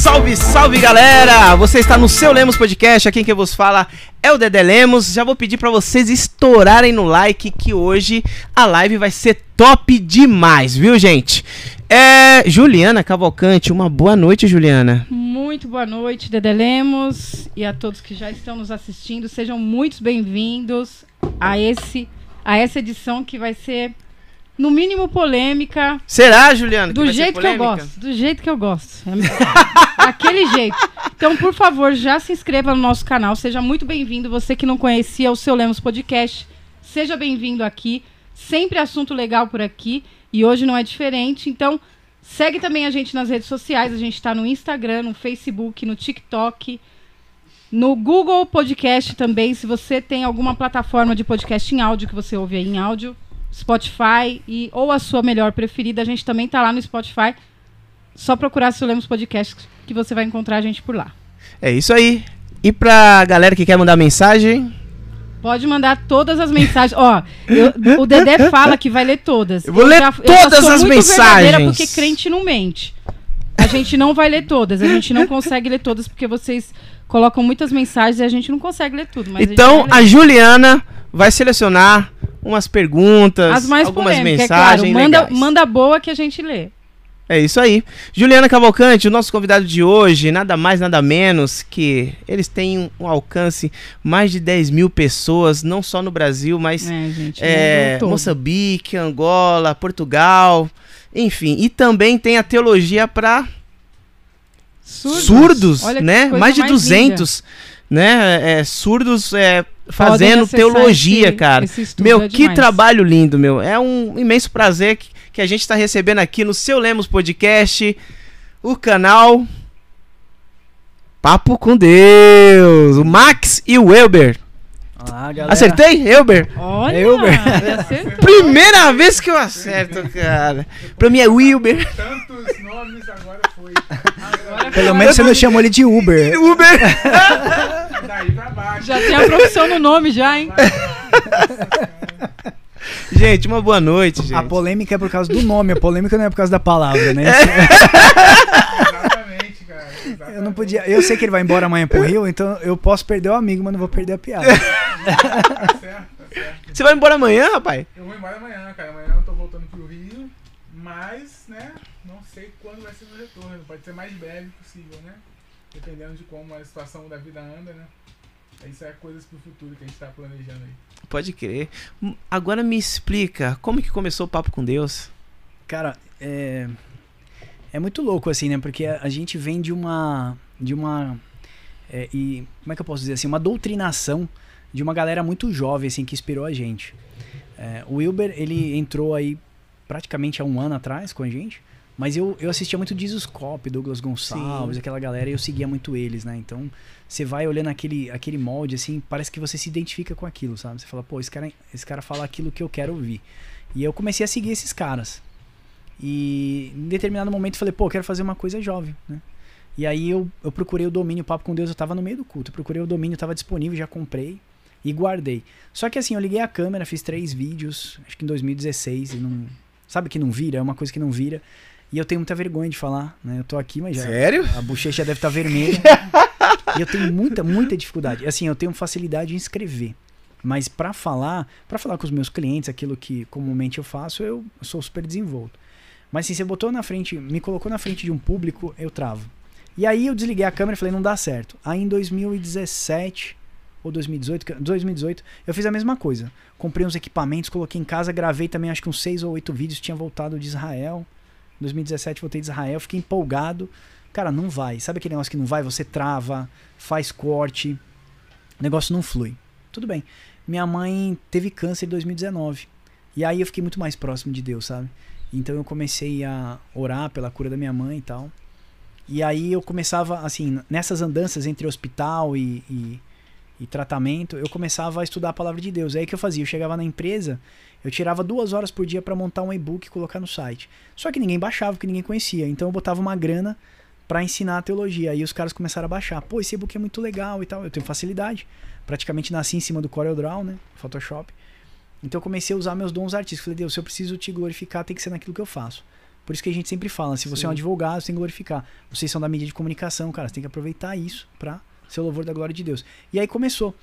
Salve, salve galera! Você está no seu Lemos Podcast, aqui quem vos fala é o Dedé Lemos. Já vou pedir para vocês estourarem no like que hoje a live vai ser top demais, viu gente? É, Juliana Cavalcante, uma boa noite, Juliana. Muito boa noite, Dedé Lemos, e a todos que já estão nos assistindo. Sejam muito bem-vindos a esse a essa edição que vai ser no mínimo polêmica. Será, Juliana? Do jeito que eu gosto. Do jeito que eu gosto. É aquele jeito. Então, por favor, já se inscreva no nosso canal. Seja muito bem-vindo. Você que não conhecia o seu Lemos Podcast, seja bem-vindo aqui. Sempre assunto legal por aqui. E hoje não é diferente. Então, segue também a gente nas redes sociais. A gente está no Instagram, no Facebook, no TikTok. No Google Podcast também, se você tem alguma plataforma de podcast em áudio que você ouve aí em áudio, Spotify e ou a sua melhor preferida, a gente também tá lá no Spotify. Só procurar se Lemos Podcast que você vai encontrar a gente por lá. É isso aí. E pra galera que quer mandar mensagem, Pode mandar todas as mensagens. Ó, eu, o Dedé fala que vai ler todas. Eu vou ler já, todas as mensagens. Porque crente não mente. A gente não vai ler todas. A gente não consegue ler todas porque vocês colocam muitas mensagens e a gente não consegue ler tudo. então a, a Juliana vai selecionar umas perguntas, algumas polêmicas, mensagens. É claro. manda, manda boa que a gente lê. É isso aí. Juliana Cavalcante, o nosso convidado de hoje, nada mais, nada menos que eles têm um, alcance mais de 10 mil pessoas, não só no Brasil, mas é, gente, é, Moçambique, Angola, Portugal, enfim. E também tem a teologia para surdos, surdos né? Mais de mais 200, linda. né? É, surdos é, fazendo teologia, esse, cara. Esse meu, é que trabalho lindo, meu. É um imenso prazer que, que a gente está recebendo aqui no seu Lemos Podcast, o canal Papo com Deus, o Max e o Elber. Olá. Acertei? Elber? Olha, Elber. Primeira vez que eu acerto, cara. Pra mim é Wilber. Tantos nomes, agora foi. Pelo menos você não chamou ele de Uber. Uber. Daí pra baixo. Já tem a profissão no nome já, hein? Gente, uma boa noite, gente. A polêmica é por causa do nome, a polêmica não é por causa da palavra, né? Exatamente, cara. Exatamente. Eu não podia. Eu sei que ele vai embora amanhã pro Rio, então eu posso perder o amigo, mas não vou perder a piada. Tá certo, tá certo. Você vai embora amanhã, rapaz? Eu vou embora amanhã, cara. Amanhã eu tô voltando pro Rio, mas, né, não sei quando vai ser o retorno. Pode ser mais breve possível, né? Dependendo de como a situação da vida anda, né? Isso é coisas pro futuro que a gente tá planejando aí. Pode crer. Agora me explica, como que começou o Papo com Deus? Cara, é... É muito louco, assim, né? Porque a, a gente vem de uma... De uma... É, e como é que eu posso dizer assim? Uma doutrinação de uma galera muito jovem, assim, que inspirou a gente. É, o Wilber, ele entrou aí praticamente há um ano atrás com a gente. Mas eu, eu assistia muito Jesus Cop, Douglas Gonçalves, Sim. aquela galera, e eu seguia muito eles, né? Então, você vai olhando aquele, aquele molde, assim, parece que você se identifica com aquilo, sabe? Você fala, pô, esse cara, esse cara fala aquilo que eu quero ouvir. E eu comecei a seguir esses caras. E em determinado momento eu falei, pô, eu quero fazer uma coisa jovem, né? E aí eu, eu procurei o domínio, o Papo com Deus, eu tava no meio do culto. Eu procurei o domínio, tava disponível, já comprei e guardei. Só que assim, eu liguei a câmera, fiz três vídeos, acho que em 2016, e não. Sabe que não vira? É uma coisa que não vira. E eu tenho muita vergonha de falar, né? Eu tô aqui, mas já. Sério? A bochecha deve estar tá vermelha. e eu tenho muita, muita dificuldade. Assim, eu tenho facilidade em escrever. Mas para falar, para falar com os meus clientes, aquilo que comumente eu faço, eu sou super desenvolto. Mas assim, você botou na frente, me colocou na frente de um público, eu travo. E aí eu desliguei a câmera e falei, não dá certo. Aí em 2017 ou 2018, 2018, eu fiz a mesma coisa. Comprei uns equipamentos, coloquei em casa, gravei também acho que uns seis ou oito vídeos, tinha voltado de Israel. 2017 voltei de Israel, fiquei empolgado. Cara, não vai. Sabe aquele negócio que não vai? Você trava, faz corte, o negócio não flui. Tudo bem. Minha mãe teve câncer em 2019. E aí eu fiquei muito mais próximo de Deus, sabe? Então eu comecei a orar pela cura da minha mãe e tal. E aí eu começava, assim, nessas andanças entre hospital e, e, e tratamento, eu começava a estudar a palavra de Deus. É aí que eu fazia. Eu chegava na empresa, eu tirava duas horas por dia para montar um e-book e colocar no site. Só que ninguém baixava, porque ninguém conhecia. Então eu botava uma grana para ensinar a teologia. Aí os caras começaram a baixar. Pô, esse e-book é muito legal e tal. Eu tenho facilidade. Praticamente nasci em cima do CorelDRAW, né? Photoshop. Então eu comecei a usar meus dons artísticos. Falei, Deus, se eu preciso te glorificar, tem que ser naquilo que eu faço. Por isso que a gente sempre fala, se você Sim. é um advogado, você tem que glorificar. Vocês são da mídia de comunicação, cara, você tem que aproveitar isso para ser o louvor da glória de Deus. E aí começou.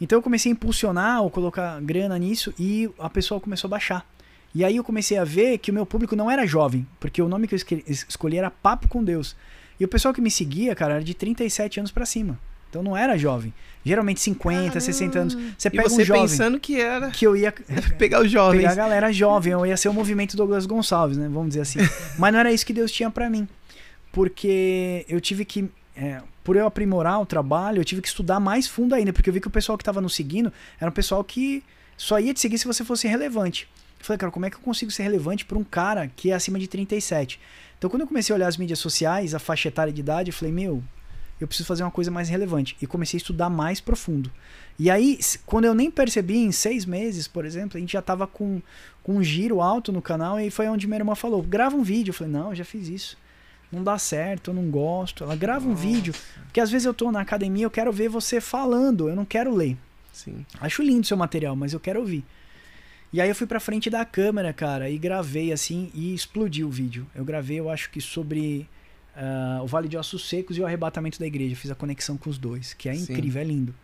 Então eu comecei a impulsionar ou colocar grana nisso e a pessoa começou a baixar. E aí eu comecei a ver que o meu público não era jovem, porque o nome que eu escolhi era Papo com Deus. E o pessoal que me seguia, cara, era de 37 anos para cima. Então não era jovem. Geralmente 50, Caramba. 60 anos. Você pega e você um jovem. pensando que era. Que eu ia. pegar os jovens. Pegar a galera jovem. Eu ia ser o movimento Douglas Gonçalves, né? Vamos dizer assim. Mas não era isso que Deus tinha para mim. Porque eu tive que. É, por eu aprimorar o trabalho, eu tive que estudar mais fundo ainda. Porque eu vi que o pessoal que tava nos seguindo era um pessoal que só ia te seguir se você fosse relevante. Eu falei, cara, como é que eu consigo ser relevante para um cara que é acima de 37? Então, quando eu comecei a olhar as mídias sociais, a faixa etária de idade, eu falei, meu, eu preciso fazer uma coisa mais relevante. E comecei a estudar mais profundo. E aí, quando eu nem percebi, em seis meses, por exemplo, a gente já tava com, com um giro alto no canal. E foi onde minha irmã falou: grava um vídeo. Eu falei: não, eu já fiz isso. Não dá certo, eu não gosto. Ela grava um vídeo. Porque às vezes eu tô na academia, eu quero ver você falando, eu não quero ler. Sim. Acho lindo o seu material, mas eu quero ouvir. E aí eu fui pra frente da câmera, cara, e gravei assim e explodiu o vídeo. Eu gravei, eu acho que sobre uh, o Vale de Ossos Secos e o arrebatamento da igreja. Fiz a conexão com os dois, que é Sim. incrível, é lindo.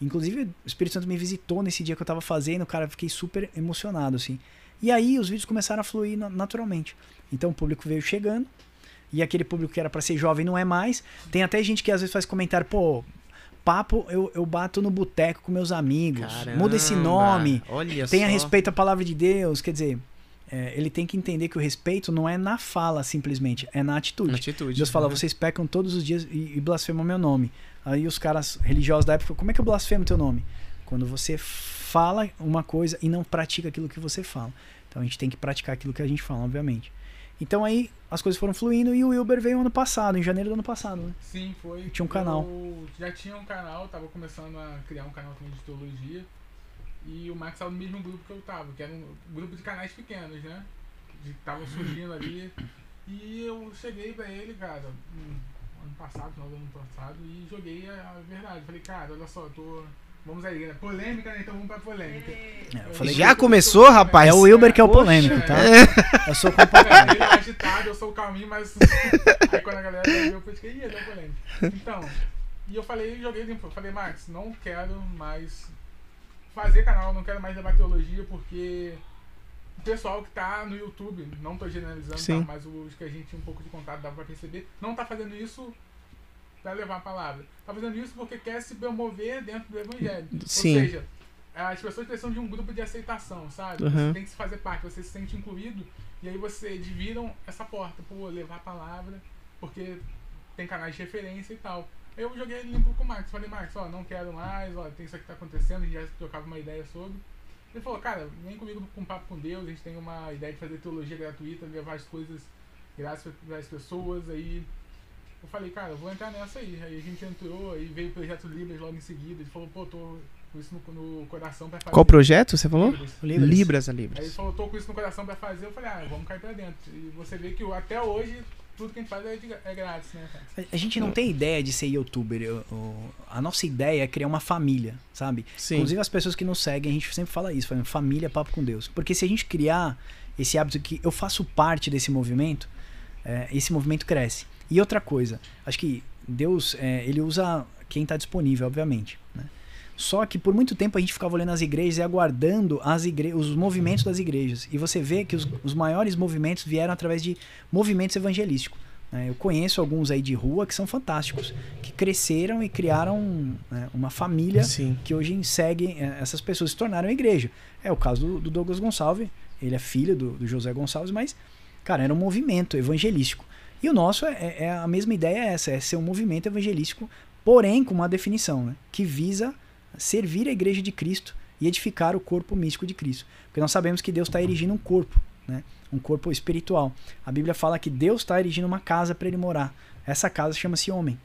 Inclusive, o Espírito Santo me visitou nesse dia que eu tava fazendo, cara, fiquei super emocionado, assim. E aí os vídeos começaram a fluir naturalmente. Então o público veio chegando, e aquele público que era para ser jovem não é mais. Tem até gente que às vezes faz comentário, pô, papo eu, eu bato no boteco com meus amigos. Caramba, muda esse nome. Olha tenha só. respeito à palavra de Deus. Quer dizer, é, ele tem que entender que o respeito não é na fala simplesmente, é na atitude. Na atitude Deus fala, uhum. vocês pecam todos os dias e, e blasfemam meu nome. Aí os caras religiosos da época, como é que eu blasfemo teu nome? Quando você fala uma coisa e não pratica aquilo que você fala. Então a gente tem que praticar aquilo que a gente fala, obviamente. Então aí as coisas foram fluindo e o Wilber veio ano passado, em janeiro do ano passado, né? Sim, foi. Tinha um canal. Eu já tinha um canal, tava começando a criar um canal também de teologia. E o Max estava no mesmo grupo que eu tava, que era um grupo de canais pequenos, né? Que estavam surgindo ali. E eu cheguei pra ele, cara, ano passado, final do ano passado, e joguei a verdade. Falei, cara, olha só, eu tô Vamos aí, né? Polêmica, né? Então vamos pra polêmica. É, falei, já começou, rapaz? É o Wilber que é o polêmico, tá? É. Eu sou o é, Ele é agitado, eu sou o calminho, mas. aí quando a galera viu, eu falei, que ia dar polêmica. Então, e eu falei, joguei limpo. Falei, Max, não quero mais fazer canal, não quero mais levar teologia, porque o pessoal que tá no YouTube, não tô generalizando, tá? mas os que a gente tinha um pouco de contato dava pra perceber, não tá fazendo isso para levar a palavra. Está fazendo isso porque quer se promover dentro do evangelho. Sim. Ou seja, as pessoas precisam de um grupo de aceitação, sabe? Uhum. Você tem que se fazer parte, você se sente incluído e aí você dividam essa porta, por levar a palavra, porque tem canais de referência e tal. Eu joguei limpo com o Max, falei, Max, ó, não quero mais, ó, tem isso aqui que tá acontecendo, a gente já trocava uma ideia sobre. Ele falou, cara, vem comigo com um papo com Deus, a gente tem uma ideia de fazer teologia gratuita, levar as coisas graças para as pessoas, aí eu falei, cara, eu vou entrar nessa aí. Aí a gente entrou, aí veio o projeto Libras logo em seguida. Ele falou, pô, tô com isso no, no coração pra fazer. Qual projeto você falou? Libras. Libras, Libras a Libras. Aí ele falou, tô com isso no coração pra fazer. Eu falei, ah, vamos cair pra dentro. E você vê que até hoje tudo que a gente faz é, de, é grátis, né, cara? A gente não tem ideia de ser youtuber. a nossa ideia é criar uma família, sabe? Sim. Inclusive as pessoas que nos seguem, a gente sempre fala isso, fala, família, papo com Deus. Porque se a gente criar esse hábito que eu faço parte desse movimento, é, esse movimento cresce. E outra coisa, acho que Deus, é, ele usa quem está disponível, obviamente. Né? Só que por muito tempo a gente ficava olhando as igrejas e aguardando as igre os movimentos das igrejas. E você vê que os, os maiores movimentos vieram através de movimentos evangelísticos. Né? Eu conheço alguns aí de rua que são fantásticos, que cresceram e criaram né, uma família Sim. que hoje segue é, essas pessoas, se tornaram igreja. É o caso do, do Douglas Gonçalves, ele é filho do, do José Gonçalves, mas, cara, era um movimento evangelístico. E o nosso é, é a mesma ideia é essa, é ser um movimento evangelístico, porém com uma definição, né, que visa servir a igreja de Cristo e edificar o corpo místico de Cristo. Porque nós sabemos que Deus está erigindo um corpo, né, um corpo espiritual. A Bíblia fala que Deus está erigindo uma casa para ele morar. Essa casa chama-se homem.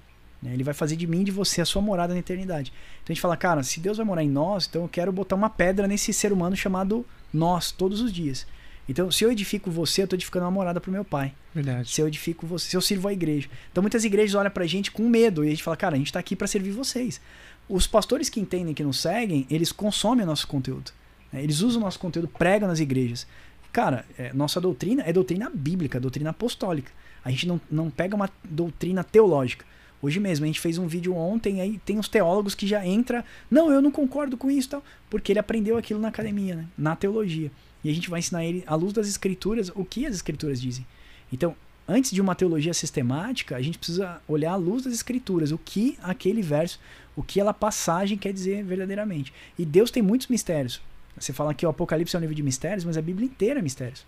Né, ele vai fazer de mim e de você a sua morada na eternidade. Então a gente fala, cara, se Deus vai morar em nós, então eu quero botar uma pedra nesse ser humano chamado nós, todos os dias. Então, se eu edifico você, eu estou edificando uma morada para o meu pai. Verdade. Se eu edifico você, se eu sirvo a igreja. Então, muitas igrejas olham para a gente com medo e a gente fala, cara, a gente está aqui para servir vocês. Os pastores que entendem, que nos seguem, eles consomem o nosso conteúdo. Né? Eles usam o nosso conteúdo, pregam nas igrejas. cara, é, nossa doutrina é doutrina bíblica, doutrina apostólica. A gente não, não pega uma doutrina teológica. Hoje mesmo, a gente fez um vídeo ontem, aí tem uns teólogos que já entra, não, eu não concordo com isso, tal, porque ele aprendeu aquilo na academia, né? na teologia. E a gente vai ensinar ele, à luz das escrituras, o que as escrituras dizem. Então, antes de uma teologia sistemática, a gente precisa olhar à luz das escrituras, o que aquele verso, o que aquela passagem quer dizer verdadeiramente. E Deus tem muitos mistérios. Você fala que o Apocalipse é um livro de mistérios, mas a Bíblia inteira é mistérios.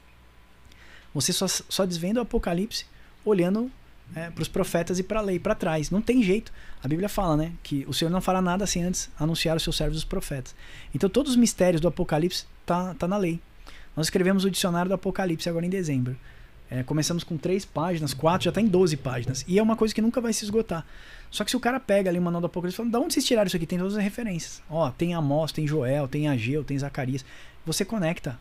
Você só, só desvenda o Apocalipse olhando é, para os profetas e para a lei, para trás. Não tem jeito. A Bíblia fala, né, que o Senhor não fará nada sem antes anunciar os seus servos os profetas. Então todos os mistérios do Apocalipse tá, tá na lei. Nós escrevemos o dicionário do Apocalipse agora em dezembro. É, começamos com três páginas, quatro, já está em 12 páginas. E é uma coisa que nunca vai se esgotar. Só que se o cara pega ali o manual do Apocalipse e fala, da onde vocês tiraram isso aqui? Tem todas as referências. Ó, tem Amós, tem Joel, tem Ageu, tem Zacarias. Você conecta.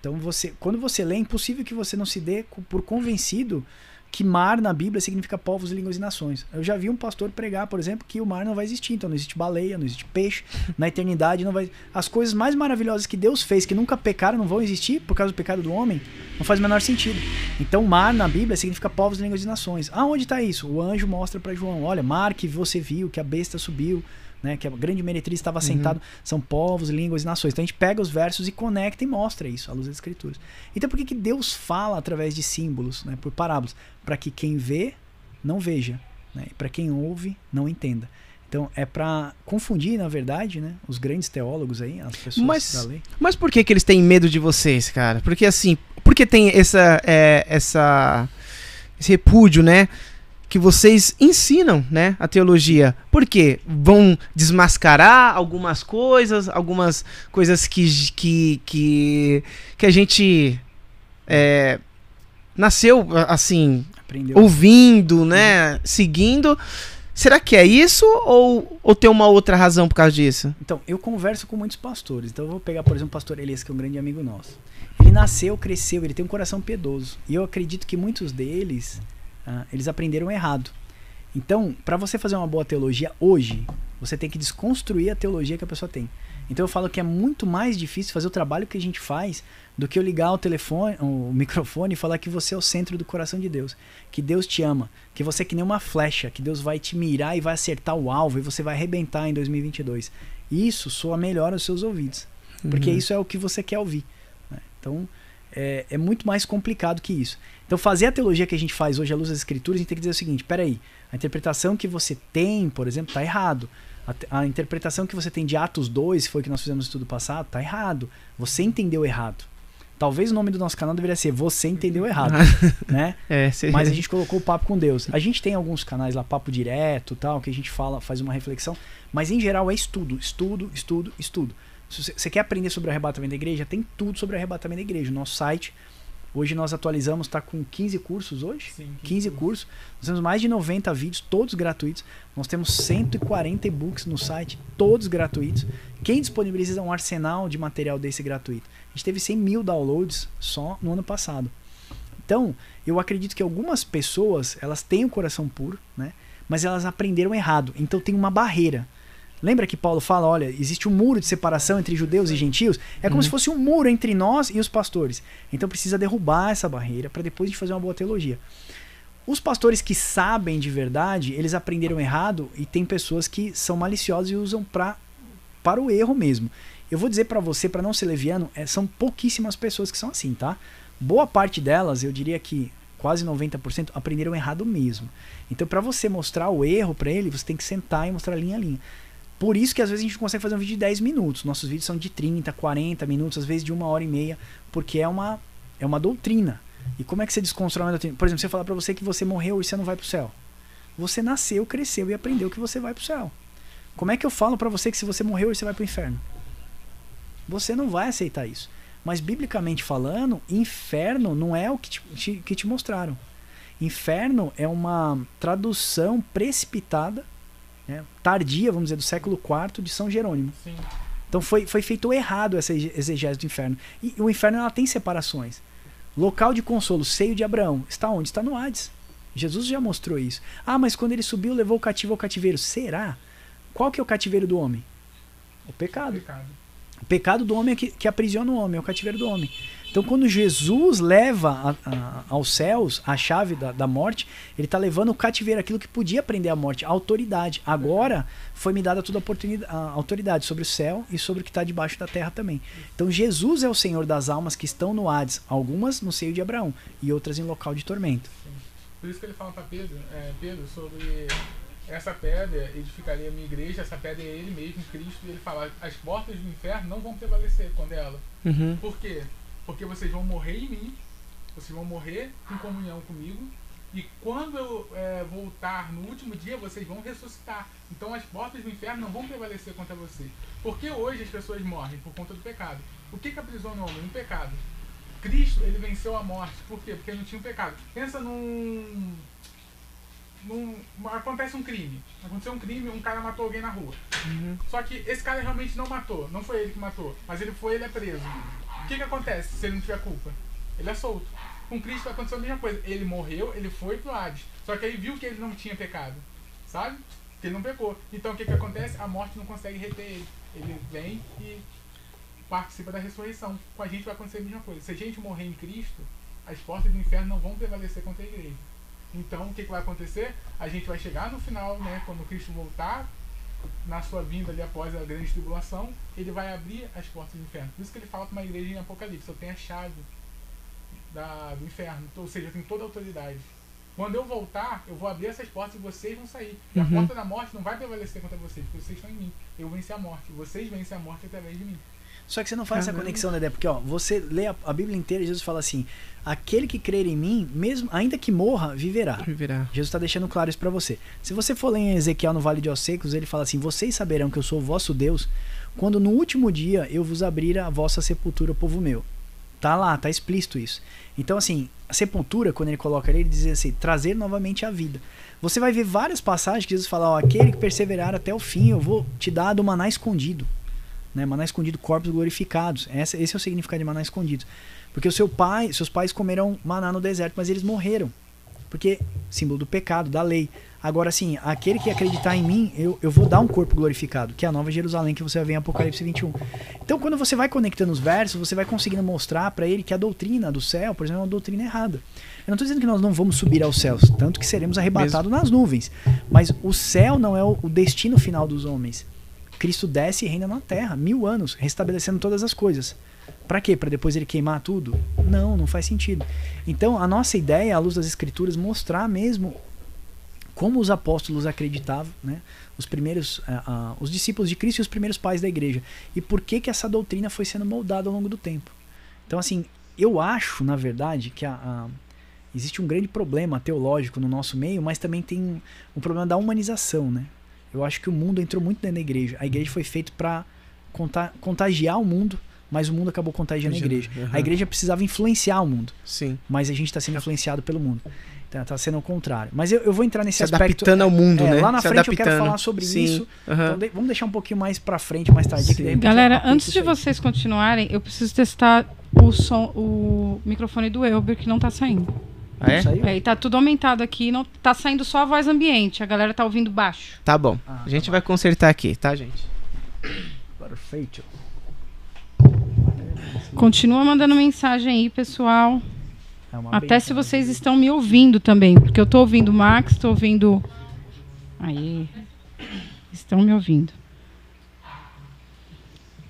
Então você, quando você lê, é impossível que você não se dê por convencido que mar na Bíblia significa povos, línguas e nações. Eu já vi um pastor pregar, por exemplo, que o mar não vai existir, então não existe baleia, não existe peixe, na eternidade não vai. As coisas mais maravilhosas que Deus fez, que nunca pecaram, não vão existir por causa do pecado do homem, não faz o menor sentido. Então, mar na Bíblia significa povos, línguas e nações. Aonde está isso? O anjo mostra para João: olha, mar que você viu, que a besta subiu né, que a grande meretriz estava uhum. sentado, são povos, línguas e nações. Então a gente pega os versos e conecta e mostra isso à luz das escrituras. Então por que, que Deus fala através de símbolos, né, por parábolas? Para que quem vê não veja, né, para quem ouve não entenda. Então é para confundir, na verdade, né, os grandes teólogos aí, as pessoas mas, da lei. Mas por que, que eles têm medo de vocês, cara? Porque assim, porque tem essa, é, essa esse repúdio, né? Que vocês ensinam, né, a teologia. Por quê? Vão desmascarar algumas coisas, algumas coisas que que que, que a gente é, nasceu assim, Aprendeu. ouvindo, né, uhum. seguindo. Será que é isso ou, ou tem uma outra razão por causa disso? Então, eu converso com muitos pastores. Então, eu vou pegar, por exemplo, o pastor Elias, que é um grande amigo nosso. Ele nasceu, cresceu, ele tem um coração piedoso. E eu acredito que muitos deles Uh, eles aprenderam errado. Então, para você fazer uma boa teologia hoje, você tem que desconstruir a teologia que a pessoa tem. Então eu falo que é muito mais difícil fazer o trabalho que a gente faz do que eu ligar o telefone, o microfone e falar que você é o centro do coração de Deus, que Deus te ama, que você é que nem uma flecha, que Deus vai te mirar e vai acertar o alvo e você vai arrebentar em 2022. Isso soa melhor aos seus ouvidos, porque uhum. isso é o que você quer ouvir. Né? Então é, é muito mais complicado que isso. Então, fazer a teologia que a gente faz hoje à luz das escrituras, a gente tem que dizer o seguinte: peraí, a interpretação que você tem, por exemplo, está errado. A, a, interpretação que você tem de Atos 2, que foi o que nós fizemos no estudo passado, está errado. Você entendeu errado. Talvez o nome do nosso canal deveria ser Você Entendeu Errado, né? É, Mas a gente colocou o papo com Deus. A gente tem alguns canais lá, papo direto, tal, que a gente fala, faz uma reflexão, mas em geral é estudo, estudo, estudo, estudo. Se você quer aprender sobre o arrebatamento da igreja, tem tudo sobre o arrebatamento da igreja. O nosso site Hoje nós atualizamos, está com 15 cursos hoje? Sim, 15, 15 cursos. Nós temos mais de 90 vídeos, todos gratuitos. Nós temos 140 e-books no site, todos gratuitos. Quem disponibiliza um arsenal de material desse gratuito? A gente teve 100 mil downloads só no ano passado. Então, eu acredito que algumas pessoas, elas têm o coração puro, né? Mas elas aprenderam errado. Então tem uma barreira. Lembra que Paulo fala, olha, existe um muro de separação entre judeus e gentios? É como uhum. se fosse um muro entre nós e os pastores. Então precisa derrubar essa barreira para depois a gente fazer uma boa teologia. Os pastores que sabem de verdade, eles aprenderam errado e tem pessoas que são maliciosas e usam pra, para o erro mesmo. Eu vou dizer para você, para não ser leviano, é, são pouquíssimas pessoas que são assim, tá? Boa parte delas, eu diria que quase 90%, aprenderam errado mesmo. Então, para você mostrar o erro para ele, você tem que sentar e mostrar linha a linha. Por isso que às vezes a gente consegue fazer um vídeo de 10 minutos. Nossos vídeos são de 30, 40 minutos, às vezes de uma hora e meia, porque é uma, é uma doutrina. E como é que você desconstrói uma doutrina? Por exemplo, você fala para você que você morreu e você não vai pro céu. Você nasceu, cresceu e aprendeu que você vai pro céu. Como é que eu falo para você que se você morreu você vai pro inferno? Você não vai aceitar isso. Mas biblicamente falando, inferno não é o que te, te, que te mostraram. Inferno é uma tradução precipitada né, tardia, vamos dizer, do século IV de São Jerônimo. Sim. Então foi, foi feito errado essa exegese do inferno. E o inferno ela tem separações. Local de consolo, seio de Abraão, está onde? Está no Hades. Jesus já mostrou isso. Ah, mas quando ele subiu, levou o cativo ao cativeiro. Será? Qual que é o cativeiro do homem? O pecado. O pecado, o pecado do homem é que, que aprisiona o homem, é o cativeiro do homem. Então, quando Jesus leva a, a, aos céus a chave da, da morte, ele está levando o cativeiro, aquilo que podia prender a morte, a autoridade. Agora foi me dada toda a, a autoridade sobre o céu e sobre o que está debaixo da terra também. Então, Jesus é o Senhor das almas que estão no Hades, algumas no seio de Abraão e outras em local de tormento. Por isso que ele fala para Pedro, é, Pedro sobre essa pedra edificaria a minha igreja, essa pedra é ele mesmo, Cristo, e ele fala, as portas do inferno não vão prevalecer quando é ela. Uhum. Por quê? Porque vocês vão morrer em mim, vocês vão morrer em comunhão comigo, e quando eu é, voltar no último dia, vocês vão ressuscitar. Então as portas do inferno não vão prevalecer contra você. Porque hoje as pessoas morrem por conta do pecado. O que, que aprisiona o homem? Um pecado. Cristo, ele venceu a morte. Por quê? Porque ele não tinha um pecado. Pensa num num, acontece um crime. Aconteceu um crime, um cara matou alguém na rua. Uhum. Só que esse cara realmente não matou. Não foi ele que matou. Mas ele foi, ele é preso. O que, que acontece se ele não tiver culpa? Ele é solto. Com Cristo aconteceu a mesma coisa. Ele morreu, ele foi pro Hades. Só que aí viu que ele não tinha pecado. Sabe? Que ele não pecou. Então o que, que acontece? A morte não consegue reter ele. Ele vem e participa da ressurreição. Com a gente vai acontecer a mesma coisa. Se a gente morrer em Cristo, as portas do inferno não vão prevalecer contra a igreja. Então, o que, que vai acontecer? A gente vai chegar no final, né, quando Cristo voltar, na sua vinda ali após a grande tribulação, ele vai abrir as portas do inferno. Por isso que ele fala para uma igreja em Apocalipse: eu tenho a chave da, do inferno, ou seja, eu tenho toda a autoridade. Quando eu voltar, eu vou abrir essas portas e vocês vão sair. E uhum. a porta da morte não vai prevalecer contra vocês, porque vocês estão em mim. Eu venci a morte. Vocês vencem a morte através de mim. Só que você não faz Caramba. essa conexão, Dedé, porque ó, você lê a, a, Bíblia inteira e Jesus fala assim: aquele que crer em mim, mesmo ainda que morra, viverá. viverá. Jesus está deixando claro isso para você. Se você for ler em Ezequiel no Vale de Ossecos, ele fala assim: vocês saberão que eu sou o vosso Deus, quando no último dia eu vos abrir a vossa sepultura, povo meu. Tá lá, tá explícito isso. Então, assim, a sepultura, quando ele coloca ali, ele diz assim: trazer novamente a vida. Você vai ver várias passagens que Jesus fala: ó, aquele que perseverar até o fim, eu vou te dar do maná escondido. Né? Maná escondido, corpos glorificados. Esse, esse é o significado de maná escondido. Porque o seu pai, seus pais comeram maná no deserto, mas eles morreram. Porque símbolo do pecado, da lei. Agora, assim, aquele que acreditar em mim, eu, eu vou dar um corpo glorificado, que é a nova Jerusalém que você vai ver em Apocalipse 21. Então, quando você vai conectando os versos, você vai conseguindo mostrar para ele que a doutrina do céu, por exemplo, é uma doutrina errada. Eu não estou dizendo que nós não vamos subir aos céus, tanto que seremos arrebatados Mesmo. nas nuvens. Mas o céu não é o, o destino final dos homens. Cristo desce e reina na terra, mil anos, restabelecendo todas as coisas. Para quê? Para depois ele queimar tudo? Não, não faz sentido. Então, a nossa ideia, à luz das escrituras, mostrar mesmo como os apóstolos acreditavam, né? Os primeiros, uh, uh, os discípulos de Cristo e os primeiros pais da igreja. E por que que essa doutrina foi sendo moldada ao longo do tempo. Então, assim, eu acho, na verdade, que a, a, existe um grande problema teológico no nosso meio, mas também tem um, um problema da humanização, né? Eu acho que o mundo entrou muito dentro da igreja. A igreja foi feita para contagiar o mundo, mas o mundo acabou contagiando a igreja. Uhum. A igreja precisava influenciar o mundo. Sim. Mas a gente está sendo influenciado pelo mundo. Então está sendo o contrário. Mas eu, eu vou entrar nesse Se aspecto. adaptando ao mundo, é, né? Lá na Se frente adaptando. eu quero falar sobre Sim. isso. Uhum. Então de, vamos deixar um pouquinho mais para frente, mais tarde. Galera, antes de vocês continuarem, eu preciso testar o som, o microfone do Elber que não está saindo. Ah, é? é? E tá tudo aumentado aqui, não tá saindo só a voz ambiente, a galera tá ouvindo baixo. Tá bom. Ah, a gente tá vai consertar aqui, tá, gente? Perfeito. Continua mandando mensagem aí, pessoal. É Até se vocês estão me ouvindo também, porque eu tô ouvindo o Max, tô ouvindo. Aí. Estão me ouvindo.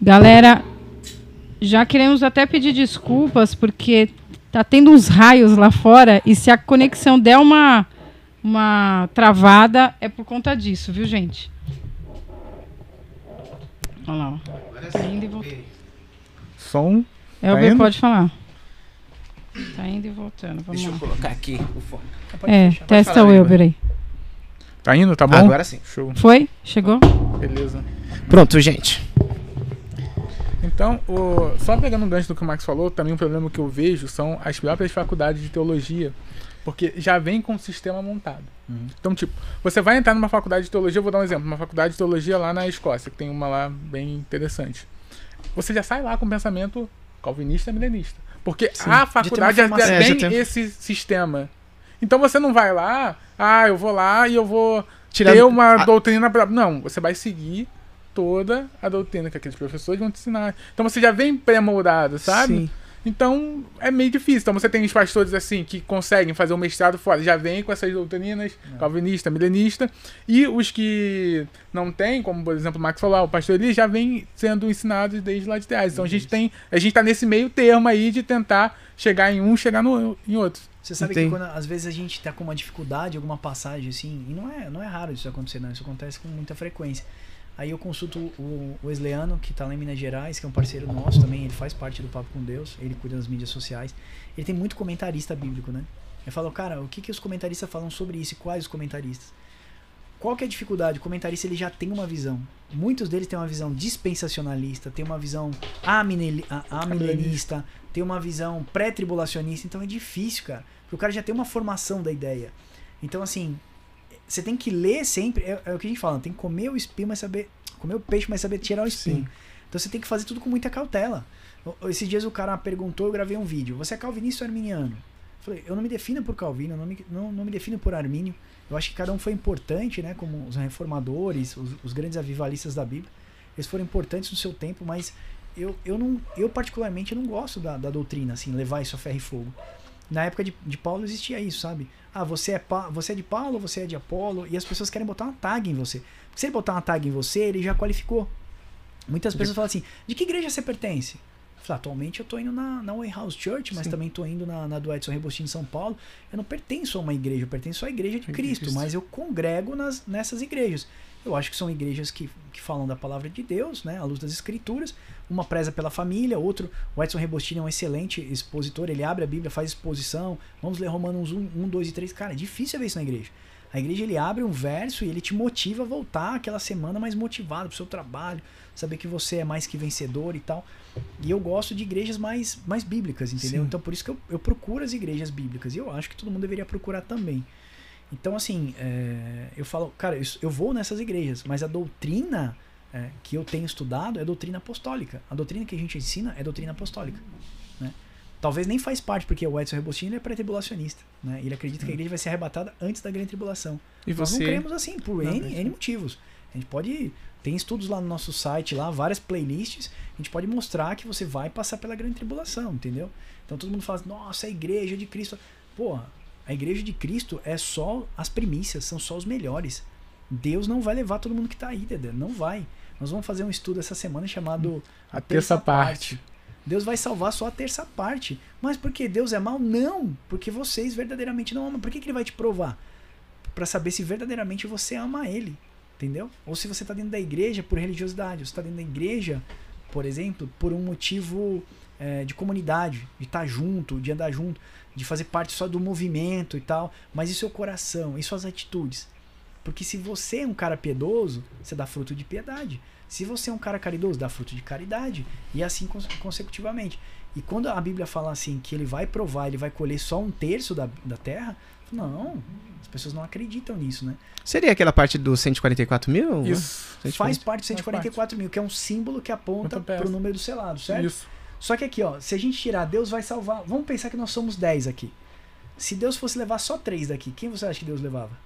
Galera, já queremos até pedir desculpas, porque tá tendo uns raios lá fora e se a conexão der uma uma travada é por conta disso, viu, gente? Olha lá, ó. Tá indo e voltando. Som. Elber tá pode falar. Tá indo e voltando. Vamos Deixa lá. eu colocar aqui o fone. É, testa o Elber aí. Tá indo, tá bom? Agora sim. Show. Foi? Chegou? Beleza. Pronto, gente. Então, o, só pegando um gancho do que o Max falou, também um problema que eu vejo são as próprias faculdades de teologia, porque já vem com o sistema montado. Uhum. Então, tipo, você vai entrar numa faculdade de teologia, vou dar um exemplo, uma faculdade de teologia lá na Escócia, que tem uma lá bem interessante. Você já sai lá com pensamento calvinista milenista. Porque Sim. a faculdade já, já, é, tem, esse sistema. Então você não vai lá, ah, eu vou lá e eu vou Tirar ter uma a... doutrina. Pra... Não, você vai seguir toda a doutrina que aqueles professores vão te ensinar. Então você já vem pré-moldado, sabe? Sim. Então é meio difícil. Então você tem os pastores assim que conseguem fazer o um mestrado fora, já vem com essas doutrinas, é. calvinista, milenista, e os que não têm, como por exemplo o Max falou, o pastor Eli já vem sendo ensinados desde lá de trás. Então a gente tem, a gente tá nesse meio termo aí de tentar chegar em um, chegar no, em outro. Você sabe Entendi. que quando às vezes a gente tá com uma dificuldade, alguma passagem assim, e não é, não é raro isso acontecer, não, isso acontece com muita frequência. Aí eu consulto o Wesleyano, que está lá em Minas Gerais, que é um parceiro nosso também, ele faz parte do Papo com Deus, ele cuida das mídias sociais. Ele tem muito comentarista bíblico, né? Eu falo, cara, o que, que os comentaristas falam sobre isso e quais os comentaristas? Qual que é a dificuldade? O comentarista ele já tem uma visão. Muitos deles têm uma visão dispensacionalista, tem uma visão amilenista, tem uma visão pré-tribulacionista. Então é difícil, cara. Porque o cara já tem uma formação da ideia. Então, assim, você tem que ler sempre. É, é, o que a gente fala, tem que comer o espinho, mas saber. Comer o peixe, mas saber tirar o espinho. Sim. Então você tem que fazer tudo com muita cautela. Esses dias o cara perguntou, eu gravei um vídeo. Você é calvinista ou arminiano? Eu falei, eu não me defino por Calvino, eu não me, não, não me defino por Armínio. Eu acho que cada um foi importante, né? Como os reformadores, os, os grandes avivalistas da Bíblia. Eles foram importantes no seu tempo, mas eu, eu, não, eu particularmente não gosto da, da doutrina, assim, levar isso a ferro e fogo. Na época de, de Paulo existia isso, sabe? Ah, você é, você é de Paulo, você é de Apolo, e as pessoas querem botar uma tag em você. Porque se ele botar uma tag em você, ele já qualificou. Muitas pessoas falam assim: de que igreja você pertence? Falo, atualmente eu tô indo na, na Way House Church, mas Sim. também tô indo na, na do Edson Rebostinho em São Paulo. Eu não pertenço a uma igreja, eu pertenço à igreja de Cristo, mas eu congrego nas, nessas igrejas. Eu acho que são igrejas que, que falam da palavra de Deus, né, à luz das escrituras. Uma preza pela família, outro, o Edson Rebostini é um excelente expositor, ele abre a Bíblia, faz exposição. Vamos ler Romanos 1, 1 2 e 3. Cara, é difícil ver isso na igreja. A igreja ele abre um verso e ele te motiva a voltar aquela semana mais motivado pro seu trabalho, saber que você é mais que vencedor e tal. E eu gosto de igrejas mais, mais bíblicas, entendeu? Sim. Então por isso que eu, eu procuro as igrejas bíblicas. E eu acho que todo mundo deveria procurar também. Então, assim, é, eu falo, cara, eu, eu, vou nessas igrejas, mas a doutrina é, que eu tenho estudado é a doutrina apostólica. A doutrina que a gente ensina é a doutrina apostólica. Né? Talvez nem faz parte, porque o Edson Rebostini é pré-tribulacionista. Né? Ele acredita que a igreja vai ser arrebatada antes da grande tribulação. E Nós você... não cremos assim, por não, N, N motivos. A gente pode. Tem estudos lá no nosso site, lá, várias playlists. A gente pode mostrar que você vai passar pela grande tribulação, entendeu? Então todo mundo fala, nossa, a igreja de Cristo. Porra, a igreja de Cristo é só as primícias, são só os melhores. Deus não vai levar todo mundo que está aí, Dedé. Não vai. Nós vamos fazer um estudo essa semana chamado A, a Terça, parte. parte. Deus vai salvar só a terça parte. Mas por que Deus é mal? Não. Porque vocês verdadeiramente não amam. Por que, que ele vai te provar? Para saber se verdadeiramente você ama ele. Entendeu? Ou se você está dentro da igreja por religiosidade. Ou se está dentro da igreja, por exemplo, por um motivo é, de comunidade, de estar tá junto, de andar junto de fazer parte só do movimento e tal, mas e seu coração, e suas atitudes? Porque se você é um cara piedoso, você dá fruto de piedade. Se você é um cara caridoso, dá fruto de caridade. E assim consecutivamente. E quando a Bíblia fala assim que ele vai provar, ele vai colher só um terço da, da terra, não, as pessoas não acreditam nisso, né? Seria aquela parte dos 144 mil? Isso. Faz parte dos 144 parte. mil, que é um símbolo que aponta para o número do selado, certo? Isso. Só que aqui, ó, se a gente tirar Deus vai salvar. Vamos pensar que nós somos 10 aqui. Se Deus fosse levar só 3 daqui, quem você acha que Deus levava?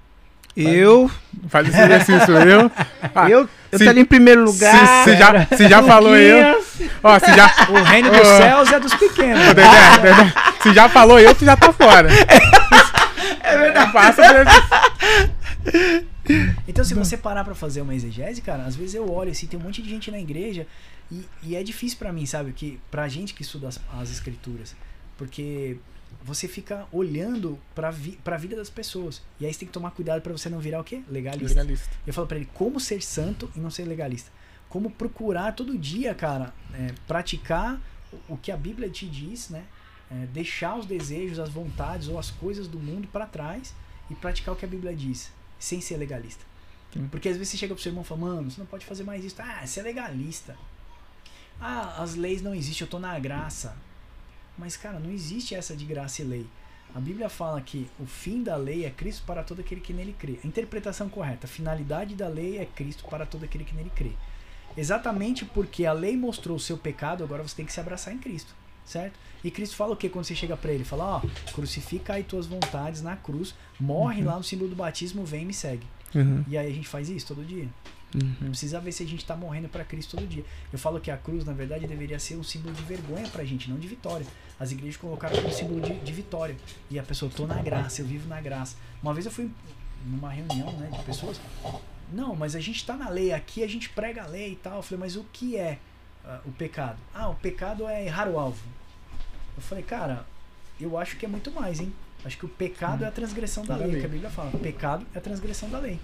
Eu. Faz esse exercício, eu. Ah, eu eu se, em primeiro lugar. Se, se já, se já falou eu. Ó, se já, o reino dos céus é dos pequenos. se já falou eu, tu já tá fora. É verdade. Passa então, se você parar pra fazer uma exegese, cara, às vezes eu olho assim, tem um monte de gente na igreja e, e é difícil para mim, sabe? Que pra gente que estuda as, as escrituras, porque você fica olhando para vi, a vida das pessoas. E aí você tem que tomar cuidado para você não virar o quê? Legalista. legalista. Eu falo para ele como ser santo e não ser legalista. Como procurar todo dia, cara, é, praticar o, que a Bíblia te diz, né? É, deixar os desejos, as vontades ou as coisas do mundo para trás e praticar o que a Bíblia diz, sem ser legalista. Porque às vezes você chega pro seu irmão e fala, mano, você não pode fazer mais isso. Ah, você é legalista. Ah, as leis não existem, eu tô na graça. Mas, cara, não existe essa de graça e lei. A Bíblia fala que o fim da lei é Cristo para todo aquele que nele crê. A interpretação correta, a finalidade da lei é Cristo para todo aquele que nele crê. Exatamente porque a lei mostrou o seu pecado, agora você tem que se abraçar em Cristo, certo? E Cristo fala o que quando você chega para ele? Fala, ó, crucifica aí tuas vontades na cruz, morre uhum. lá no símbolo do batismo, vem e me segue. Uhum. E aí a gente faz isso todo dia. Uhum. Não precisa ver se a gente está morrendo para Cristo todo dia. Eu falo que a cruz, na verdade, deveria ser um símbolo de vergonha para a gente, não de vitória. As igrejas colocaram como símbolo de, de vitória. E a pessoa, tô na graça, eu vivo na graça. Uma vez eu fui numa reunião né, de pessoas. Não, mas a gente está na lei, aqui a gente prega a lei e tal. Eu falei, mas o que é uh, o pecado? Ah, o pecado é errar o alvo. Eu falei, cara, eu acho que é muito mais, hein? Acho que o pecado hum. é a transgressão da lei, que a Bíblia fala. Pecado é a transgressão da lei.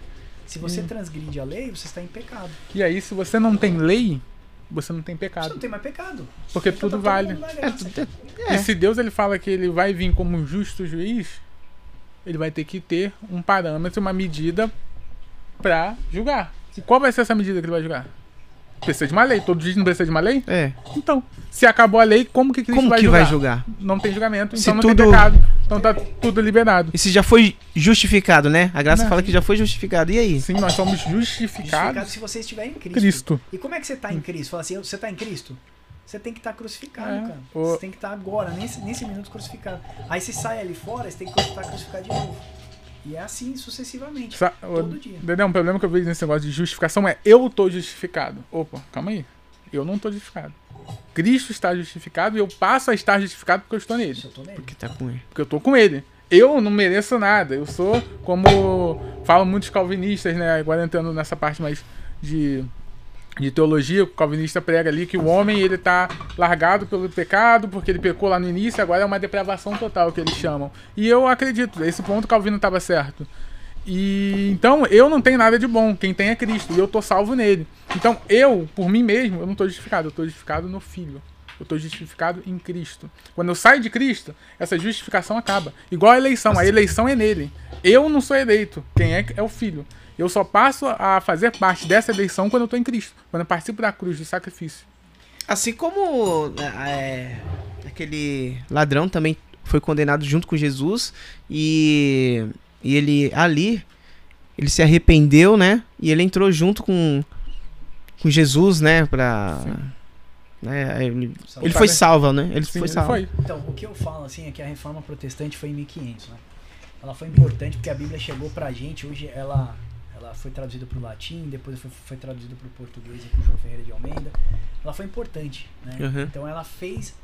Se você hum. transgride a lei, você está em pecado. E aí, se você não tem lei, você não tem pecado. Você não tem mais pecado. Porque então tudo tá vale. É, é. E se Deus ele fala que ele vai vir como um justo juiz, ele vai ter que ter um parâmetro, uma medida para julgar. E qual vai ser essa medida que ele vai julgar? Precisa de uma lei. Todo dia não precisa de uma lei? É. Então, se acabou a lei, como que Cristo como vai, que julgar? vai julgar? Não tem julgamento, então se não tudo... tem pecado. Então tá tudo liberado. E se já foi justificado, né? A graça não. fala que já foi justificado. E aí? Sim, nós somos justificados. Justificado se você estiver em Cristo. Cristo. E como é que você está em Cristo? Fala assim, você está em Cristo? Você tem que estar tá crucificado, é. cara. O... Você tem que estar tá agora, nesse, nesse minuto crucificado. Aí você sai ali fora, você tem que estar crucificado de novo. E é assim sucessivamente. Sa todo dia. Dedé, um problema que eu vejo nesse negócio de justificação é eu tô justificado. Opa, calma aí. Eu não tô justificado. Cristo está justificado e eu passo a estar justificado porque eu estou nele. Eu nele. Porque tá com ele. Porque eu tô com ele. Eu não mereço nada. Eu sou, como falam muitos calvinistas, né? Agora entrando nessa parte mais de de teologia, o calvinista prega ali que o homem ele tá largado pelo pecado, porque ele pecou lá no início, agora é uma depravação total que eles chamam. E eu acredito, esse ponto Calvino estava certo. E então eu não tenho nada de bom, quem tem é Cristo, e eu tô salvo nele. Então eu, por mim mesmo, eu não tô justificado, eu tô justificado no Filho. Eu estou justificado em Cristo. Quando eu saio de Cristo, essa justificação acaba. Igual a eleição, a eleição é nele. Eu não sou eleito, quem é é o Filho. Eu só passo a fazer parte dessa eleição quando eu estou em Cristo, quando eu participo da cruz, do sacrifício. Assim como é, aquele ladrão também foi condenado junto com Jesus e, e ele ali ele se arrependeu, né? E ele entrou junto com, com Jesus, né? Pra, né, ele, ele foi salvo, né? Ele Sim, foi salvo. Ele foi. Então, o que eu falo assim é que a reforma protestante foi em 1500, né? Ela foi importante porque a Bíblia chegou pra gente, hoje ela ela foi traduzida para o latim, depois foi, foi traduzida para o português aqui, João Ferreira de Almeida. Ela foi importante, né? Uhum. Então ela fez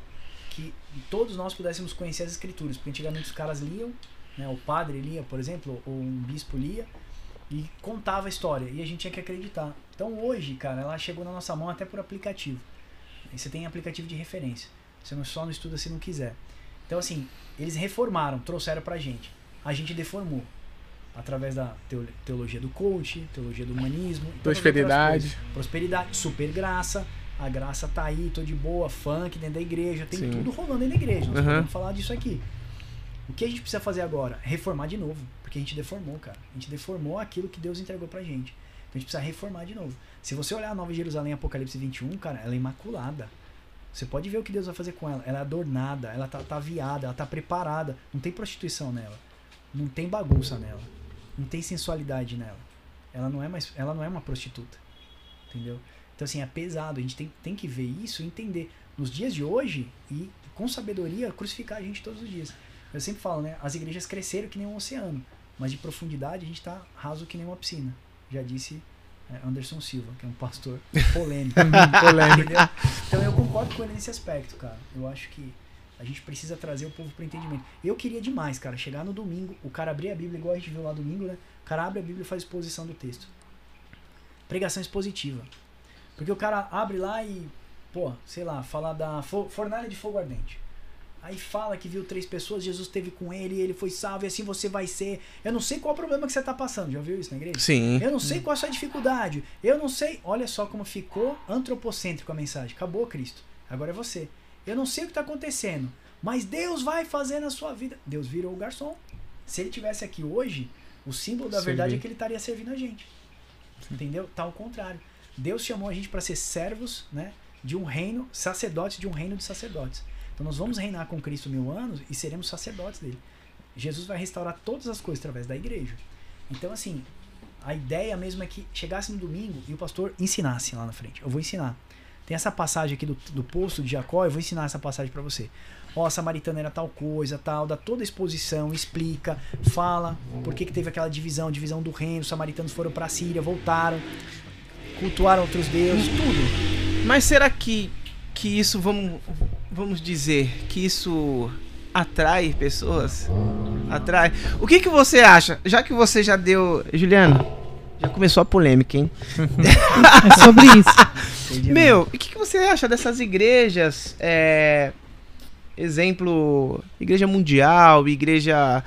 que todos nós pudéssemos conhecer as escrituras, porque antigamente os caras liam, né? O padre lia, por exemplo, ou um bispo lia e contava a história e a gente tinha que acreditar. Então hoje, cara, ela chegou na nossa mão até por aplicativo. E você tem aplicativo de referência. Você não só não estuda se não quiser. Então assim, eles reformaram, trouxeram pra gente. A gente deformou através da teologia do coach, teologia do humanismo, prosperidade, prosperidade, super graça. A graça tá aí, tô de boa, funk dentro da igreja, tem Sim. tudo rolando dentro da igreja. Nós uhum. podemos falar disso aqui. O que a gente precisa fazer agora? Reformar de novo, porque a gente deformou, cara. A gente deformou aquilo que Deus entregou pra gente. Então a gente precisa reformar de novo. Se você olhar a Nova Jerusalém Apocalipse 21, cara, ela é imaculada. Você pode ver o que Deus vai fazer com ela. Ela é adornada, ela tá, tá viada, ela tá preparada. Não tem prostituição nela. Não tem bagunça nela não tem sensualidade nela. Ela não é mais, ela não é uma prostituta. Entendeu? Então assim, é pesado, a gente tem, tem que ver isso e entender nos dias de hoje e com sabedoria crucificar a gente todos os dias. Eu sempre falo, né, as igrejas cresceram que nem um oceano, mas de profundidade a gente está raso que nem uma piscina. Já disse é, Anderson Silva, que é um pastor polêmico. polêmico. Então eu concordo com ele nesse aspecto, cara. Eu acho que a gente precisa trazer o povo para entendimento. Eu queria demais, cara, chegar no domingo, o cara abrir a Bíblia, igual a gente viu lá domingo, né? O cara abre a Bíblia e faz exposição do texto. Pregação expositiva. Porque o cara abre lá e, pô, sei lá, fala da fornalha de fogo ardente. Aí fala que viu três pessoas, Jesus esteve com ele, ele foi salvo e assim você vai ser. Eu não sei qual é o problema que você está passando. Já viu isso na igreja? Sim. Eu não sei qual é a sua dificuldade. Eu não sei. Olha só como ficou antropocêntrico a mensagem. Acabou Cristo. Agora é você. Eu não sei o que está acontecendo, mas Deus vai fazer na sua vida. Deus virou o garçom. Se ele tivesse aqui hoje, o símbolo da verdade é que ele estaria servindo a gente. Sim. Entendeu? Tá ao contrário. Deus chamou a gente para ser servos, né, de um reino, sacerdotes de um reino de sacerdotes. Então nós vamos reinar com Cristo mil anos e seremos sacerdotes dele. Jesus vai restaurar todas as coisas através da igreja. Então assim, a ideia mesmo é que chegasse no domingo e o pastor ensinasse lá na frente. Eu vou ensinar. Tem essa passagem aqui do, do poço de Jacó, eu vou ensinar essa passagem para você. Ó, a samaritana era tal coisa, tal, dá toda a exposição, explica, fala por que, que teve aquela divisão, divisão do reino, os samaritanos foram para a Síria, voltaram. cultuar outros deuses, tudo. Mas será que, que isso, vamos, vamos dizer, que isso atrai pessoas? Atrai. O que, que você acha? Já que você já deu. Juliana, já começou a polêmica, hein? é sobre isso. Meu, o que, que você acha dessas igrejas? É, exemplo, igreja mundial, igreja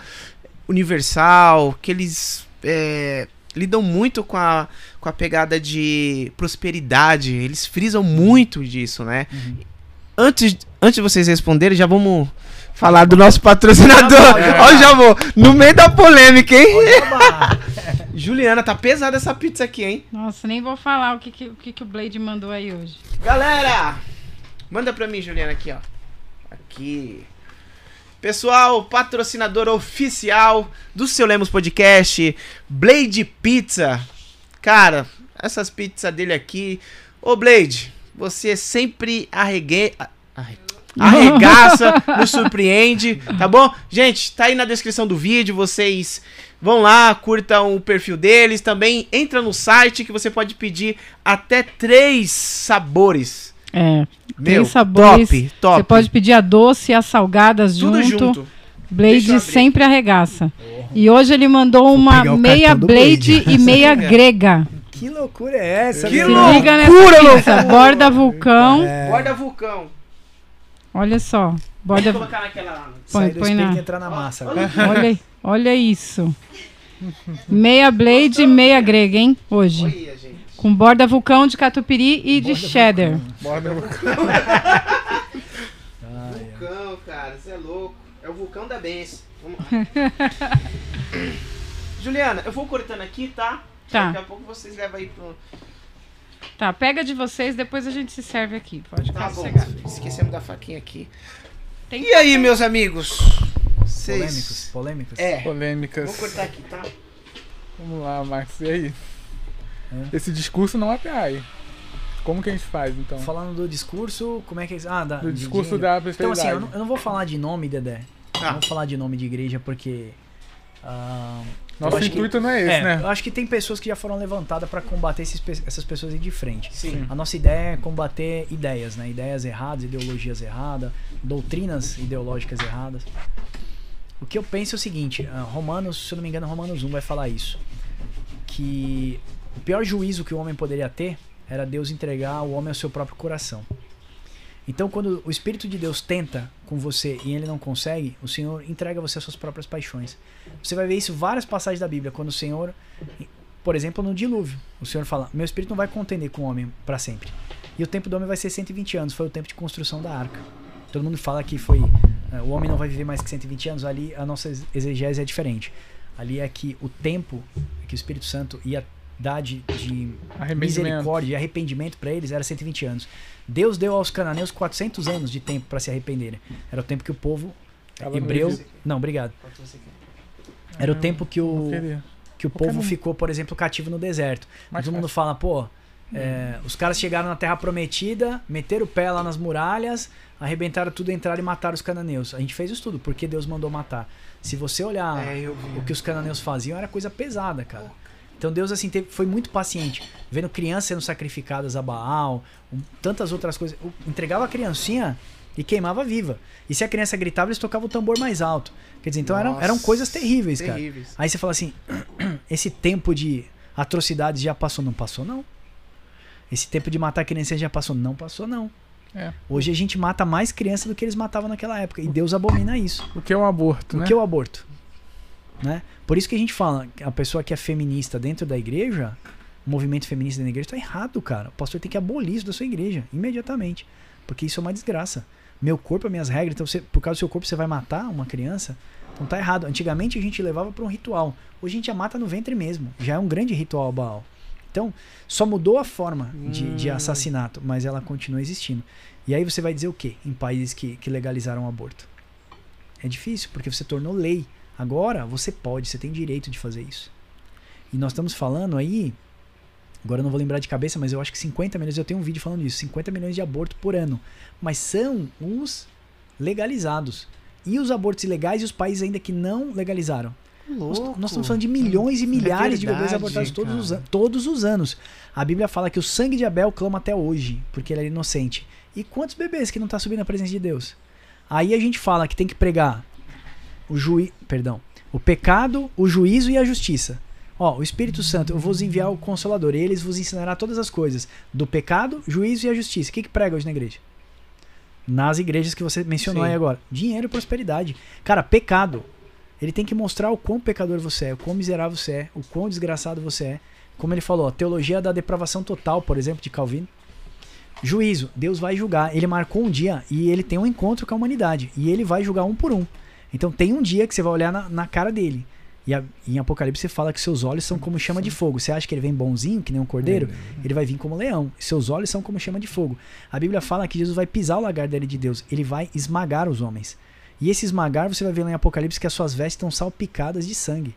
universal, que eles é, lidam muito com a, com a pegada de prosperidade, eles frisam muito disso, né? Uhum. Antes, antes de vocês responderem, já vamos falar do nosso patrocinador. Ó, já vou. No meio da polêmica, hein? Juliana, tá pesada essa pizza aqui, hein? Nossa, nem vou falar o que, que, o, que, que o Blade mandou aí hoje. Galera, manda pra mim, Juliana, aqui, ó. Aqui. Pessoal, patrocinador oficial do Seu Lemos Podcast, Blade Pizza. Cara, essas pizzas dele aqui. Ô, Blade, você sempre arregue... arregaça, nos surpreende, tá bom? Gente, tá aí na descrição do vídeo, vocês vão lá, curtam o perfil deles, também entra no site que você pode pedir até três sabores é. Meu, tem sabores. Top, top. Você pode pedir a doce e a salgadas Tudo junto. junto. Blade sempre arregaça. Oh. E hoje ele mandou uma meia Blade, Blade e meia grega. Que loucura é essa? Que loucura, liga nessa loucura. Borda vulcão. É. Borda vulcão. Olha só. Borda... Vou colocar naquela... Põe, põe na... entrar na massa. Olha, olha, olha isso. Meia Blade e meia grega, hein? Hoje. Olha, com borda vulcão de catupiry e borda de cheddar. Vulcão. Borda vulcão. vulcão, cara, você é louco. É o vulcão da benção. Vamos lá. Juliana, eu vou cortando aqui, tá? Tá. Daqui a pouco vocês levam aí pro. Tá, pega de vocês, depois a gente se serve aqui. Pode tá bom. Esquecemos da faquinha aqui. Tem e aí, meus amigos? Vocês... Polêmicos, polêmicos. É. Polêmicas. Vou cortar aqui, tá? Vamos lá, Marcos. E aí? É. Esse discurso não é PI. Como que a gente faz, então? Falando do discurso, como é que... Ah, da, do discurso da prosperidade. Então, assim, eu não, eu não, vou falar de nome, Dedé. Ah. Não vou falar de nome de igreja, porque... Uh, Nosso intuito que, não é esse, é, né? Eu acho que tem pessoas que já foram levantadas para combater esses, essas pessoas aí de frente. Sim. A nossa ideia é combater ideias, né? Ideias erradas, ideologias erradas, doutrinas ideológicas erradas. O que eu penso é o seguinte, uh, Romanos, se eu não me engano, Romanos 1 vai falar isso. Que o pior juízo que o homem poderia ter era Deus entregar o homem ao seu próprio coração. Então, quando o Espírito de Deus tenta com você e ele não consegue, o Senhor entrega você às suas próprias paixões. Você vai ver isso em várias passagens da Bíblia, quando o Senhor, por exemplo, no dilúvio, o Senhor fala: Meu Espírito não vai contender com o homem para sempre. E o tempo do homem vai ser 120 anos, foi o tempo de construção da arca. Todo mundo fala que foi. Uh, o homem não vai viver mais que 120 anos, ali a nossa exegese é diferente. Ali é que o tempo que o Espírito Santo ia dar de, de misericórdia e arrependimento para eles era 120 anos. Deus deu aos cananeus 400 anos de tempo para se arrependerem. Era o tempo que o povo Tava hebreu. Não, obrigado. Era o tempo que o, que o povo ficou, por exemplo, cativo no deserto. Todo mundo fala, pô, é, os caras chegaram na Terra Prometida, meteram o pé lá nas muralhas, arrebentaram tudo, entraram e mataram os cananeus. A gente fez isso tudo, porque Deus mandou matar. Se você olhar é, o que os cananeus faziam, era coisa pesada, cara. Então Deus assim teve, foi muito paciente, vendo crianças sendo sacrificadas a Baal, um, tantas outras coisas. Entregava a criancinha e queimava viva. E se a criança gritava, eles tocavam o tambor mais alto. Quer dizer, então eram, eram coisas terríveis, terríveis, cara. Aí você fala assim: esse tempo de atrocidades já passou? Não passou, não. Esse tempo de matar criança já passou? Não passou, não. É. Hoje a gente mata mais criança do que eles matavam naquela época. E Deus abomina isso. O que é o aborto, o né? O que é o aborto? Né? Por isso que a gente fala, a pessoa que é feminista dentro da igreja, o movimento feminista dentro da igreja, está errado, cara. O pastor tem que abolir isso da sua igreja, imediatamente. Porque isso é uma desgraça. Meu corpo, minhas regras, então você, por causa do seu corpo você vai matar uma criança? Então tá errado. Antigamente a gente levava para um ritual. Hoje a gente já mata no ventre mesmo. Já é um grande ritual Baal. Então, só mudou a forma de, hum. de assassinato, mas ela continua existindo. E aí você vai dizer o quê em países que, que legalizaram o aborto? É difícil, porque você tornou lei. Agora você pode, você tem direito de fazer isso. E nós estamos falando aí, agora eu não vou lembrar de cabeça, mas eu acho que 50 milhões, eu tenho um vídeo falando isso, 50 milhões de aborto por ano. Mas são os legalizados. E os abortos ilegais e os países ainda que não legalizaram. Louco. Nós estamos falando de milhões e milhares é verdade, de bebês abortados todos os, todos os anos. A Bíblia fala que o sangue de Abel clama até hoje, porque ele era inocente. E quantos bebês que não está subindo a presença de Deus? Aí a gente fala que tem que pregar o juiz, perdão, o pecado, o juízo e a justiça. Ó, o Espírito Santo, eu vos enviar o Consolador, e eles vos ensinará todas as coisas do pecado, juízo e a justiça. O que, que prega hoje na igreja? Nas igrejas que você mencionou Sim. aí agora. Dinheiro e prosperidade. Cara, pecado. Ele tem que mostrar o quão pecador você é, o quão miserável você é, o quão desgraçado você é. Como ele falou, a teologia da depravação total, por exemplo, de Calvino. Juízo, Deus vai julgar. Ele marcou um dia e ele tem um encontro com a humanidade. E ele vai julgar um por um. Então tem um dia que você vai olhar na, na cara dele. E a, em Apocalipse você fala que seus olhos são como chama de fogo. Você acha que ele vem bonzinho, que nem um cordeiro? Ele vai vir como leão. Seus olhos são como chama de fogo. A Bíblia fala que Jesus vai pisar o lagar dele de Deus. Ele vai esmagar os homens. E esse esmagar, você vai ver lá em Apocalipse que as suas vestes estão salpicadas de sangue.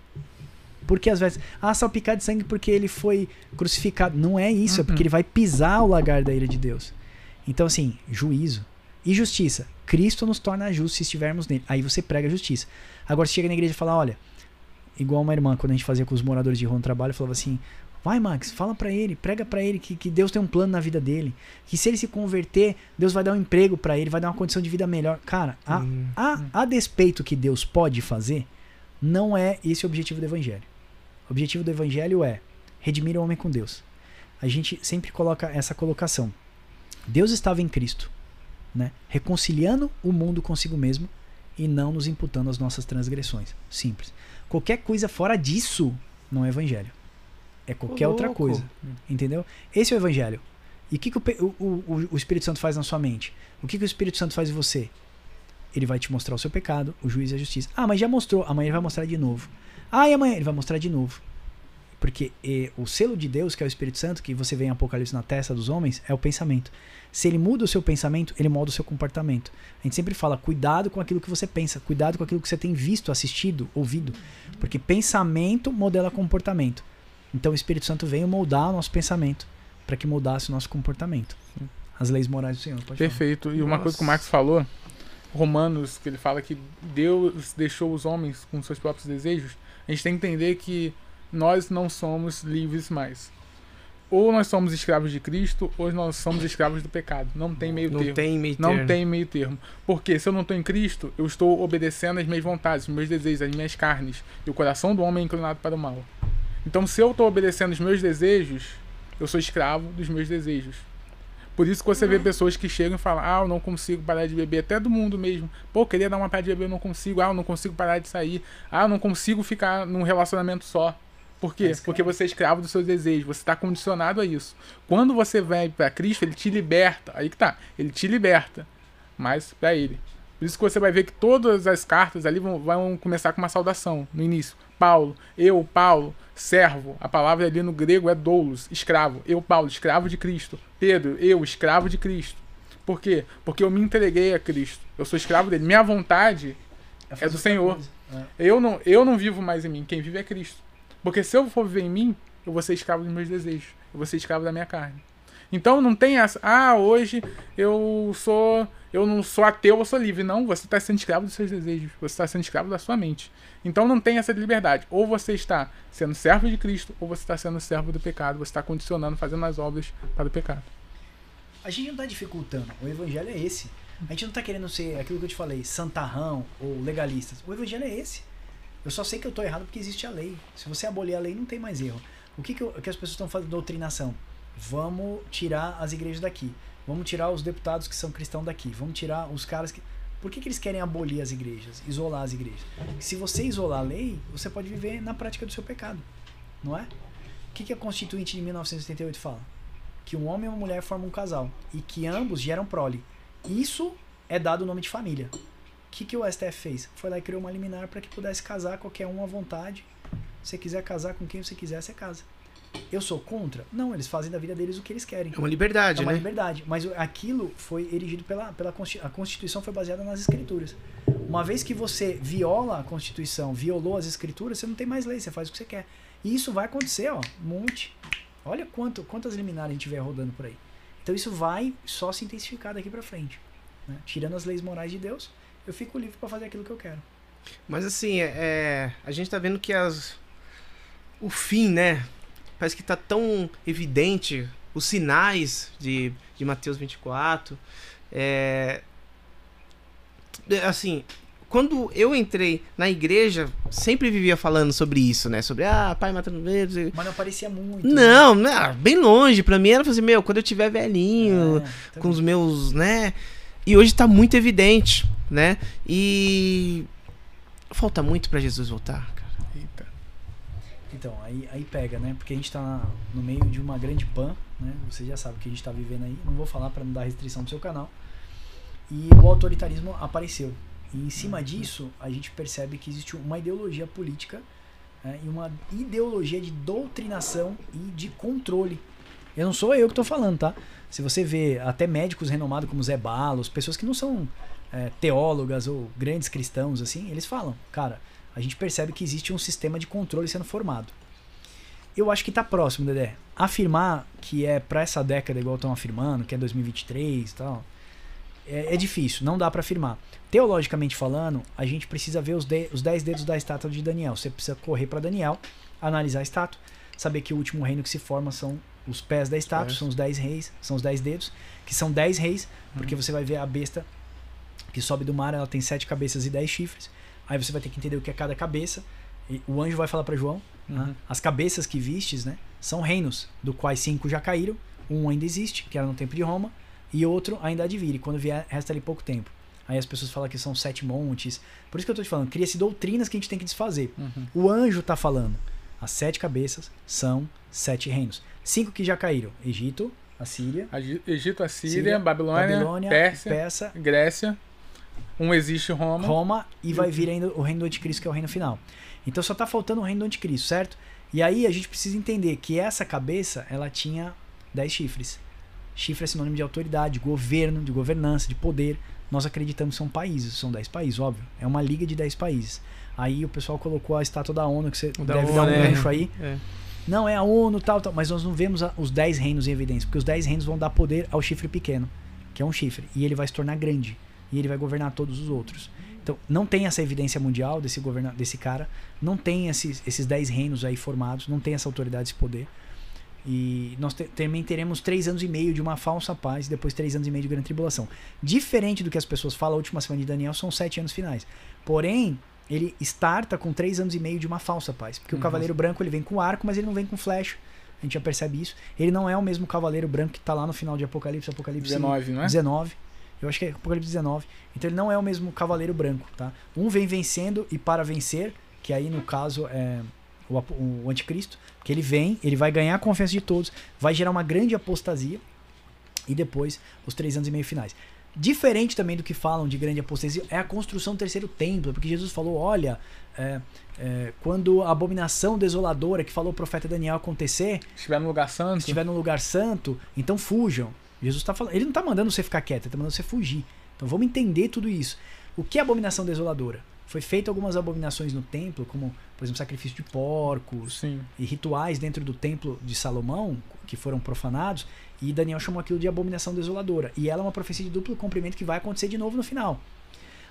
Por que as vestes? Ah, salpicado de sangue porque ele foi crucificado. Não é isso, uhum. é porque uhum. ele vai pisar o lagar da ira de Deus. Então, assim, juízo. E justiça. Cristo nos torna justos se estivermos nele. Aí você prega a justiça. Agora você chega na igreja e fala: olha, igual uma irmã, quando a gente fazia com os moradores de rua no trabalho, falava assim: Vai, Max, fala para ele, prega para ele que, que Deus tem um plano na vida dele. Que se ele se converter, Deus vai dar um emprego para ele, vai dar uma condição de vida melhor. Cara, a, a, a despeito que Deus pode fazer, não é esse o objetivo do evangelho. O objetivo do evangelho é redimir o homem com Deus. A gente sempre coloca essa colocação. Deus estava em Cristo, né? reconciliando o mundo consigo mesmo e não nos imputando as nossas transgressões. Simples. Qualquer coisa fora disso não é evangelho. É qualquer outra coisa. Entendeu? Esse é o evangelho. E o que, que o, o, o, Espírito Santo faz na sua mente? O que, que o Espírito Santo faz em você? Ele vai te mostrar o seu pecado, o juízo e a justiça. Ah, mas já mostrou. Amanhã ele vai mostrar de novo. Ah, e amanhã ele vai mostrar de novo. Porque e, o selo de Deus, que é o Espírito Santo, que você vê em Apocalipse na testa dos homens, é o pensamento. Se ele muda o seu pensamento, ele molda o seu comportamento. A gente sempre fala, cuidado com aquilo que você pensa, cuidado com aquilo que você tem visto, assistido, ouvido. Porque pensamento modela comportamento. Então o Espírito Santo veio moldar o nosso pensamento para que moldasse o nosso comportamento. As leis morais do Senhor. Perfeito. E uma Nossa. coisa que o Marcos falou, Romanos, que ele fala que Deus deixou os homens com seus próprios desejos, a gente tem que entender que nós não somos livres mais. Ou nós somos escravos de Cristo, ou nós somos escravos do pecado. Não tem meio não termo. Tem meio não termo. tem meio termo. Porque se eu não estou em Cristo, eu estou obedecendo às minhas vontades, os meus desejos, as minhas carnes. E o coração do homem é inclinado para o mal. Então, se eu estou obedecendo os meus desejos, eu sou escravo dos meus desejos. Por isso que você vê pessoas que chegam e falam: Ah, eu não consigo parar de beber, até do mundo mesmo. Pô, queria dar uma parada de beber, eu não consigo. Ah, eu não consigo parar de sair. Ah, eu não consigo ficar num relacionamento só. Por quê? Porque você é escravo dos seus desejos, você está condicionado a isso. Quando você vem para Cristo, ele te liberta. Aí que tá, ele te liberta, mas para ele. Por isso que você vai ver que todas as cartas ali vão, vão começar com uma saudação no início. Paulo, eu, Paulo, servo. A palavra ali no grego é doulos, escravo. Eu, Paulo, escravo de Cristo. Pedro, eu, escravo de Cristo. Por quê? Porque eu me entreguei a Cristo. Eu sou escravo dele. Minha vontade é, é do Senhor. É. Eu, não, eu não vivo mais em mim. Quem vive é Cristo. Porque se eu for viver em mim, eu vou ser escravo dos meus desejos. Eu vou ser escravo da minha carne. Então não tem essa, ah, hoje eu sou, eu não sou ateu, eu sou livre. Não, você está sendo escravo dos seus desejos, você está sendo escravo da sua mente. Então não tem essa liberdade. Ou você está sendo servo de Cristo, ou você está sendo servo do pecado, você está condicionando, fazendo as obras para o pecado. A gente não está dificultando, o evangelho é esse. A gente não está querendo ser aquilo que eu te falei, santarrão ou legalistas. O evangelho é esse. Eu só sei que eu estou errado porque existe a lei. Se você abolir a lei, não tem mais erro. O que, que, eu, que as pessoas estão fazendo? Doutrinação. Vamos tirar as igrejas daqui. Vamos tirar os deputados que são cristãos daqui. Vamos tirar os caras que. Por que, que eles querem abolir as igrejas? Isolar as igrejas? Se você isolar a lei, você pode viver na prática do seu pecado. Não é? O que, que a Constituinte de 1988 fala? Que um homem e uma mulher formam um casal. E que ambos geram prole. Isso é dado o nome de família. O que, que o STF fez? Foi lá e criou uma liminar para que pudesse casar qualquer um à vontade. Se você quiser casar com quem você quiser, você casa. Eu sou contra? Não, eles fazem da vida deles o que eles querem. É uma liberdade, né? É uma né? liberdade. Mas aquilo foi erigido pela, pela a Constituição foi baseada nas escrituras. Uma vez que você viola a Constituição, violou as escrituras, você não tem mais lei, você faz o que você quer. E isso vai acontecer, ó, um monte. Olha quanto, quantas liminares a gente vê rodando por aí. Então isso vai só se intensificar daqui para frente. Né? Tirando as leis morais de Deus, eu fico livre para fazer aquilo que eu quero. Mas assim, é, é, a gente tá vendo que as, o fim, né? Parece que tá tão evidente os sinais de, de Mateus 24. É, é, assim, quando eu entrei na igreja, sempre vivia falando sobre isso, né? Sobre, ah, pai matando vezes. Mas não aparecia muito. Não, né? não bem longe. Pra mim era fazer, meu, quando eu tiver velhinho, é, com os meus, né? E hoje tá muito evidente, né? E falta muito para Jesus voltar, cara. Eita. Então, aí, aí pega, né? Porque a gente tá no meio de uma grande pan, né? Você já sabe o que a gente tá vivendo aí. Não vou falar para não dar restrição pro seu canal. E o autoritarismo apareceu. E em cima disso, a gente percebe que existe uma ideologia política né, e uma ideologia de doutrinação e de controle. Eu não sou eu que estou falando, tá? Se você vê até médicos renomados como Zé Balos, pessoas que não são é, teólogas ou grandes cristãos, assim, eles falam, cara, a gente percebe que existe um sistema de controle sendo formado. Eu acho que está próximo, Dedé. Afirmar que é para essa década, igual estão afirmando, que é 2023 e tal, é, é difícil, não dá para afirmar. Teologicamente falando, a gente precisa ver os, de, os dez dedos da estátua de Daniel. Você precisa correr para Daniel, analisar a estátua, saber que o último reino que se forma são os pés da estátua, são os dez reis, são os dez dedos, que são dez reis, porque uhum. você vai ver a besta que sobe do mar, ela tem sete cabeças e dez chifres. Aí você vai ter que entender o que é cada cabeça. E o anjo vai falar para João: né? uhum. as cabeças que vistes, né, são reinos, do quais cinco já caíram, um ainda existe, que era no tempo de Roma, e outro ainda há de vir, e quando vier, resta ali pouco tempo. Aí as pessoas falam que são sete montes. Por isso que eu estou te falando, cria-se doutrinas que a gente tem que desfazer. Uhum. O anjo está falando, as sete cabeças são sete reinos. Cinco que já caíram: Egito, Assíria. Egito, Assíria, Síria, Babilônia, Babilônia Pérsia, Persa, Grécia. Um existe Roma. Roma e vai vir ainda o reino do anticristo, que é o reino final. Então só está faltando o reino do anticristo, certo? E aí a gente precisa entender que essa cabeça, ela tinha dez chifres. Chifre é sinônimo de autoridade, de governo, de governança, de poder. Nós acreditamos que são países, são 10 países, óbvio. É uma liga de 10 países. Aí o pessoal colocou a estátua da ONU, que você da deve ONU, dar um é. gancho aí. É. Não, é a ONU, tal, tal. Mas nós não vemos a, os 10 reinos em evidência, porque os 10 reinos vão dar poder ao chifre pequeno, que é um chifre. E ele vai se tornar grande. E ele vai governar todos os outros. Então, não tem essa evidência mundial desse, governa desse cara, não tem esses, esses 10 reinos aí formados, não tem essa autoridade, esse poder. E nós te também teremos três anos e meio de uma falsa paz e depois três anos e meio de grande tribulação. Diferente do que as pessoas falam, a última semana de Daniel são sete anos finais. Porém, ele starta com três anos e meio de uma falsa paz. Porque uhum. o Cavaleiro Branco ele vem com arco, mas ele não vem com flecha. A gente já percebe isso. Ele não é o mesmo Cavaleiro Branco que está lá no final de Apocalipse, Apocalipse 19, não é? 19. Eu acho que é Apocalipse 19. Então ele não é o mesmo Cavaleiro Branco, tá? Um vem vencendo e para vencer, que aí no caso é o, o anticristo, que ele vem, ele vai ganhar a confiança de todos, vai gerar uma grande apostasia e depois os três anos e meio finais. Diferente também do que falam de grande apostasia é a construção do terceiro templo, porque Jesus falou: olha, é, é, quando a abominação desoladora que falou o profeta Daniel acontecer, estiver no lugar santo, estiver no lugar santo, então fujam. Jesus está falando, ele não está mandando você ficar quieto, ele está mandando você fugir. Então vamos entender tudo isso. O que é abominação desoladora? Foi feito algumas abominações no templo, como por exemplo, sacrifício de porcos Sim. e rituais dentro do templo de Salomão, que foram profanados, e Daniel chamou aquilo de abominação desoladora. E ela é uma profecia de duplo cumprimento que vai acontecer de novo no final.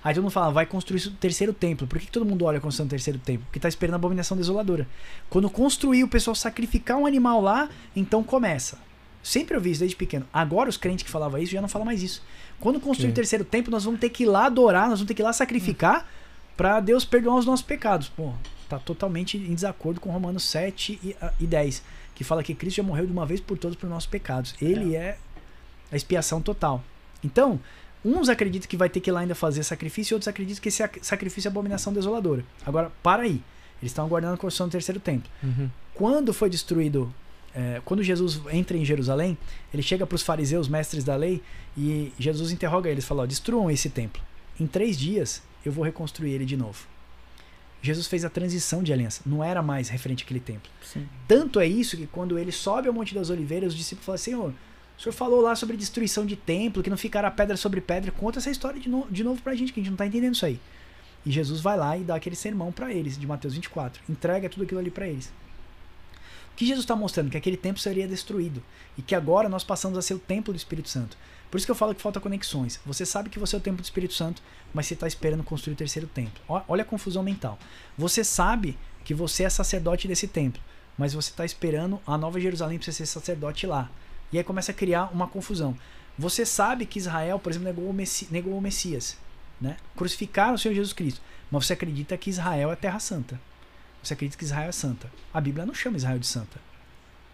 Aí todo mundo fala, vai construir o terceiro templo. Por que, que todo mundo olha a construção do terceiro templo? Porque está esperando a abominação desoladora. Quando construir, o pessoal sacrificar um animal lá, então começa. Sempre ouvi isso desde pequeno. Agora os crentes que falavam isso já não falam mais isso. Quando construir o terceiro templo, nós vamos ter que ir lá adorar, nós vamos ter que ir lá sacrificar hum. para Deus perdoar os nossos pecados. Pô, está totalmente em desacordo com Romanos 7 e, e 10, que fala que Cristo já morreu de uma vez por todas por nossos pecados. Ele é, é a expiação total. Então, uns acreditam que vai ter que ir lá ainda fazer sacrifício, e outros acreditam que esse sacrifício é abominação desoladora. Agora, para aí. Eles estão aguardando a construção do terceiro templo. Uhum. Quando foi destruído, é, quando Jesus entra em Jerusalém, ele chega para os fariseus, mestres da lei, e Jesus interroga eles, fala: ó, destruam esse templo. Em três dias eu vou reconstruir ele de novo. Jesus fez a transição de aliança, não era mais referente àquele templo. Sim. Tanto é isso que quando ele sobe ao Monte das Oliveiras, os discípulos falam: Senhor, o senhor falou lá sobre destruição de templo, que não ficará pedra sobre pedra. Conta essa história de, no, de novo pra gente, que a gente não tá entendendo isso aí. E Jesus vai lá e dá aquele sermão para eles, de Mateus 24. Entrega tudo aquilo ali para eles. Que Jesus está mostrando? Que aquele templo seria destruído. E que agora nós passamos a ser o templo do Espírito Santo. Por isso que eu falo que falta conexões. Você sabe que você é o templo do Espírito Santo, mas você está esperando construir o terceiro templo. Olha a confusão mental. Você sabe que você é sacerdote desse templo, mas você está esperando a Nova Jerusalém para você ser sacerdote lá. E aí começa a criar uma confusão. Você sabe que Israel, por exemplo, negou o, Messi negou o Messias. Né? Crucificaram o Senhor Jesus Cristo. Mas você acredita que Israel é terra santa. Você acredita que Israel é santa. A Bíblia não chama Israel de santa.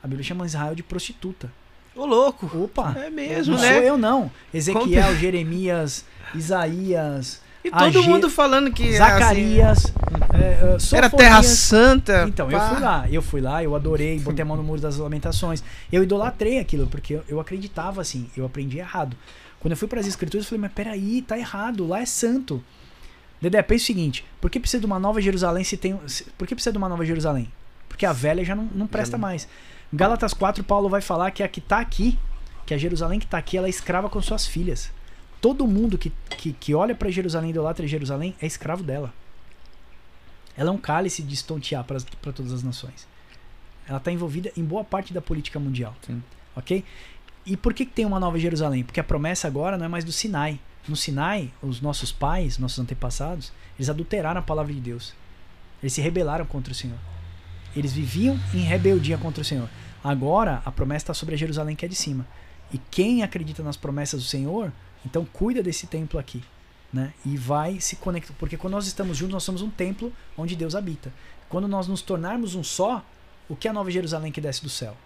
A Bíblia chama Israel de prostituta. Ô, louco! Opa! É mesmo, não né? Não sou eu, não. Ezequiel, Como... Jeremias, Isaías. E todo mundo falando que. Zacarias. Assim, é, era Terra Santa. Então, pá. eu fui lá. Eu fui lá, eu adorei, botei a mão no muro das lamentações. Eu idolatrei aquilo, porque eu, eu acreditava assim, eu aprendi errado. Quando eu fui para as escrituras, eu falei, mas peraí, tá errado, lá é santo. Dedé, pensa o seguinte: por que precisa de uma nova Jerusalém se tem. Por que precisa de uma nova Jerusalém? Porque a velha já não, não presta mais. Gálatas 4, Paulo vai falar que a que está aqui, que a Jerusalém que está aqui, ela é escrava com suas filhas. Todo mundo que, que, que olha para Jerusalém, idolatra Jerusalém, é escravo dela. Ela é um cálice de estontear para todas as nações. Ela está envolvida em boa parte da política mundial. Sim. Ok? E por que, que tem uma nova Jerusalém? Porque a promessa agora não é mais do Sinai. No Sinai, os nossos pais, nossos antepassados, eles adulteraram a palavra de Deus. Eles se rebelaram contra o Senhor. Eles viviam em rebeldia contra o Senhor. Agora, a promessa está sobre Jerusalém que é de cima. E quem acredita nas promessas do Senhor, então cuida desse templo aqui. Né? E vai se conectar. Porque quando nós estamos juntos, nós somos um templo onde Deus habita. Quando nós nos tornarmos um só, o que é a Nova Jerusalém que desce do céu?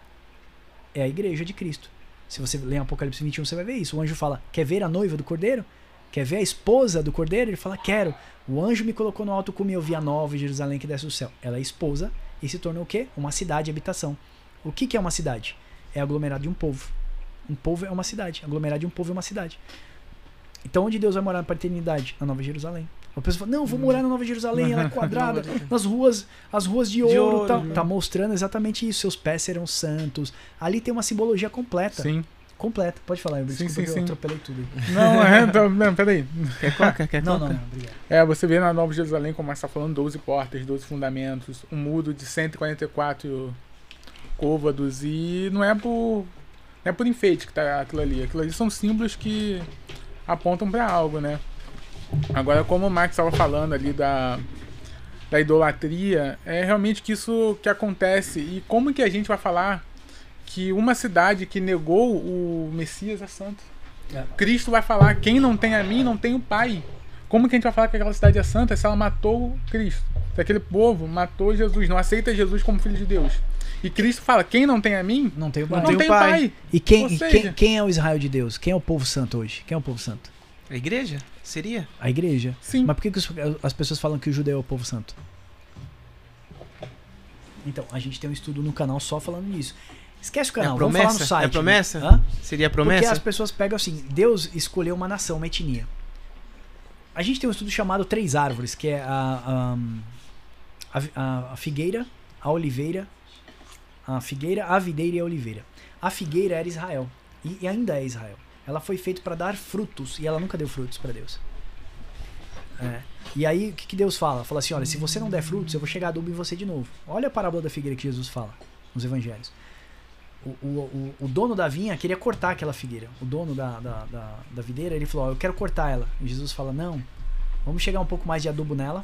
É a igreja de Cristo. Se você ler Apocalipse 21, você vai ver isso. O anjo fala: Quer ver a noiva do cordeiro? Quer ver a esposa do cordeiro? Ele fala: Quero. O anjo me colocou no alto e eu vi a nova Jerusalém que desce do céu. Ela é esposa e se tornou o quê? Uma cidade de habitação. O que, que é uma cidade? É aglomerado de um povo. Um povo é uma cidade. Aglomerado de um povo é uma cidade. Então, onde Deus vai morar para a eternidade? Na Nova Jerusalém. A pessoa fala, não, vou morar na Nova Jerusalém, ela é quadrada, nas ruas, as ruas de ouro, de ouro tá, tá, mostrando exatamente isso. Seus pés serão santos. Ali tem uma simbologia completa. Sim. Completa. Pode falar, eu, sim, sim, eu sim. atropelei tudo. Não, é, não, peraí. Quer coca? Quer não, não, não, obrigado. É, você vê na Nova Jerusalém, como está falando, 12 portas, 12 fundamentos, um muro de 144 côvados, e não é por, não é por enfeite que tá aquilo ali. Aquilo ali são símbolos que apontam para algo, né? Agora, como o Max estava falando ali da, da idolatria, é realmente que isso que acontece. E como que a gente vai falar que uma cidade que negou o Messias é santo? É. Cristo vai falar: quem não tem a mim, não tem o Pai. Como que a gente vai falar que aquela cidade é santa se ela matou Cristo? Se aquele povo matou Jesus, não aceita Jesus como filho de Deus. E Cristo fala: quem não tem a mim, não tem o pai. Não tem o pai. pai. E, quem, e quem, quem é o Israel de Deus? Quem é o povo santo hoje? Quem é o povo santo? A igreja? Seria? A igreja. Sim. Mas por que, que as pessoas falam que o judeu é o povo santo? Então, a gente tem um estudo no canal só falando nisso. Esquece o canal, é promessa? vamos falar no site. É promessa? Né? Seria promessa? Porque as pessoas pegam assim, Deus escolheu uma nação, uma etnia. A gente tem um estudo chamado Três Árvores, que é a, a, a, a figueira, a oliveira, a figueira, a videira e a oliveira. A figueira era Israel, e, e ainda é Israel. Ela foi feita para dar frutos e ela nunca deu frutos para Deus. É. E aí, o que, que, Deus fala? Fala assim: olha, se você não der frutos, eu vou chegar adubo em você de novo. Olha a parábola da figueira que Jesus fala nos evangelhos. O, o, o, o dono da vinha queria cortar aquela figueira. O dono da, da, da, da videira, ele falou: eu quero cortar ela. E Jesus fala: não, vamos chegar um pouco mais de adubo nela.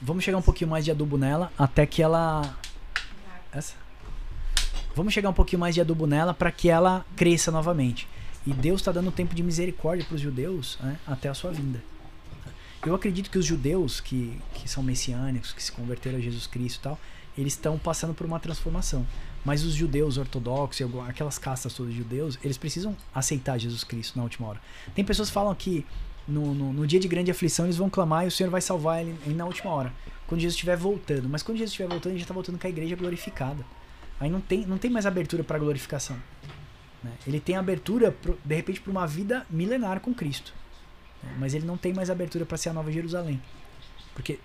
Vamos chegar um pouquinho mais de adubo nela até que ela. Essa? Vamos chegar um pouquinho mais de adubo nela para que ela cresça novamente. E Deus está dando tempo de misericórdia para os judeus né, até a sua vinda. Eu acredito que os judeus que, que são messiânicos, que se converteram a Jesus Cristo e tal, eles estão passando por uma transformação. Mas os judeus ortodoxos, aquelas castas todas de judeus, eles precisam aceitar Jesus Cristo na última hora. Tem pessoas que falam que no, no, no dia de grande aflição eles vão clamar e o Senhor vai salvar ele, ele na última hora. Quando Jesus estiver voltando. Mas quando Jesus estiver voltando, a gente está voltando com a igreja glorificada. Aí não tem, não tem mais abertura para glorificação. Né? Ele tem abertura, pro, de repente, para uma vida milenar com Cristo. Né? Mas ele não tem mais abertura para ser a Nova Jerusalém. Porque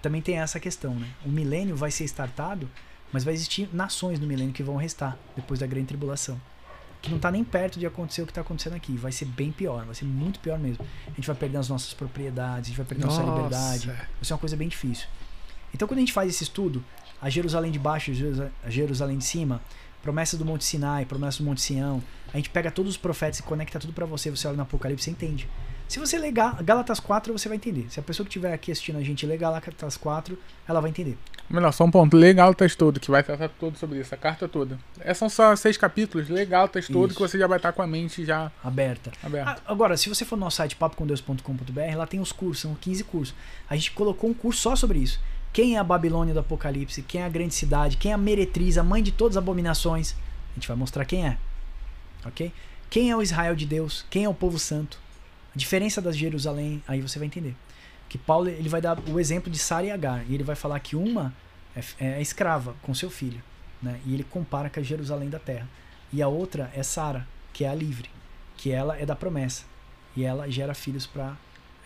também tem essa questão. Né? O milênio vai ser startado, mas vai existir nações no milênio que vão restar depois da grande tribulação. Que não está nem perto de acontecer o que está acontecendo aqui. Vai ser bem pior, vai ser muito pior mesmo. A gente vai perder as nossas propriedades, a gente vai perder a nossa liberdade. Vai ser uma coisa bem difícil. Então, quando a gente faz esse estudo, a Jerusalém de baixo, a Jerusalém de cima, promessa do Monte Sinai, promessa do Monte Sião. A gente pega todos os profetas e conecta tudo para você, você olha no Apocalipse e entende. Se você ler Galatas 4, você vai entender. Se a pessoa que estiver aqui assistindo a gente ler Galatas 4, ela vai entender. Melhor, só um ponto. Legal o texto todo, que vai tratar todo sobre isso, a carta toda. É, são só seis capítulos, legal o texto isso. todo, que você já vai estar com a mente já aberta. aberta. Agora, se você for no nosso site papocomdeus.com.br, lá tem os cursos, são 15 cursos. A gente colocou um curso só sobre isso. Quem é a Babilônia do Apocalipse? Quem é a grande cidade? Quem é a meretriz, a mãe de todas as abominações? A gente vai mostrar quem é. Ok? Quem é o Israel de Deus? Quem é o povo santo? A diferença das Jerusalém, aí você vai entender. Que Paulo ele vai dar o exemplo de Sara e Agar. E ele vai falar que uma é, é escrava com seu filho. Né? E ele compara com a Jerusalém da terra. E a outra é Sara, que é a livre. Que ela é da promessa. E ela gera filhos para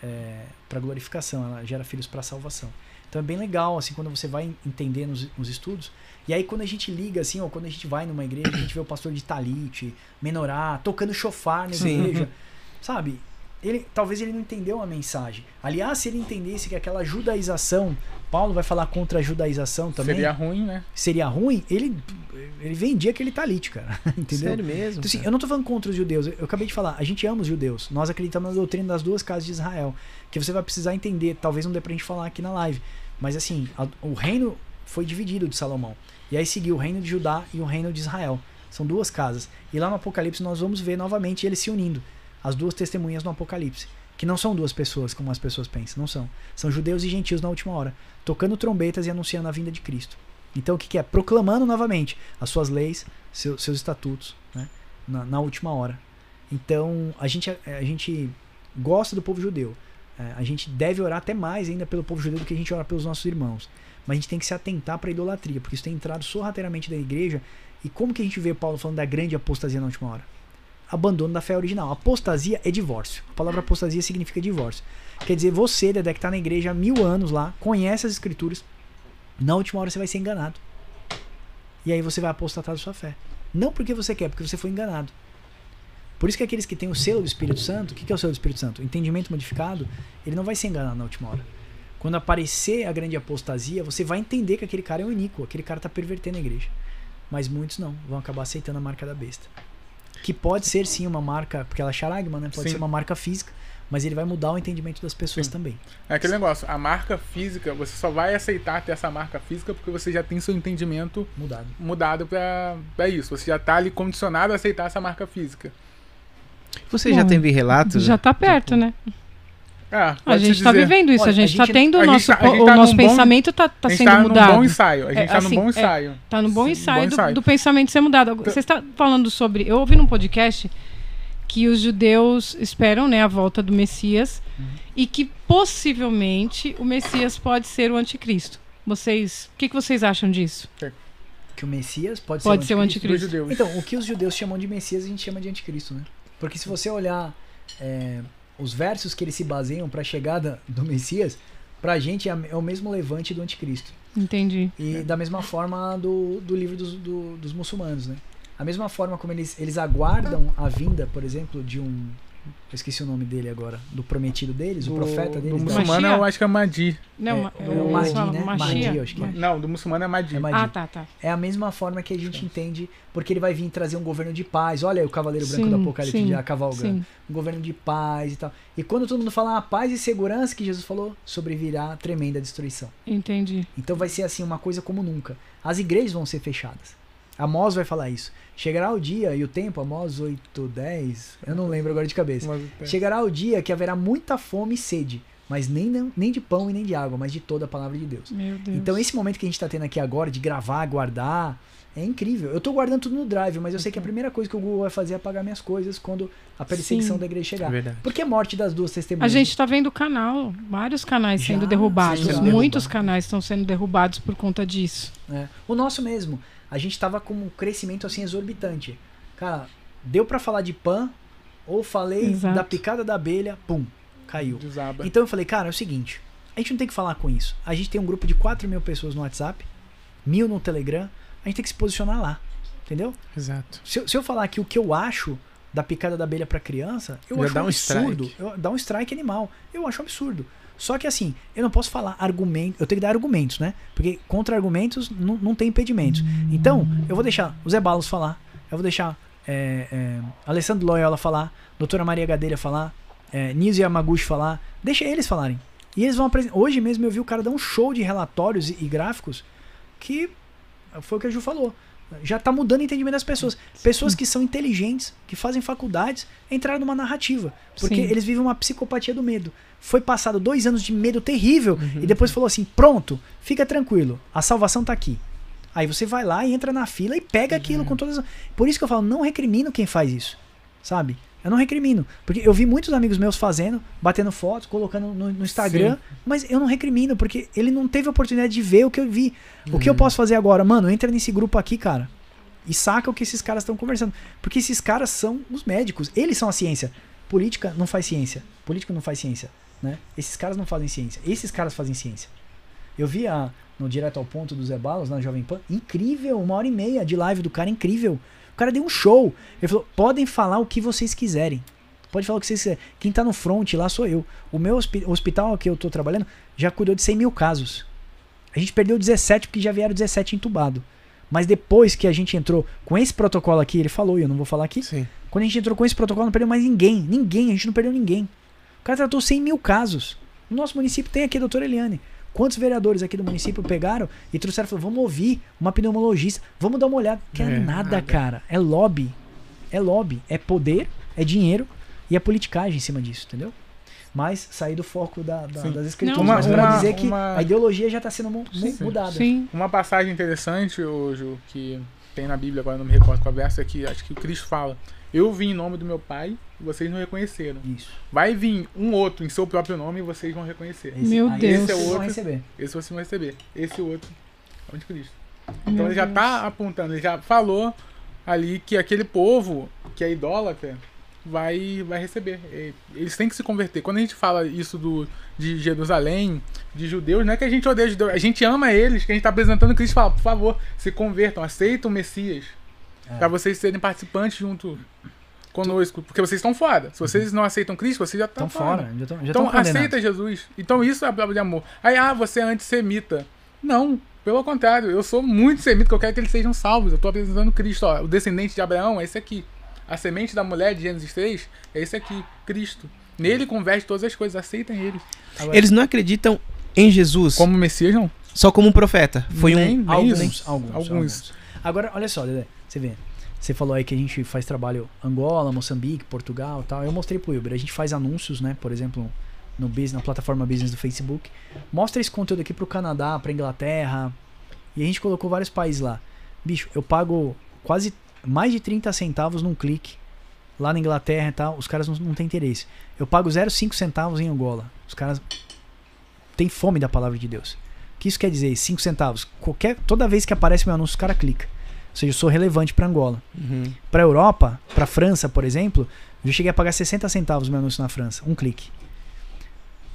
é, para glorificação, ela gera filhos para salvação. Então é bem legal, assim, quando você vai entendendo os, os, estudos. E aí quando a gente liga, assim, ou quando a gente vai numa igreja, a gente vê o pastor de talite, menorá, tocando chofar na igreja, sabe? Ele, talvez ele não entendeu a mensagem. Aliás, se ele entendesse que aquela judaização, Paulo vai falar contra a judaização também. Seria ruim, né? Seria ruim, ele, ele vendia aquele talite, cara. Entendeu? Sério mesmo? Então, assim, eu não tô falando contra os judeus. Eu, acabei de falar, a gente ama os judeus. Nós acreditamos na doutrina das duas casas de Israel. Que você vai precisar entender. Talvez não dê pra gente falar aqui na live. Mas assim, a, o reino foi dividido de Salomão. E aí seguiu o reino de Judá e o reino de Israel. São duas casas. E lá no Apocalipse nós vamos ver novamente eles se unindo as duas testemunhas no Apocalipse. Que não são duas pessoas, como as pessoas pensam, não são. São judeus e gentios na última hora, tocando trombetas e anunciando a vinda de Cristo. Então o que, que é? Proclamando novamente as suas leis, seu, seus estatutos, né? na, na, última hora. Então a gente, a gente gosta do povo judeu. É, a gente deve orar até mais ainda pelo povo judeu do que a gente ora pelos nossos irmãos. Mas a gente tem que se atentar para a idolatria, porque isso tem entrado sorrateiramente da igreja. E como que a gente vê Paulo falando da grande apostasia na última hora? Abandono da fé original. Apostasia é divórcio. A palavra apostasia significa divórcio. Quer dizer, você, Dedé, que está na igreja há mil anos lá, conhece as escrituras, na última hora você vai ser enganado. E aí você vai apostatar da sua fé. Não porque você quer, porque você foi enganado. Por isso que aqueles que têm o selo do Espírito Santo, o que é o selo do Espírito Santo? O entendimento modificado, ele não vai ser enganado na última hora. Quando aparecer a grande apostasia, você vai entender que aquele cara é um iníquo, aquele cara está pervertendo a igreja. Mas muitos não, vão acabar aceitando a marca da besta que pode ser sim uma marca, porque ela é charagma, né? Pode sim. ser uma marca física, mas ele vai mudar o entendimento das pessoas sim. também. É aquele negócio, a marca física, você só vai aceitar ter essa marca física porque você já tem seu entendimento mudado, mudado para isso. Você já está ali condicionado a aceitar essa marca física. Você Bom, já teve relatos? Já está perto, tipo, né? Ah, a gente está vivendo isso, Olha, a gente está tendo o nosso, tá, o tá nosso pensamento está tá sendo tá mudado. bom ensaio, a gente está é, assim, no bom ensaio. Está é, no bom ensaio, bom ensaio. Do, do, pensamento ser mudado. Então Você está falando sobre. Eu ouvi num podcast que os judeus esperam né, a volta do Messias uhum. e que possivelmente o Messias pode ser o anticristo. Vocês, o que, que vocês acham disso? Que o Messias pode, pode ser o anticristo. anticristo. Então, o que os judeus chamam de Messias a gente chama de anticristo, né? Porque se você olhar é, os versos que eles se baseiam para a chegada do Messias, para a gente é, é o mesmo levante do anticristo. Entendi. E da mesma forma do, do livro dos, do, dos muçulmanos, né? A mesma forma como eles, eles aguardam a vinda, por exemplo, de um eu esqueci o nome dele agora. Do prometido deles, do, o profeta deles. Do muçulmano eu acho que é Mahdi. Não, é, é, o Mahdi, né? Mahdi, acho que é. Não, do muçulmano é Mahdi. é Mahdi. Ah, tá, tá. É a mesma forma que a gente entende, porque ele vai vir trazer um governo de paz. Olha aí o Cavaleiro Branco sim, do Apocalipse já cavalgando. Sim. Um governo de paz e tal. E quando todo mundo fala ah, paz e segurança que Jesus falou, sobrevirá tremenda destruição. Entendi. Então vai ser assim, uma coisa como nunca. As igrejas vão ser fechadas. Amós vai falar isso. Chegará o dia e o tempo, Amós 8, 10, eu não lembro agora de cabeça. Chegará o dia que haverá muita fome e sede, mas nem, nem de pão e nem de água, mas de toda a palavra de Deus. Deus. Então esse momento que a gente está tendo aqui agora, de gravar, guardar, é incrível. Eu estou guardando tudo no Drive, mas eu sei que a primeira coisa que o Google vai fazer é apagar minhas coisas quando a perseguição Sim. da igreja chegar. É Porque é morte das duas testemunhas. A gente está vendo o canal, vários canais Já, sendo derrubados. Muitos canais estão sendo derrubados por conta disso. É. O nosso mesmo a gente tava com um crescimento assim exorbitante. Cara, deu para falar de pan, ou falei Exato. da picada da abelha, pum, caiu. Desaba. Então eu falei, cara, é o seguinte, a gente não tem que falar com isso. A gente tem um grupo de 4 mil pessoas no WhatsApp, mil no Telegram, a gente tem que se posicionar lá. Entendeu? Exato. Se, eu, se eu falar que o que eu acho da picada da abelha para criança, eu Já acho dá um absurdo. strike. Eu, dá um strike animal. Eu acho absurdo. Só que assim, eu não posso falar argumento, eu tenho que dar argumentos, né? Porque contra argumentos não, não tem impedimentos. Então, eu vou deixar o Zé Balos falar, eu vou deixar é, é, Alessandro Loyola falar, doutora Maria Gadelha falar, é, Nise Yamaguchi falar, deixa eles falarem. E eles vão apresentar. Hoje mesmo eu vi o cara dar um show de relatórios e, e gráficos que foi o que a Ju falou. Já está mudando o entendimento das pessoas. Pessoas que são inteligentes, que fazem faculdades, entraram numa narrativa. Porque Sim. eles vivem uma psicopatia do medo. Foi passado dois anos de medo terrível uhum. e depois falou assim: pronto, fica tranquilo, a salvação está aqui. Aí você vai lá e entra na fila e pega uhum. aquilo com todas. Por isso que eu falo, não recrimino quem faz isso. Sabe? Eu não recrimino. Porque eu vi muitos amigos meus fazendo, batendo fotos, colocando no, no Instagram, Sim. mas eu não recrimino, porque ele não teve a oportunidade de ver o que eu vi. Uhum. O que eu uhum. posso fazer agora? Mano, entra nesse grupo aqui, cara. E saca o que esses caras estão conversando. Porque esses caras são os médicos. Eles são a ciência. Política não faz ciência. Política não faz ciência. Né? Esses caras não fazem ciência. Esses caras fazem ciência. Eu vi a, no Direto ao Ponto do Zé Balos, na Jovem Pan. Incrível, uma hora e meia de live do cara, incrível. O cara deu um show. Ele falou: podem falar o que vocês quiserem. Pode falar o que vocês quiserem. Quem tá no front lá sou eu. O meu hospital que eu tô trabalhando já cuidou de 100 mil casos. A gente perdeu 17 porque já vieram 17 entubado. Mas depois que a gente entrou com esse protocolo aqui, ele falou, e eu não vou falar aqui. Sim. Quando a gente entrou com esse protocolo, não perdeu mais ninguém. Ninguém, a gente não perdeu ninguém. O cara tratou 100 mil casos. No nosso município tem aqui a doutora Eliane. Quantos vereadores aqui do município pegaram e trouxeram e falaram, vamos ouvir uma pneumologista, vamos dar uma olhada. Que é, é nada, nada, cara. É lobby. É lobby. É poder, é dinheiro e é politicagem em cima disso, entendeu? Mas sair do foco da, da, das escrituras. Não, mas para dizer que uma... a ideologia já está sendo mu sim, mudada. Sim. Uma passagem interessante, hoje que tem na Bíblia, agora não me recordo qual verso, é que acho que o Cristo fala. Eu vim em nome do meu pai e vocês não reconheceram. Isso. Vai vir um outro em seu próprio nome e vocês vão reconhecer. Esse, meu Deus. Esse é o outro. Vão receber. Esse vocês vão receber. Esse outro é o de Cristo. Então meu ele já está apontando, ele já falou ali que aquele povo que é idólatra vai, vai receber. Eles têm que se converter. Quando a gente fala isso do, de Jerusalém, de judeus, não é que a gente odeia judeus, a gente ama eles, que a gente está apresentando Cristo fala, por favor, se convertam, aceitam o Messias. É. para vocês serem participantes junto conosco, porque vocês estão fora. Se vocês não aceitam Cristo, vocês já estão fora. fora. Já tão, já então aceita Jesus. Então isso é a palavra de amor. Aí, ah, você é antissemita. Não, pelo contrário, eu sou muito semita, que eu quero que eles sejam salvos. Eu estou apresentando Cristo. Ó, o descendente de Abraão é esse aqui. A semente da mulher de Gênesis 3 é esse aqui, Cristo. Nele converte todas as coisas, aceitem ele. Agora, eles não acreditam em Jesus. Como Messias, não. Só como um profeta. Foi nem, um. Nem alguns, alguns, alguns, alguns. Agora, olha só, Dedé. Você vê. Você falou aí que a gente faz trabalho Angola, Moçambique, Portugal tal. Eu mostrei pro Uber. A gente faz anúncios, né? Por exemplo, no business, na plataforma business do Facebook. Mostra esse conteúdo aqui pro Canadá, pra Inglaterra. E a gente colocou vários países lá. Bicho, eu pago quase mais de 30 centavos num clique. Lá na Inglaterra e tal, os caras não, não têm interesse. Eu pago 0,5 centavos em Angola. Os caras têm fome da palavra de Deus. O que isso quer dizer? 5 centavos. Qualquer, toda vez que aparece meu anúncio, o cara clica. Ou seja, eu sou relevante para Angola. Uhum. Para Europa, para França, por exemplo, eu cheguei a pagar 60 centavos meu anúncio na França, um clique.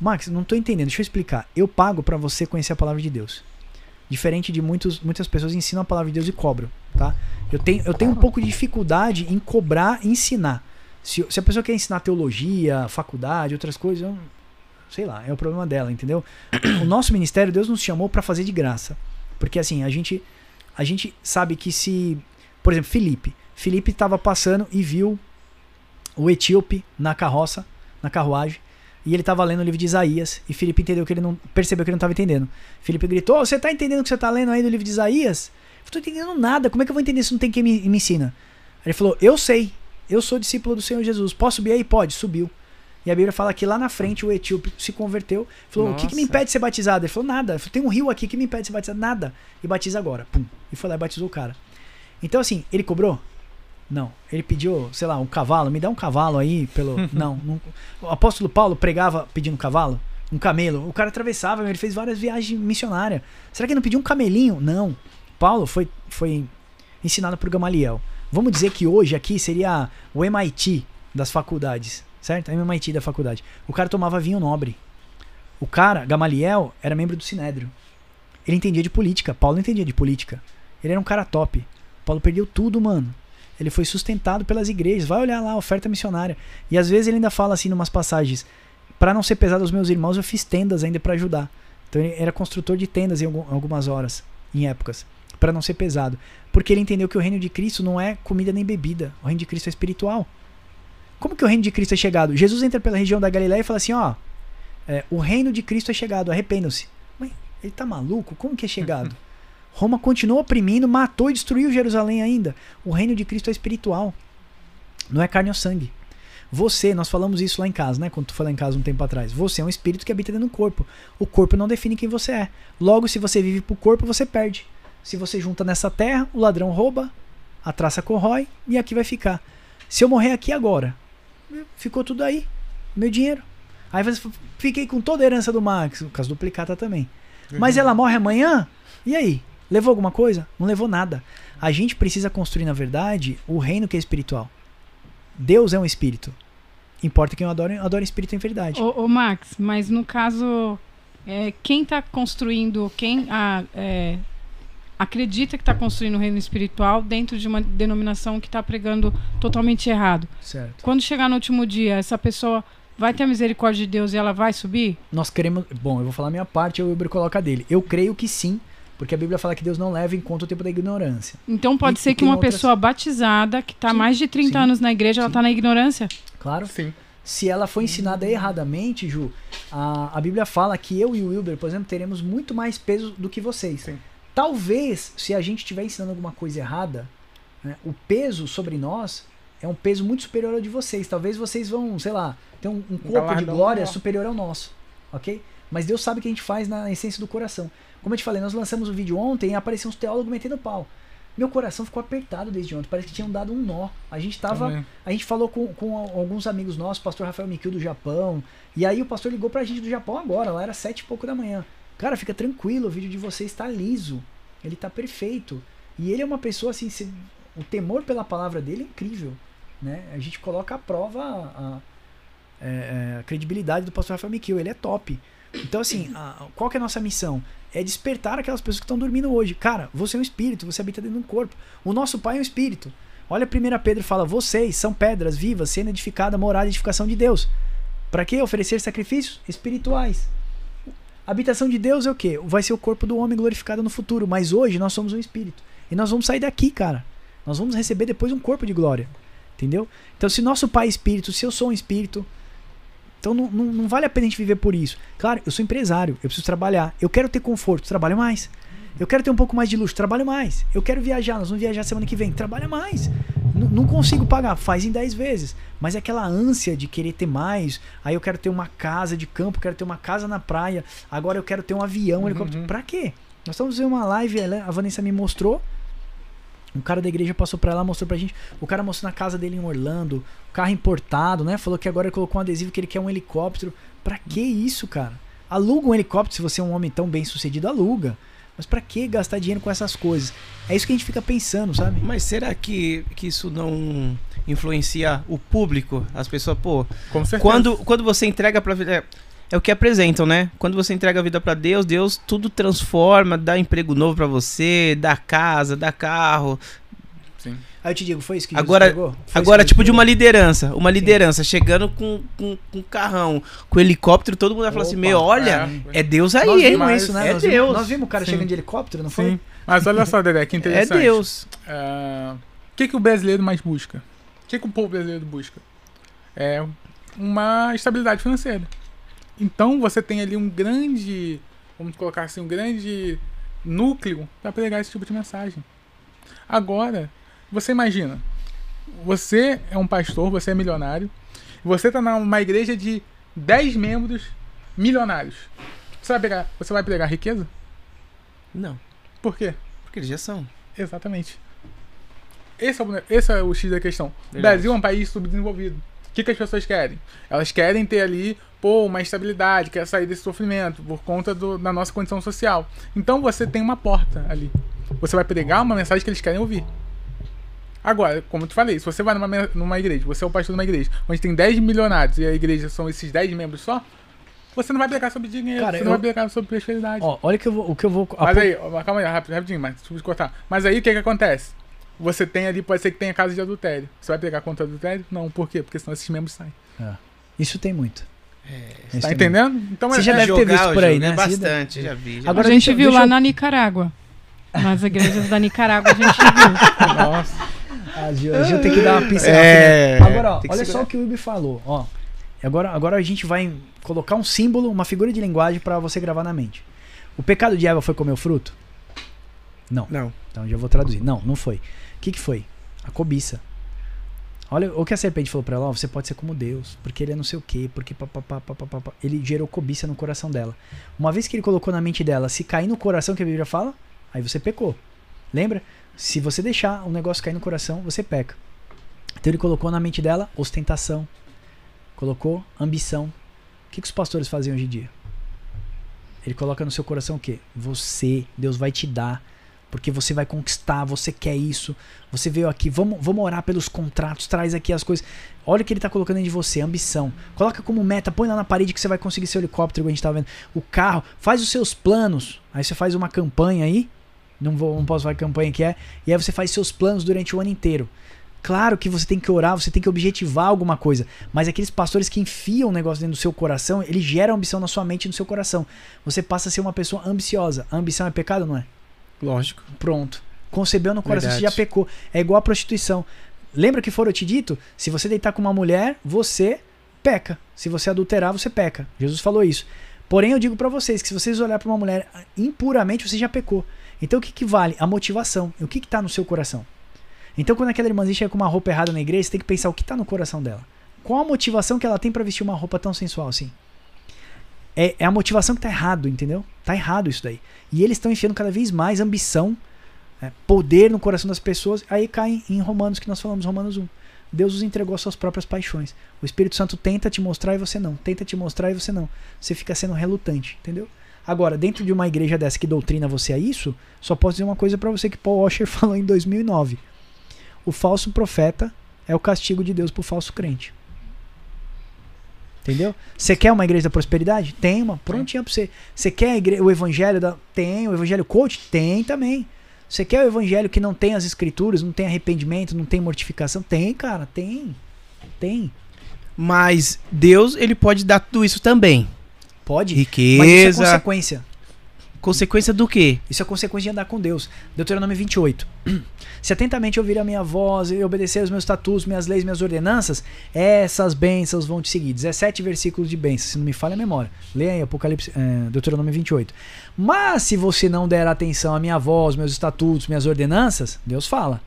Max, não estou entendendo, deixa eu explicar. Eu pago para você conhecer a palavra de Deus. Diferente de muitos, muitas pessoas ensinam a palavra de Deus e cobram, tá? Eu tenho, eu tenho um pouco de dificuldade em cobrar e ensinar. Se, se a pessoa quer ensinar teologia, faculdade, outras coisas, eu, sei lá, é o problema dela, entendeu? O nosso ministério, Deus nos chamou para fazer de graça. Porque assim, a gente a gente sabe que se, por exemplo, Felipe, Felipe estava passando e viu o etíope na carroça, na carruagem, e ele estava lendo o livro de Isaías, e Felipe entendeu que ele não percebeu que ele não estava entendendo. Felipe gritou: "Você está entendendo o que você está lendo aí do livro de Isaías?" Eu estou entendendo nada. Como é que eu vou entender se não tem quem me, me ensina? Ele falou: "Eu sei. Eu sou discípulo do Senhor Jesus. Posso subir aí? Pode." Subiu. E a Bíblia fala que lá na frente o etíope se converteu. Falou: Nossa. O que, que, me impede de ser batizado? Ele falou: Nada. Falou, Tem um rio aqui que me impede de ser batizado. Nada. E batiza agora. Pum. E foi lá e batizou o cara. Então, assim, ele cobrou? Não. Ele pediu, sei lá, um cavalo. Me dá um cavalo aí pelo. não, não. O apóstolo Paulo pregava pedindo um cavalo? Um camelo. O cara atravessava, ele fez várias viagens missionárias. Será que ele não pediu um camelinho? Não. Paulo foi, foi ensinado por Gamaliel. Vamos dizer que hoje aqui seria o MIT das faculdades certo? MIT da faculdade. O cara tomava vinho nobre. O cara, Gamaliel, era membro do Sinédrio. Ele entendia de política. Paulo entendia de política. Ele era um cara top. Paulo perdeu tudo, mano. Ele foi sustentado pelas igrejas. Vai olhar lá oferta missionária. E às vezes ele ainda fala assim, numas passagens: para não ser pesado aos meus irmãos, eu fiz tendas ainda para ajudar. Então ele era construtor de tendas em algumas horas, em épocas, para não ser pesado. Porque ele entendeu que o reino de Cristo não é comida nem bebida. O reino de Cristo é espiritual. Como que o reino de Cristo é chegado? Jesus entra pela região da Galiléia e fala assim: ó, é, o reino de Cristo é chegado, arrependam-se. Ele tá maluco? Como que é chegado? Roma continuou oprimindo, matou e destruiu Jerusalém ainda. O reino de Cristo é espiritual. Não é carne ou sangue. Você, nós falamos isso lá em casa, né? Quando tu foi lá em casa um tempo atrás. Você é um espírito que habita dentro do corpo. O corpo não define quem você é. Logo, se você vive pro corpo, você perde. Se você junta nessa terra, o ladrão rouba, a traça corrói e aqui vai ficar. Se eu morrer aqui agora, ficou tudo aí. Meu dinheiro. Aí fiquei com toda a herança do Max, no caso do Plicata também. Mas ela morre amanhã? E aí? Levou alguma coisa? Não levou nada. A gente precisa construir, na verdade, o reino que é espiritual. Deus é um espírito. Importa quem adora, adora espírito em verdade. Ô, ô Max, mas no caso, é, quem está construindo, quem a, é, acredita que está construindo o reino espiritual dentro de uma denominação que está pregando totalmente errado. Certo. Quando chegar no último dia, essa pessoa vai ter a misericórdia de Deus e ela vai subir? Nós queremos. Bom, eu vou falar a minha parte, o Uber coloca dele. Eu creio que sim, porque a Bíblia fala que Deus não leva em conta o tempo da ignorância. Então pode e, ser que uma outras... pessoa batizada, que está há mais de 30 sim, anos na igreja, sim. ela está na ignorância? Claro. Sim. Se ela foi ensinada erradamente, Ju, a, a Bíblia fala que eu e o Wilber, por exemplo, teremos muito mais peso do que vocês. Sim. Talvez, se a gente estiver ensinando alguma coisa errada, né, o peso sobre nós é um peso muito superior ao de vocês. Talvez vocês vão, sei lá, ter um, um corpo de glória superior ao nosso, ok? Mas Deus sabe o que a gente faz na essência do coração. Como eu te falei, nós lançamos o vídeo ontem e apareceu uns teólogos metendo pau. Meu coração ficou apertado desde ontem, parece que tinham dado um nó. A gente tava. A gente falou com, com alguns amigos nossos, o pastor Rafael Mikil do Japão. E aí o pastor ligou pra gente do Japão agora, lá era sete e pouco da manhã. Cara, fica tranquilo, o vídeo de vocês está liso. Ele está perfeito. E ele é uma pessoa assim, se, o temor pela palavra dele é incrível. Né? A gente coloca à prova a, a, é, é, a credibilidade do pastor Rafael Mikil, ele é top. Então, assim, a, qual que é a nossa missão? É despertar aquelas pessoas que estão dormindo hoje. Cara, você é um espírito, você habita dentro de um corpo. O nosso pai é um espírito. Olha, a 1 Pedro fala: vocês são pedras vivas, sendo edificada, morada edificação de Deus. Para que oferecer sacrifícios espirituais? A habitação de Deus é o quê? Vai ser o corpo do homem glorificado no futuro. Mas hoje nós somos um espírito. E nós vamos sair daqui, cara. Nós vamos receber depois um corpo de glória. Entendeu? Então, se nosso pai é espírito, se eu sou um espírito, então não, não, não, vale a pena a gente viver por isso. Claro, eu sou empresário, eu preciso trabalhar. Eu quero ter conforto, trabalho mais. Eu quero ter um pouco mais de luxo, trabalho mais. Eu quero viajar, nós vamos viajar semana que vem, trabalha mais. N não consigo pagar, faz em 10 vezes. Mas é aquela ânsia de querer ter mais. Aí eu quero ter uma casa de campo, quero ter uma casa na praia. Agora eu quero ter um avião, um helicóptero. Uhum. Pra quê? Nós estamos vendo uma live, a Vanessa me mostrou. Um cara da igreja passou pra lá, mostrou pra gente. O cara mostrou na casa dele em Orlando, carro importado, né? Falou que agora ele colocou um adesivo que ele quer um helicóptero. Pra que isso, cara? Aluga um helicóptero se você é um homem tão bem sucedido, aluga. Mas para que gastar dinheiro com essas coisas? É isso que a gente fica pensando, sabe? Mas será que, que isso não influencia o público? As pessoas, pô. Com certeza. Quando, quando você entrega pra vida. É o que apresentam, né? Quando você entrega a vida para Deus, Deus tudo transforma, dá emprego novo para você, dá casa, dá carro. Aí eu te digo, foi isso que agora, Jesus Agora, tipo de uma liderança. Uma liderança Sim. chegando com, com, com um carrão, com helicóptero, todo mundo vai falar assim: meu, olha, é, é Deus aí, nós hein? Vimos isso, né? É nós Deus. Vimos, nós vimos o cara Sim. chegando de helicóptero, não Sim. foi? Mas olha só, Dedé, que interessante. É Deus. Uh, o que, que o brasileiro mais busca? O que, que o povo brasileiro busca? É uma estabilidade financeira. Então você tem ali um grande, vamos colocar assim, um grande núcleo para pregar esse tipo de mensagem. Agora, você imagina, você é um pastor, você é milionário, você está numa igreja de 10 membros milionários. Você vai pegar, você vai pregar riqueza? Não. Por quê? Porque eles já são. Exatamente. Esse é o, esse é o X da questão. Verdade. O Brasil é um país subdesenvolvido. O que, que as pessoas querem? Elas querem ter ali pô, uma estabilidade, quer sair desse sofrimento por conta do, da nossa condição social. Então você tem uma porta ali. Você vai pregar uma mensagem que eles querem ouvir. Agora, como eu te falei, se você vai numa, numa igreja, você é o pastor de uma igreja, onde tem 10 milionários e a igreja são esses 10 membros só, você não vai pregar sobre dinheiro, Cara, você eu... não vai pregar sobre prosperidade. Ó, olha que eu vou, o que eu vou. Mas aí, calma aí, rapidinho, rapidinho mas deixa eu cortar. Mas aí o que que acontece? Você tem ali, pode ser que tenha casa de adultério. Você vai pegar contra adultério? Não, por quê? Porque senão esses membros saem. É. Isso tem muito. É, tá entendendo? Então Você é, já deve ter visto por aí, né? Bastante, já vi. Já Agora a gente viu lá eu... na Nicarágua. Nas igrejas da Nicarágua a gente viu. Nossa. A Gil, tem que dar uma pincelada. É, agora, ó, olha só o que o Ibi falou. Ó, agora, agora a gente vai colocar um símbolo, uma figura de linguagem para você gravar na mente. O pecado de Eva foi comer o fruto? Não. Não. Então já vou traduzir. Não, não foi. O que, que foi? A cobiça. Olha o que a serpente falou para ela: oh, você pode ser como Deus, porque ele é não sei o quê, porque papapá, papapá. Ele gerou cobiça no coração dela. Uma vez que ele colocou na mente dela, se cair no coração, que a Bíblia fala, aí você pecou. Lembra? Se você deixar um negócio cair no coração, você peca. Então ele colocou na mente dela ostentação, colocou ambição. O que, que os pastores fazem hoje em dia? Ele coloca no seu coração o quê? Você, Deus vai te dar porque você vai conquistar, você quer isso, você veio aqui, vamos, vamos orar pelos contratos, traz aqui as coisas. Olha o que ele está colocando em de você, ambição. Coloca como meta, põe lá na parede que você vai conseguir seu helicóptero, a gente tá vendo. O carro, faz os seus planos. Aí você faz uma campanha aí, não, vou, não posso falar que campanha que é, e aí você faz seus planos durante o ano inteiro. Claro que você tem que orar, você tem que objetivar alguma coisa, mas aqueles pastores que enfiam um negócio dentro do seu coração, ele gera ambição na sua mente e no seu coração. Você passa a ser uma pessoa ambiciosa. A ambição é pecado, não é? Lógico. Pronto. Concebeu no coração, Verdade. você já pecou. É igual a prostituição. Lembra que foram te dito? Se você deitar com uma mulher, você peca. Se você adulterar, você peca. Jesus falou isso. Porém, eu digo para vocês que se vocês olhar para uma mulher impuramente, você já pecou. Então, o que, que vale? A motivação. O que está no seu coração? Então, quando aquela irmãzinha chega com uma roupa errada na igreja, você tem que pensar o que está no coração dela. Qual a motivação que ela tem para vestir uma roupa tão sensual assim? É, é a motivação que tá errado, entendeu? Tá errado isso daí. E eles estão enfiando cada vez mais ambição, é, poder no coração das pessoas. Aí cai em Romanos, que nós falamos, Romanos 1. Deus os entregou às suas próprias paixões. O Espírito Santo tenta te mostrar e você não. Tenta te mostrar e você não. Você fica sendo relutante, entendeu? Agora, dentro de uma igreja dessa que doutrina você a isso, só posso dizer uma coisa para você que Paul Washer falou em 2009. O falso profeta é o castigo de Deus pro falso crente. Entendeu? Você quer uma igreja da prosperidade? Tem uma, prontinha pra você. Você quer igreja, o evangelho da. Tem, o evangelho coach? Tem também. Você quer o evangelho que não tem as escrituras, não tem arrependimento, não tem mortificação? Tem, cara, tem. Tem. Mas Deus, ele pode dar tudo isso também. Pode. Riqueza. Mas isso é consequência. Consequência do quê? Isso é consequência de andar com Deus. Deuteronômio 28. Se atentamente ouvir a minha voz e obedecer aos meus estatutos, minhas leis, minhas ordenanças, essas bênçãos vão te seguir. 17 versículos de bênçãos, se não me falha a memória. Leia aí, Apocalipse, é, Deuteronômio 28. Mas se você não der atenção à minha voz, meus estatutos, minhas ordenanças, Deus fala.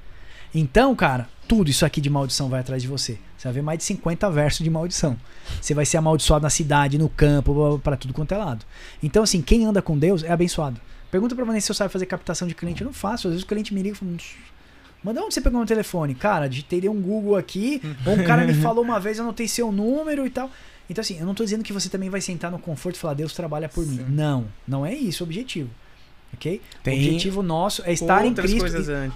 Então, cara, tudo isso aqui de maldição vai atrás de você. Você vai ver mais de 50 versos de maldição. Você vai ser amaldiçoado na cidade, no campo, para tudo quanto é lado. Então, assim, quem anda com Deus é abençoado. Pergunta pra Vanessa se eu sabe fazer captação de cliente. Eu não faço. Às vezes o cliente me liga e fala, Manda onde você pegou meu telefone? Cara, digitei um Google aqui, ou um cara me falou uma vez, tenho seu número e tal. Então, assim, eu não tô dizendo que você também vai sentar no conforto e falar, Deus trabalha por Sim. mim. Não, não é isso o objetivo. Ok? Tem o objetivo nosso é estar em Cristo.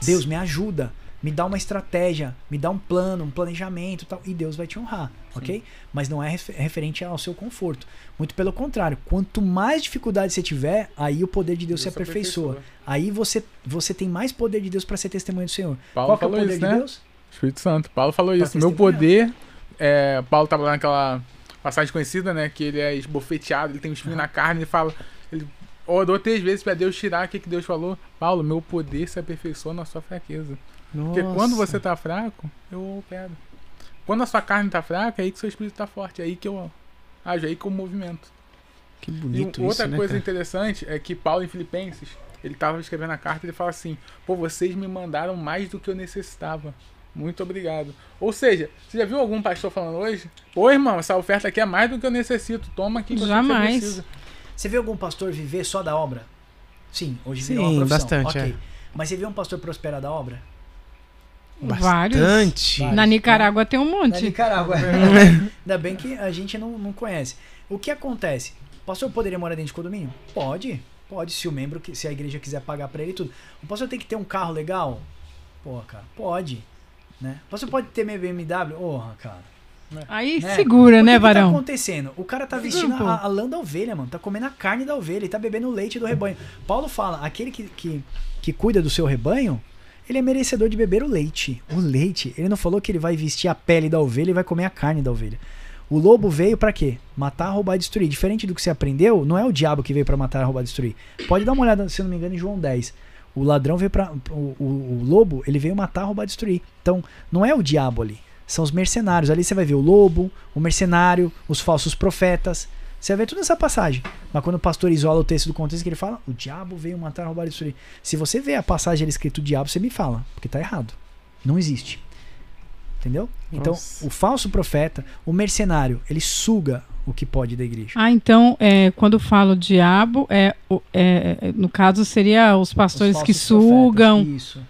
Deus me ajuda me dá uma estratégia, me dá um plano, um planejamento tal, e Deus vai te honrar, Sim. ok? Mas não é referente ao seu conforto. Muito pelo contrário, quanto mais dificuldade você tiver, aí o poder de Deus, Deus se aperfeiçoa. aperfeiçoa. Aí você, você tem mais poder de Deus para ser testemunho do Senhor. Paulo Qual é o poder isso, de né? Deus? Espírito Santo. Paulo falou pra isso. Meu poder, é, Paulo estava lá naquela passagem conhecida, né? Que ele é esbofeteado, ele tem um espinho ah. na carne, ele fala, ele orou três vezes para Deus tirar. O que, que Deus falou? Paulo, meu poder se aperfeiçoa na sua fraqueza. Nossa. Porque quando você tá fraco, eu opero. Quando a sua carne tá fraca, é aí que seu espírito tá forte. É aí que eu ajo, é aí que eu movimento. Que bonito e outra isso, né, coisa né, interessante é que Paulo em Filipenses, ele tava escrevendo a carta e ele fala assim: Pô, vocês me mandaram mais do que eu necessitava. Muito obrigado. Ou seja, você já viu algum pastor falando hoje? Pô, irmão, essa oferta aqui é mais do que eu necessito. Toma aqui que Jamais. você precisa. Você viu algum pastor viver só da obra? Sim, hoje Sim, virou uma profissão. bastante. Okay. É. Mas você viu um pastor prosperar da obra? Bastante. Vários. Na Nicarágua tem um monte. Na Nicarágua. Ainda bem que a gente não, não conhece. O que acontece? O pastor poderia morar dentro de condomínio? Pode. Pode, se o membro, se a igreja quiser pagar para ele tudo. O pastor tem que ter um carro legal? Pô, cara, pode. Né? O pastor pode ter BMW? Porra, cara. Né? Aí né? segura, né, Varão? O que tá acontecendo? O cara tá vestindo a, a, lã da ovelha, mano. Tá comendo a carne da ovelha. Ele tá bebendo o leite do rebanho. Paulo fala, aquele que, que, que cuida do seu rebanho, ele é merecedor de beber o leite. O leite. Ele não falou que ele vai vestir a pele da ovelha e vai comer a carne da ovelha. O lobo veio para quê? Matar, roubar e destruir. Diferente do que você aprendeu, não é o diabo que veio para matar, roubar e destruir. Pode dar uma olhada, se não me engano, em João 10. O ladrão veio para o, o, o, lobo, ele veio matar, roubar e destruir. Então, não é o diabo ali, são os mercenários. Ali você vai ver o lobo, o mercenário, os falsos profetas. Você vai ver toda essa passagem. Mas quando o pastor isola o texto do contexto que ele fala, o diabo veio matar, roubar e destruir. Se você vê a passagem ali escrito o diabo, você me fala, porque está errado. Não existe. Entendeu? Então, Nossa. o falso profeta, o mercenário, ele suga o que pode da igreja. Ah, então, é, quando falo diabo, é, é, é, no caso seria os pastores os que sugam. Profetas, isso.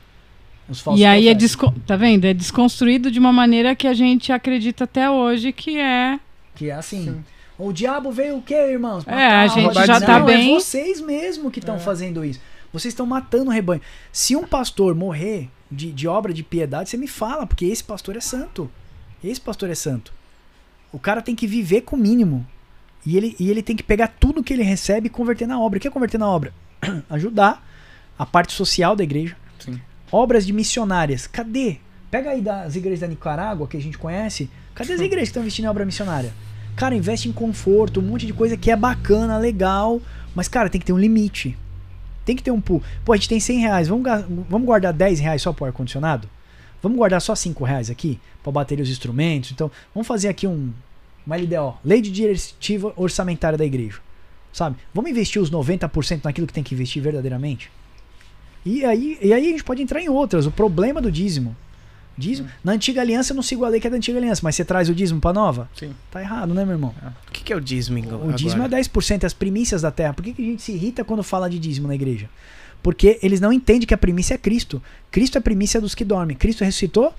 Os falsos e aí é desco tá vendo? É desconstruído de uma maneira que a gente acredita até hoje que é. Que é assim. Sim. O diabo veio o quê, irmãos? Matar, é, a gente já tá Não, é bem. É vocês mesmo que estão é. fazendo isso. Vocês estão matando o rebanho. Se um pastor morrer de, de obra de piedade, você me fala, porque esse pastor é santo. Esse pastor é santo. O cara tem que viver com o mínimo. E ele, e ele tem que pegar tudo que ele recebe e converter na obra. O que é converter na obra? Ajudar a parte social da igreja. Sim. Obras de missionárias. Cadê? Pega aí das igrejas da Nicarágua, que a gente conhece. Cadê as igrejas que estão investindo em obra missionária? Cara, investe em conforto, um monte de coisa que é bacana, legal. Mas, cara, tem que ter um limite. Tem que ter um pool. Pô, a gente tem 100 reais. Vamos, vamos guardar 10 reais só pro ar-condicionado? Vamos guardar só 5 reais aqui? Pra bater os instrumentos? Então, vamos fazer aqui um, uma LDO. Lei de Diretiva Orçamentária da Igreja. Sabe? Vamos investir os 90% naquilo que tem que investir verdadeiramente? E aí, e aí a gente pode entrar em outras. O problema do dízimo Dízimo. Hum. Na antiga aliança eu não sigo a lei que é da antiga aliança, mas você traz o dízimo pra nova? Sim. Tá errado, né, meu irmão? É. O que, que, é o dízimo, O, o dízimo é 10%, as primícias da terra. Por que, que a gente se irrita quando fala de dízimo na igreja? Porque eles não entendem que a primícia é Cristo. Cristo é a primícia dos que dormem. Cristo ressuscitou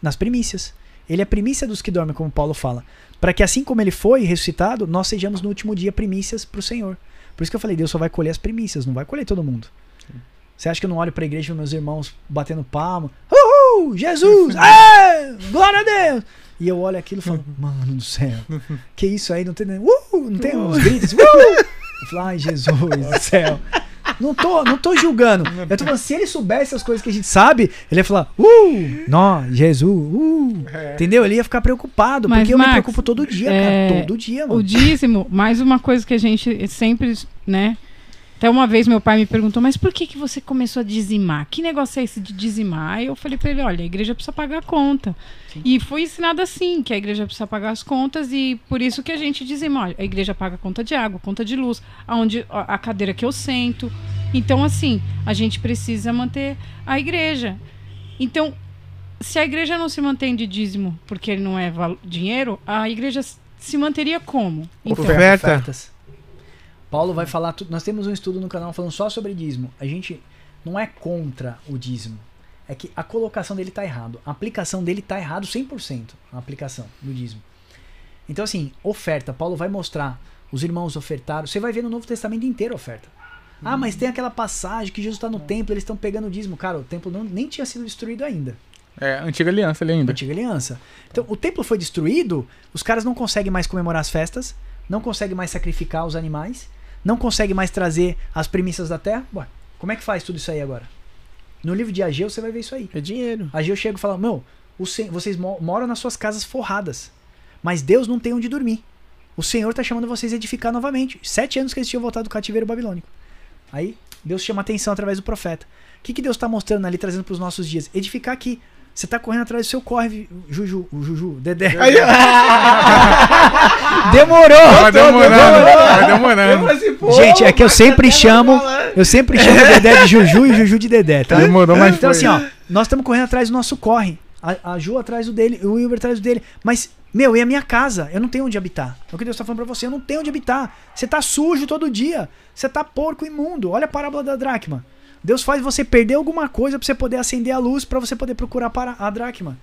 nas primícias. Ele é a primícia dos que dormem, como Paulo fala. Para que assim como ele foi ressuscitado, nós sejamos no último dia primícias para o Senhor. Por isso que eu falei, Deus só vai colher as primícias, não vai colher todo mundo. Sim. Você acha que eu não olho para a igreja e meus irmãos batendo palma? Uhul! Jesus! é, glória a Deus! E eu olho aquilo e falo, mano do céu, que isso aí? Não tem, uh, não tem uns gritos, uh! Eu falo, ai, Jesus do céu. Não tô, não tô julgando. Eu tô falando, se ele soubesse as coisas que a gente sabe, ele ia falar, uh, nó, Jesus, uh. É. Entendeu? Ele ia ficar preocupado, Mas, porque eu Max, me preocupo todo dia, é, cara. Todo dia, mano. O dízimo, mais uma coisa que a gente sempre, né, até uma vez meu pai me perguntou, mas por que, que você começou a dizimar? Que negócio é esse de dizimar? Aí eu falei para ele, olha, a igreja precisa pagar a conta. Sim. E foi ensinado assim, que a igreja precisa pagar as contas e por isso que a gente dizima. Olha, a igreja paga conta de água, conta de luz, aonde a cadeira que eu sento. Então, assim, a gente precisa manter a igreja. Então, se a igreja não se mantém de dízimo porque ele não é dinheiro, a igreja se manteria como? Então, Ofertas. Paulo vai falar. Nós temos um estudo no canal falando só sobre dízimo. A gente não é contra o dízimo. É que a colocação dele está errado. A aplicação dele está errado 100%. A aplicação do dízimo. Então, assim, oferta. Paulo vai mostrar. Os irmãos ofertaram. Você vai ver no Novo Testamento inteiro oferta. Ah, mas tem aquela passagem que Jesus está no templo, eles estão pegando o dízimo. Cara, o templo não, nem tinha sido destruído ainda. É, antiga aliança ali ainda. Antiga aliança. Então, o templo foi destruído, os caras não conseguem mais comemorar as festas, não conseguem mais sacrificar os animais, não consegue mais trazer as premissas da terra, ué, como é que faz tudo isso aí agora? No livro de Ageu você vai ver isso aí. É dinheiro. Ageu chega e fala: Meu, vocês moram nas suas casas forradas, mas Deus não tem onde dormir. O Senhor está chamando vocês a edificar novamente. Sete anos que eles tinham voltado do cativeiro babilônico. Aí Deus chama atenção através do profeta. O que, que Deus está mostrando ali, trazendo para os nossos dias? Edificar aqui. Você tá correndo atrás do seu corre, Juju, o Juju, Dedé. demorou! Vai demorando, vai demorando. Assim, Gente, é que eu sempre chamo, eu sempre chamo o Dedé de Juju e Juju de Dedé, tá? Demorou, mas Então assim, ó, nós estamos correndo atrás do nosso corre. A, a Ju atrás do dele, o Wilber atrás do dele. Mas, meu, e a minha casa? Eu não tenho onde habitar. É o que Deus tá falando pra você, eu não tenho onde habitar. Você tá sujo todo dia. Você tá porco imundo. Olha a parábola da dracma. Deus faz você perder alguma coisa para você poder acender a luz, para você poder procurar para a dracma.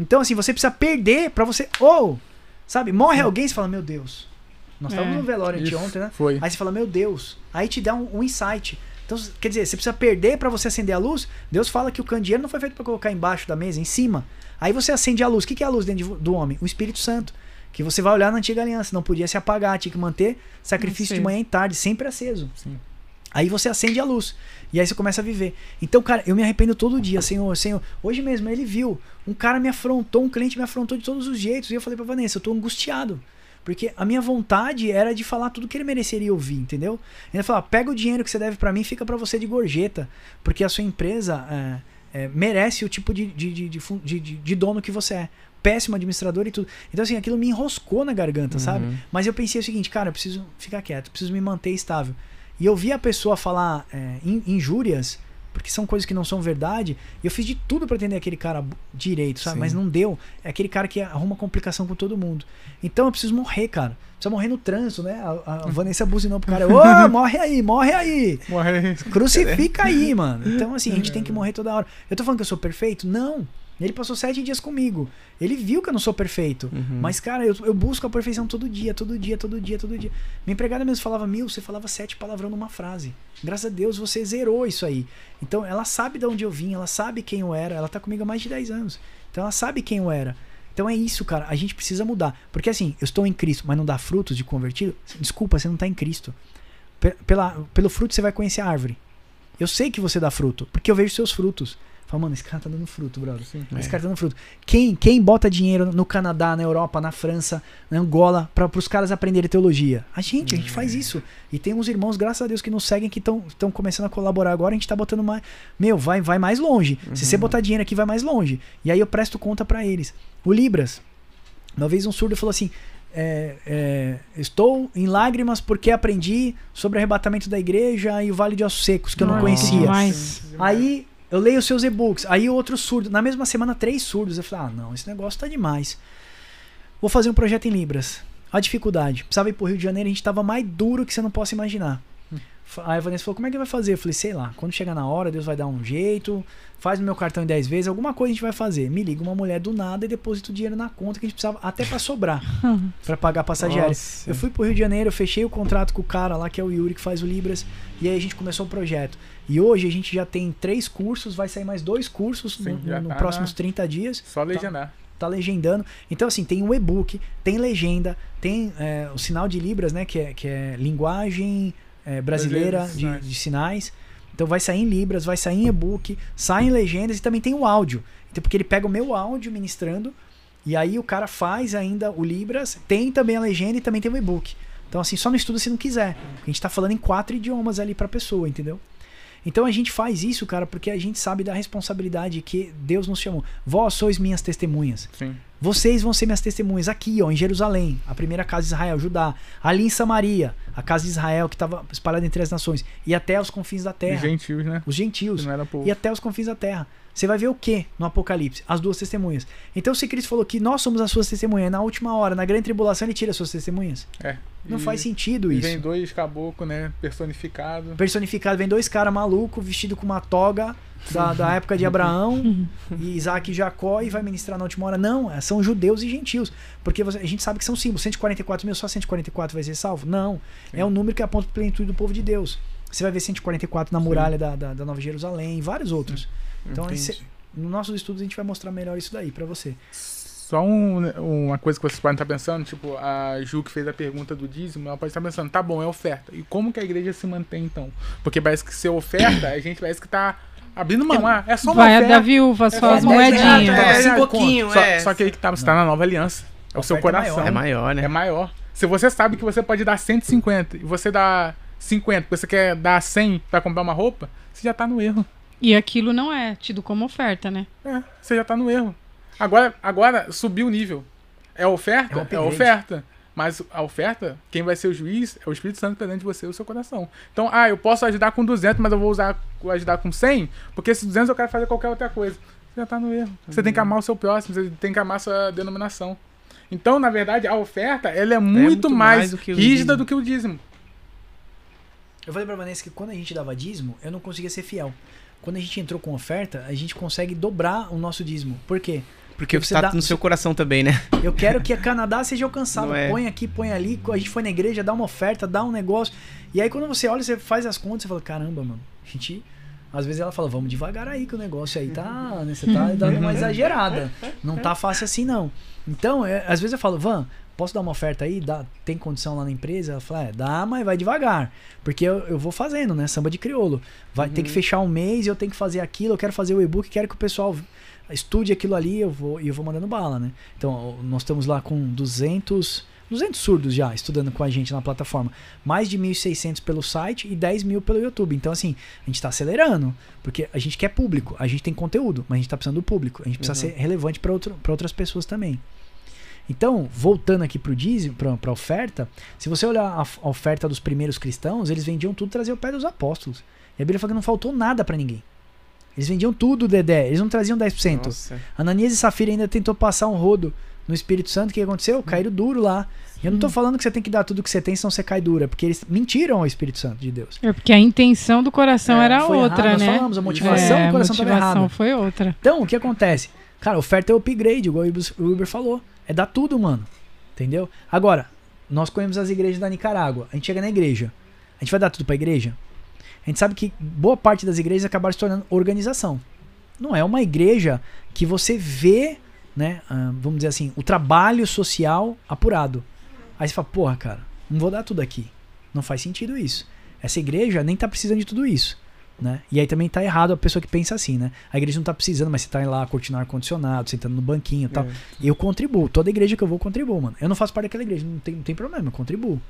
Então, assim, você precisa perder para você. Ou, oh, sabe, morre alguém e você fala, meu Deus. Nós estávamos é, no velório de ontem, né? Foi. Aí você fala, meu Deus. Aí te dá um, um insight. Então, quer dizer, você precisa perder para você acender a luz. Deus fala que o candeeiro não foi feito para colocar embaixo da mesa, em cima. Aí você acende a luz. O que é a luz dentro do homem? O Espírito Santo. Que você vai olhar na antiga aliança. Não podia se apagar, tinha que manter sacrifício de manhã e tarde, sempre aceso. Sim. Aí você acende a luz. E aí você começa a viver. Então, cara, eu me arrependo todo dia, Senhor, Senhor. Hoje mesmo ele viu. Um cara me afrontou, um cliente me afrontou de todos os jeitos. E eu falei pra Vanessa, eu tô angustiado. Porque a minha vontade era de falar tudo que ele mereceria ouvir, entendeu? Ele falou: pega o dinheiro que você deve para mim fica para você de gorjeta. Porque a sua empresa é, é, merece o tipo de, de, de, de, de dono que você é péssimo administrador e tudo. Então, assim, aquilo me enroscou na garganta, uhum. sabe? Mas eu pensei o seguinte, cara, eu preciso ficar quieto, preciso me manter estável. E eu vi a pessoa falar é, injúrias porque são coisas que não são verdade. E eu fiz de tudo para entender aquele cara direito, sabe? Sim. Mas não deu. É aquele cara que arruma complicação com todo mundo. Então eu preciso morrer, cara. Precisa morrer no trânsito, né? A, a Vanessa buzinou pro cara. Ô, morre aí, morre aí. Morre aí. Crucifica aí, mano. Então, assim, a gente tem que morrer toda hora. Eu tô falando que eu sou perfeito? Não. Ele passou sete dias comigo. Ele viu que eu não sou perfeito. Uhum. Mas, cara, eu, eu busco a perfeição todo dia, todo dia, todo dia, todo dia. Minha empregada mesmo falava, mil, você falava sete palavrão numa frase. Graças a Deus você zerou isso aí. Então ela sabe de onde eu vim, ela sabe quem eu era. Ela tá comigo há mais de 10 anos. Então ela sabe quem eu era. Então é isso, cara. A gente precisa mudar. Porque assim, eu estou em Cristo, mas não dá frutos de convertido. Desculpa, você não está em Cristo. Pela, pelo fruto você vai conhecer a árvore. Eu sei que você dá fruto, porque eu vejo seus frutos. Fala, mano, esse cara tá dando fruto, brother. Sim, esse é. cara tá dando fruto. Quem, quem bota dinheiro no Canadá, na Europa, na França, na Angola, para os caras aprenderem teologia? A gente, a gente faz é. isso. E tem uns irmãos, graças a Deus, que nos seguem, que estão começando a colaborar agora. A gente tá botando mais. Meu, vai, vai mais longe. Uhum. Se você uhum. botar dinheiro aqui, vai mais longe. E aí eu presto conta para eles. O Libras. Uma vez um surdo falou assim: é, é, estou em lágrimas porque aprendi sobre o arrebatamento da igreja e o Vale de Ossos Secos, que eu não conhecia. Aí eu leio os seus e-books. Aí outro surdo. Na mesma semana, três surdos. Eu falei, ah, não, esse negócio tá demais. Vou fazer um projeto em Libras. A dificuldade. Precisava ir pro Rio de Janeiro, a gente tava mais duro que você não possa imaginar. Aí a Vanessa falou, como é que vai fazer? Eu falei, sei lá, quando chegar na hora, Deus vai dar um jeito, faz o meu cartão em 10 vezes, alguma coisa a gente vai fazer. Me liga uma mulher do nada e deposita o dinheiro na conta que a gente precisava até para sobrar, para pagar aérea. Eu fui pro Rio de Janeiro, eu fechei o contrato com o cara lá, que é o Yuri, que faz o Libras, e aí a gente começou o projeto. E hoje a gente já tem três cursos, vai sair mais dois cursos Sim, no, no tá próximos 30 dias. Só legendar. Tá, tá legendando. Então, assim, tem um e-book, tem legenda, tem é, o sinal de Libras, né? Que é, que é linguagem é, brasileira de, de, sinais. Então vai sair em Libras, vai sair em e-book, sai em legendas e também tem o áudio. Então, porque ele pega o meu áudio ministrando e aí o cara faz ainda o Libras, tem também a legenda e também tem o e-book. Então, assim, só não estuda se não quiser. A gente tá falando em quatro idiomas ali pra pessoa, entendeu? Então a gente faz isso, cara, porque a gente sabe da responsabilidade que Deus nos chamou. Vós sois minhas testemunhas. Sim. Vocês vão ser minhas testemunhas aqui, ó, em Jerusalém, a primeira casa de Israel, Judá, ali em Samaria, a casa de Israel que estava espalhada entre as nações, e até os confins da terra. Os gentios, né? Os gentios. E até os confins da terra. Você vai ver o que no Apocalipse? As duas testemunhas. Então, se Cristo falou que nós somos as suas testemunhas, na última hora, na grande tribulação, ele tira as suas testemunhas. É. Não e, faz sentido isso. Vem dois caboclos, né? Personificado. Personificado, vem dois caras malucos, vestido com uma toga da, da época de Abraão, e Isaac e Jacó, e vai ministrar na última hora. Não, é, são judeus e gentios. Porque você, a gente sabe que são símbolos. 144 mil, só 144 vai ser salvo? Não. Sim. É um número que aponta para a plenitude do povo de Deus. Você vai ver 144 na muralha da, da, da, Nova Jerusalém e vários outros. Então, esse, no nossos estudos, a gente vai mostrar melhor isso daí para você. Só um, uma coisa que vocês podem estar pensando, tipo, a Ju que fez a pergunta do dízimo, ela pode estar pensando, tá bom, é oferta. E como que a igreja se mantém então? Porque parece que ser oferta, a gente parece que tá abrindo mão. É, é só uma Vai oferta. Vai a da viúva, só é as moedinhas. É, é, um pouquinho, só, é. Só que aí que tá, você tá na nova aliança. É o seu coração. É maior, né? É maior. Se você sabe que você pode dar 150 e você dá 50, você quer dar 100 para comprar uma roupa, você já tá no erro. E aquilo não é tido como oferta, né? É, você já tá no erro. Agora, agora subiu o nível. É oferta? É, é oferta. Mas a oferta, quem vai ser o juiz é o Espírito Santo presente de você e o seu coração. Então, ah, eu posso ajudar com 200, mas eu vou usar ajudar com 100, porque esses 200 eu quero fazer qualquer outra coisa. Você já tá no erro. Você tem que amar o seu próximo, você tem que amar a sua denominação. Então, na verdade, a oferta, ela é, é muito, muito mais, mais do rígida dízimo. do que o dízimo. Eu falei pra Vanessa que quando a gente dava dízimo, eu não conseguia ser fiel. Quando a gente entrou com oferta, a gente consegue dobrar o nosso dízimo. Por quê? Porque você tá dá, no seu coração também, né? Eu quero que a Canadá seja alcançado. É. Põe aqui, põe ali. A gente foi na igreja, dá uma oferta, dá um negócio. E aí quando você olha, você faz as contas, você fala, caramba, mano, a gente. Às vezes ela fala, vamos devagar aí que o negócio aí tá. Né, você tá dando uma exagerada. Não tá fácil assim, não. Então, é, às vezes eu falo, Van, posso dar uma oferta aí? Dá, tem condição lá na empresa? Ela fala, é, dá, mas vai devagar. Porque eu, eu vou fazendo, né? Samba de crioulo. Vai, uhum. Tem que fechar um mês, eu tenho que fazer aquilo, eu quero fazer o e-book, quero que o pessoal estude aquilo ali, eu vou e eu vou mandando bala, né? Então, nós estamos lá com 200 200 surdos já estudando com a gente na plataforma. Mais de 1.600 pelo site e 10 mil pelo YouTube. Então, assim, a gente está acelerando. Porque a gente quer público, a gente tem conteúdo, mas a gente está precisando do público. A gente precisa uhum. ser relevante para outras pessoas também. Então, voltando aqui para o dízimo, para a oferta, se você olhar a, a, oferta dos primeiros cristãos, eles vendiam tudo traziam o pé dos apóstolos. E a Bíblia fala que não faltou nada para ninguém. Eles vendiam tudo, Dedé. Eles não traziam 10%. Nossa. Ananias e Safira ainda tentou passar um rodo no Espírito Santo, o que aconteceu? Caíram duro lá. Eu não tô falando que você tem que dar tudo que você tem, senão você cai dura, porque eles mentiram ao Espírito Santo de Deus. É porque a intenção do coração é, era outra, errado, né? Nós falamos, a motivação é, do coração estava errada. foi outra. Então, o que acontece? Cara, oferta é upgrade, igual o Uber falou. É dar tudo, mano. Entendeu? Agora, nós conhecemos as igrejas da Nicarágua. A gente chega na igreja. A gente vai dar tudo pra igreja? A gente sabe que boa parte das igrejas acabaram se tornando organização. Não é uma igreja que você vê né, uh, vamos dizer assim, o trabalho social apurado. Aí você fala, porra, cara, não vou dar tudo aqui. Não faz sentido isso. Essa igreja nem tá precisando de tudo isso. Né? E aí também tá errado a pessoa que pensa assim, né? A igreja não tá precisando, mas você tá lá curtindo ar-condicionado, sentando no banquinho e tal. É. Eu contribuo. Toda igreja que eu vou, contribuo, mano. Eu não faço parte daquela igreja, não tem, não tem problema, eu contribuo.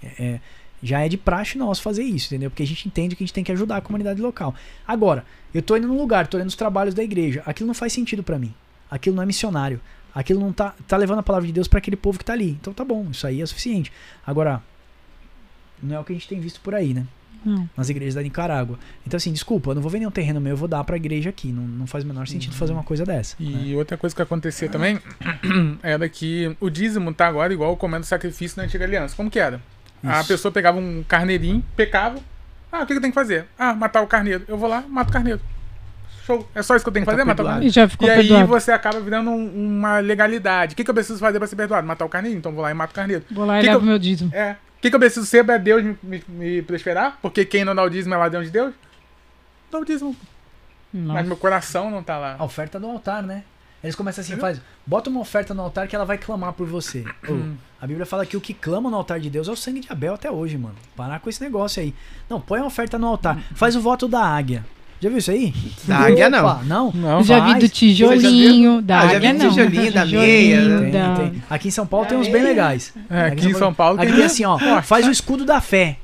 É, é, já é de praxe nosso fazer isso, entendeu? Porque a gente entende que a gente tem que ajudar a comunidade local. Agora, eu tô indo num lugar, tô olhando os trabalhos da igreja. Aquilo não faz sentido para mim aquilo não é missionário. Aquilo não tá, tá levando a palavra de Deus para aquele povo que tá ali. Então tá bom, isso aí é suficiente. Agora, não é o que a gente tem visto por aí, né? Não. Nas igrejas da Nicarágua. Então, assim, desculpa, eu não vou vender um terreno meu, eu vou dar pra igreja aqui. Não, não faz o menor sentido uhum. fazer uma coisa dessa. E né? outra coisa que acontecia também era que o dízimo tá agora igual o comendo sacrifício na antiga aliança. Como que era? Isso. A pessoa pegava um carneirinho, pecava. Ah, o que, que tem que fazer? Ah, matar o carneiro. Eu vou lá, mato o carneiro. Show. É só isso que eu tenho que fazer, matar o carneiro. E, já ficou e aí você acaba virando um, uma legalidade. O que, que eu preciso fazer pra ser perdoado? Matar o carneiro? Então vou lá e mato o carneiro. Vou lá e levo o meu dízimo. É. O que, que eu preciso ser pra Deus me, me, me prosperar? Porque quem não dá o dízimo é lá dentro de Deus? Dá o dízimo. Nossa. Mas meu coração não tá lá. A oferta do altar, né? Eles começam assim, faz, bota uma oferta no altar que ela vai clamar por você. Hum. a Bíblia fala que o que clama no altar de Deus é o sangue de Abel até hoje, mano. Parar com esse negócio aí. Não, põe uma oferta no altar. Faz o voto da águia. Já viu isso aí? Da águia não. Não? não já vi do tijolinho, da ah, águia já vi não. tijolinho, da meia. Tem, da... tem. Aqui em São Paulo tem uns bem legais. É, aqui, aqui em São Paulo aqui tem assim, ó, faz o escudo da fé.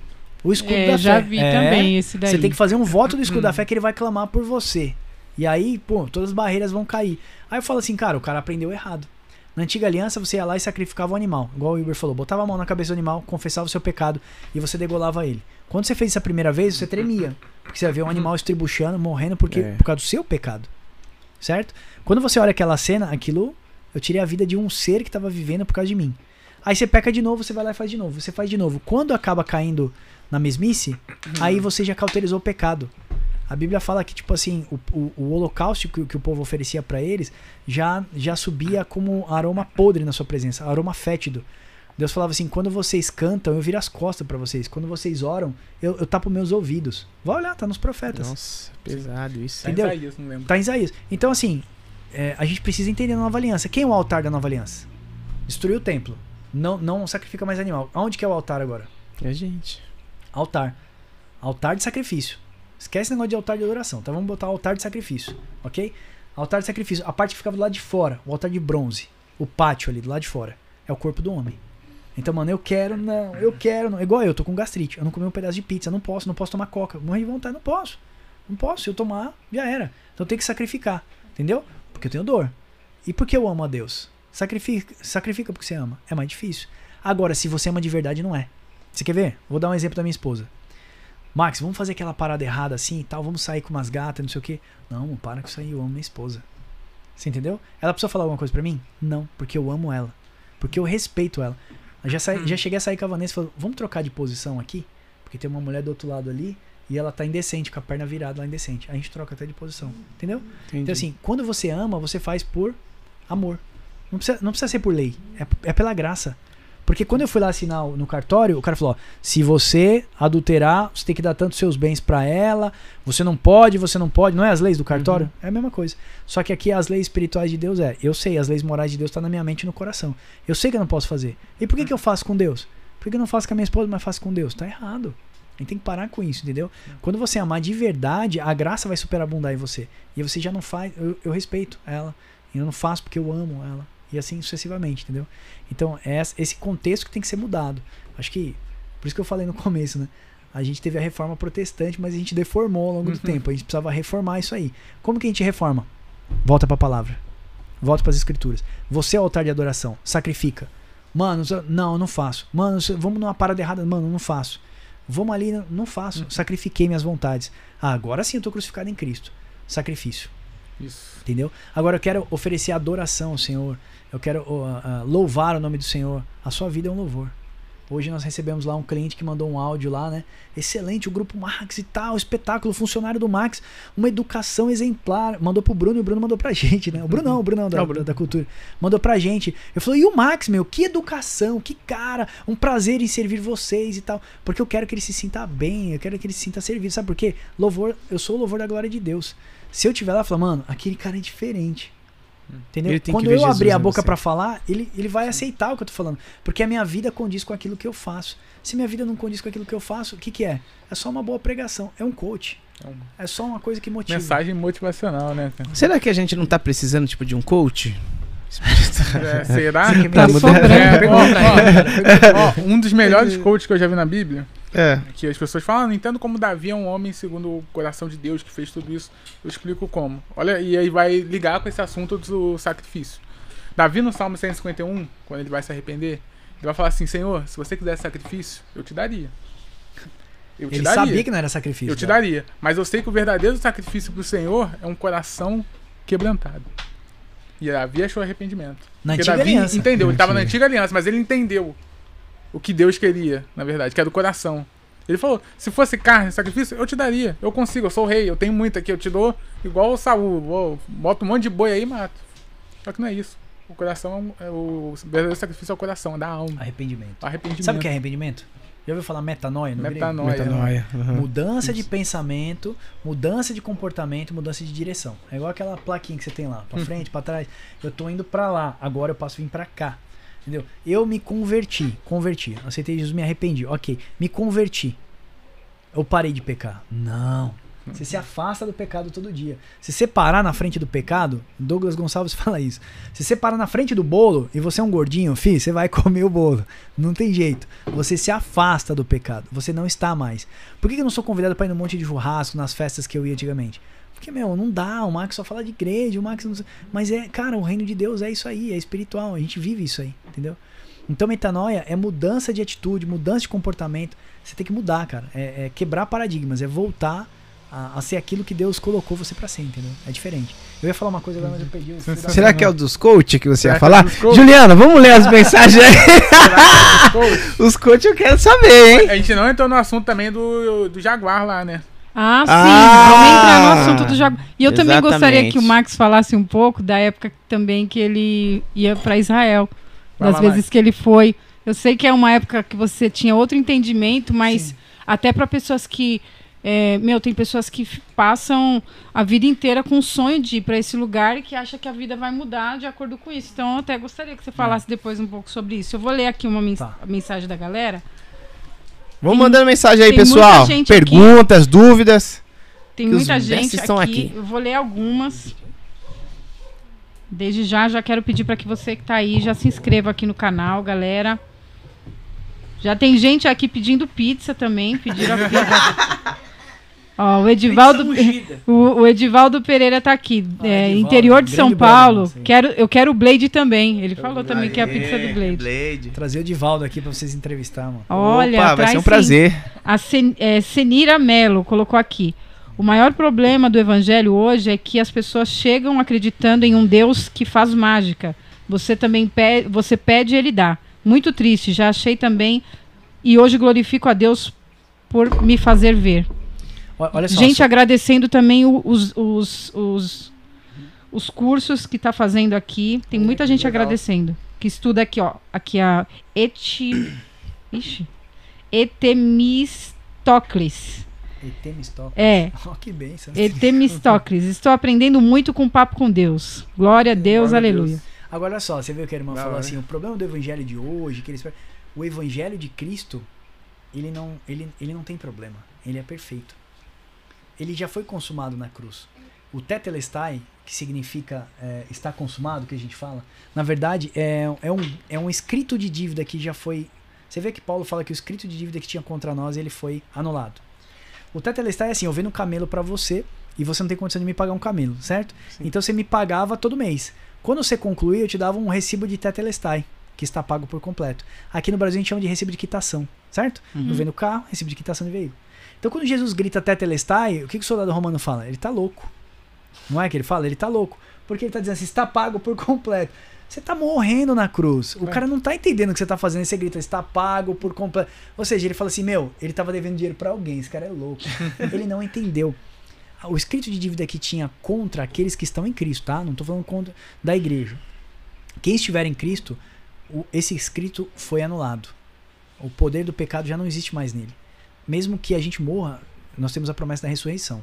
O escudo é, da já fé. Já vi é, também esse daí. Você tem que fazer um voto do escudo da fé que ele vai clamar por você. E aí, pô, todas as barreiras vão cair. Aí eu falo assim, cara, o cara aprendeu errado. Na antiga aliança, você ia lá e sacrificava o animal. Igual o Uber falou, botava a mão na cabeça do animal, confessava o seu pecado e você degolava ele. Quando você fez isso a primeira vez, você tremia. Porque você ver um animal estribuchando, morrendo porque, é. por causa do seu pecado. Certo? Quando você olha aquela cena, aquilo, eu tirei a vida de um ser que estava vivendo por causa de mim. Aí você peca de novo, você vai lá e faz de novo. Você faz de novo. Quando acaba caindo na mesmice, aí você já cauterizou o pecado. A Bíblia fala que, tipo assim, o, o, o holocausto que, que, o povo oferecia para eles já, já subia como aroma podre na sua presença, aroma fétido. Deus falava assim: quando vocês cantam, eu viro as costas para vocês. Quando vocês oram, eu, eu tapo meus ouvidos. Vai olhar, tá nos profetas. Nossa, pesado isso. Entendeu? Tá em Isaías, não lembro. Tá em Isaías. Então, assim, é, a gente precisa entender a nova aliança. Quem é o altar da nova aliança? Destruiu o templo. Não, não sacrifica mais animal. Aonde que é o altar agora? É a gente. Altar. Altar de sacrifício. Esquece o negócio de altar de adoração, tá? Vamos botar altar de sacrifício, ok? Altar de sacrifício. A parte que ficava do lado de fora, o altar de bronze, o pátio ali do lado de fora, é o corpo do homem. Então, mano, eu quero, não, eu quero, não. Igual eu, tô com gastrite. Eu não comi um pedaço de pizza, não posso, não posso tomar coca. Morri de vontade, não posso. Não posso. Se eu tomar, já era. Então tem que sacrificar. Entendeu? Porque eu tenho dor. E porque eu amo a Deus? Sacrifica, sacrifica porque você ama. É mais difícil. Agora, se você ama de verdade, não é. Você quer ver? Vou dar um exemplo da minha esposa. Max, vamos fazer aquela parada errada assim e tal, vamos sair com umas gatas, não sei o que. Não, para com isso aí, eu amo minha esposa. Você entendeu? Ela precisa falar alguma coisa para mim? Não, porque eu amo ela. Porque eu respeito ela. Eu já, saí, hum. já cheguei a sair com a Vanessa e falei, vamos trocar de posição aqui? Porque tem uma mulher do outro lado ali e ela tá indecente, com a perna virada lá indecente. A gente troca até de posição. Entendeu? Entendi. Então assim, quando você ama, você faz por amor. Não precisa, não precisa ser por lei. É, é pela graça. Porque quando eu fui lá assinar no cartório, o cara falou: ó, se você adulterar, você tem que dar tanto seus bens para ela, você não pode, você não pode. Não é as leis do cartório? Uhum. É a mesma coisa. Só que aqui as leis espirituais de Deus é: eu sei, as leis morais de Deus estão tá na minha mente e no coração. Eu sei que eu não posso fazer. E por que, que eu faço com Deus? Por que eu não faço com a minha esposa, mas faço com Deus? Tá errado. A gente tem que parar com isso, entendeu? Quando você amar de verdade, a graça vai superabundar em você. E você já não faz. Eu, eu respeito ela. E eu não faço porque eu amo ela. E assim sucessivamente, entendeu? Então, é esse contexto que tem que ser mudado. Acho que. Por isso que eu falei no começo, né? A gente teve a reforma protestante, mas a gente deformou ao longo do uhum. tempo. A gente precisava reformar isso aí. Como que a gente reforma? Volta para a palavra. Volta para as escrituras. Você é o altar de adoração. Sacrifica. Mano, não, eu não faço. Mano, vamos numa parada errada. Mano, eu não faço. Vamos ali, não faço. Uhum. Sacrifiquei minhas vontades. Ah, agora sim eu estou crucificado em Cristo. Sacrifício. Isso. Entendeu? Agora eu quero oferecer adoração ao Senhor. Eu quero uh, uh, louvar o nome do Senhor. A sua vida é um louvor. Hoje nós recebemos lá um cliente que mandou um áudio lá, né? Excelente, o grupo Max e tal, espetáculo, funcionário do Max, uma educação exemplar. Mandou pro Bruno e o Bruno mandou pra gente, né? O Bruno não, o Bruno não, da, da, da, cultura. Mandou pra gente. Eu falei, e o Max, meu? Que educação, que cara, um prazer em servir vocês e tal. Porque eu quero que ele se sinta bem, eu quero que ele se sinta servido. Sabe por quê? Louvor, eu sou o louvor da glória de Deus. Se eu tiver lá, falar, mano, aquele cara é diferente. Entendeu? Quando eu abrir a boca para falar, ele, ele vai aceitar o que eu tô falando. Porque a minha vida condiz com aquilo que eu faço. Se minha vida não condiz com aquilo que eu faço, o que, que é? É só uma boa pregação. É um coach. É, é só uma coisa que motiva. Mensagem motivacional, né? Será que a gente não tá precisando, tipo, de um coach? É, será? Tá é, ó, ó, um dos melhores coaches que eu já vi na Bíblia é. Que as pessoas falam, ah, não entendo como Davi é um homem segundo o coração de Deus que fez tudo isso. Eu explico como. Olha, e aí vai ligar com esse assunto do sacrifício. Davi no Salmo 151, quando ele vai se arrepender, ele vai falar assim: Senhor, se você quiser sacrifício, eu te daria. Eu te ele daria. sabia que não era sacrifício. Eu te né? daria. Mas eu sei que o verdadeiro sacrifício pro Senhor é um coração quebrantado. E Davi achou arrependimento. Na Porque antiga Davi aliança. entendeu, ele estava na antiga aliança, mas ele entendeu o que Deus queria, na verdade, que é do coração. Ele falou: se fosse carne, sacrifício, eu te daria. Eu consigo, eu sou o rei, eu tenho muito aqui, eu te dou igual o Saul. Vou, boto um monte de boi aí e mato. Só que não é isso. O coração, é o verdadeiro sacrifício é o coração, é da alma. Arrependimento. Arrependimento. Sabe o que é arrependimento? Já ouviu falar metanoia no metanoia. grego? Metanoia. Uhum. Mudança Isso. de pensamento, mudança de comportamento, mudança de direção. É igual aquela plaquinha que você tem lá, para hum. frente, para trás. Eu tô indo para lá, agora eu posso vir para cá. Entendeu? Eu me converti, converti. Aceitei Jesus, me arrependi. Ok, me converti. Eu parei de pecar. Não. Você se afasta do pecado todo dia. Se você parar na frente do pecado, Douglas Gonçalves fala isso. Se você parar na frente do bolo e você é um gordinho, fi, você vai comer o bolo. Não tem jeito. Você se afasta do pecado. Você não está mais. Por que eu não sou convidado para ir num monte de churrasco nas festas que eu ia antigamente? Porque, meu, não dá. O Max só fala de igreja, o Max não... Mas é, cara, o reino de Deus é isso aí, é espiritual. A gente vive isso aí, entendeu? Então, metanoia é mudança de atitude, mudança de comportamento. Você tem que mudar, cara. É, é quebrar paradigmas, é voltar a, a, ser aquilo que Deus colocou você para ser, entendeu? É diferente. Eu ia falar uma coisa agora, mas eu perdi. Será que é o dos coach que você Será ia é falar? É Juliana, vamos ler as mensagens aí. É os coach eu quero saber, hein? A gente não entrou no assunto também do, do Jaguar lá, né? Ah, sim. Ah, Vamos entrar no assunto do jogo. E eu exatamente. também gostaria que o Max falasse um pouco da época também que ele ia para Israel. Vai das lá, vezes que ele foi. Eu sei que é uma época que você tinha outro entendimento, mas sim. até para pessoas que. É, meu, tem pessoas que passam a vida inteira com o sonho de ir para esse lugar e que acham que a vida vai mudar de acordo com isso. Então, eu até gostaria que você falasse é. depois um pouco sobre isso. Eu vou ler aqui uma mens tá. mensagem da galera. Vamos mandando mensagem aí, pessoal. Perguntas, aqui. dúvidas. Tem muita gente aqui. aqui. Eu vou ler algumas. Desde já, já quero pedir para que você que está aí já se inscreva aqui no canal, galera. Já tem gente aqui pedindo pizza também, pediram a pizza. Ó, o Edivaldo, o, o, Edivaldo Pereira tá aqui. Ah, é, Edivaldo, interior de São Paulo. quero, eu quero o Blade também. Ele falou também que é a pizza do Blade. Blade. Trazer o Edivaldo aqui para vocês entrevistar, mano. Olha, Opa, vai ser um prazer. A Sen, é, Senira Melo colocou aqui. O maior problema do evangelho hoje é que as pessoas chegam acreditando em um Deus que faz mágica. Você também pede, você pede e ele dá. Muito triste, já achei também e hoje glorifico a Deus por me fazer ver. Olha só, gente só... agradecendo também os, os, os, os cursos que está fazendo aqui. Tem muita gente legal. agradecendo. que estuda aqui, ó. Aqui a eti... Ixi. Etemistocles. Etemistocles. É. Oh, que bênção. Etemistocles. Estou aprendendo muito com o papo com Deus. Glória a Deus, Glória aleluia. Deus. Agora só, você viu que a irmã falou assim, o problema do evangelho de hoje, que eles o evangelho de Cristo, ele não, ele, ele não tem problema. Ele é perfeito. Ele já foi consumado na cruz. O tetelestai, que significa é, está consumado, que a gente fala, na verdade é, é, um, é um escrito de dívida que já foi. Você vê que Paulo fala que o escrito de dívida que tinha contra nós ele foi anulado. O tetelestai é assim: eu vendo um camelo para você e você não tem condição de me pagar um camelo, certo? Sim. Então você me pagava todo mês. Quando você concluía, eu te dava um recibo de tetelestai, que está pago por completo. Aqui no Brasil a gente chama de recibo de quitação, certo? Uhum. Eu vendo carro, recibo de quitação de veículo. Então quando Jesus grita tetelestai, o que, que o soldado romano fala? Ele está louco. Não é que ele fala? Ele está louco. Porque ele está dizendo assim, está pago por completo. Você está morrendo na cruz. O é. cara não está entendendo o que você está fazendo. E você grita, está pago por completo. Ou seja, ele fala assim, meu, ele estava devendo dinheiro para alguém. Esse cara é louco. ele não entendeu o escrito de dívida que tinha contra aqueles que estão em Cristo, tá? Não estou falando contra da igreja. Quem estiver em Cristo, esse escrito foi anulado. O poder do pecado já não existe mais nele. Mesmo que a gente morra, nós temos a promessa da ressurreição.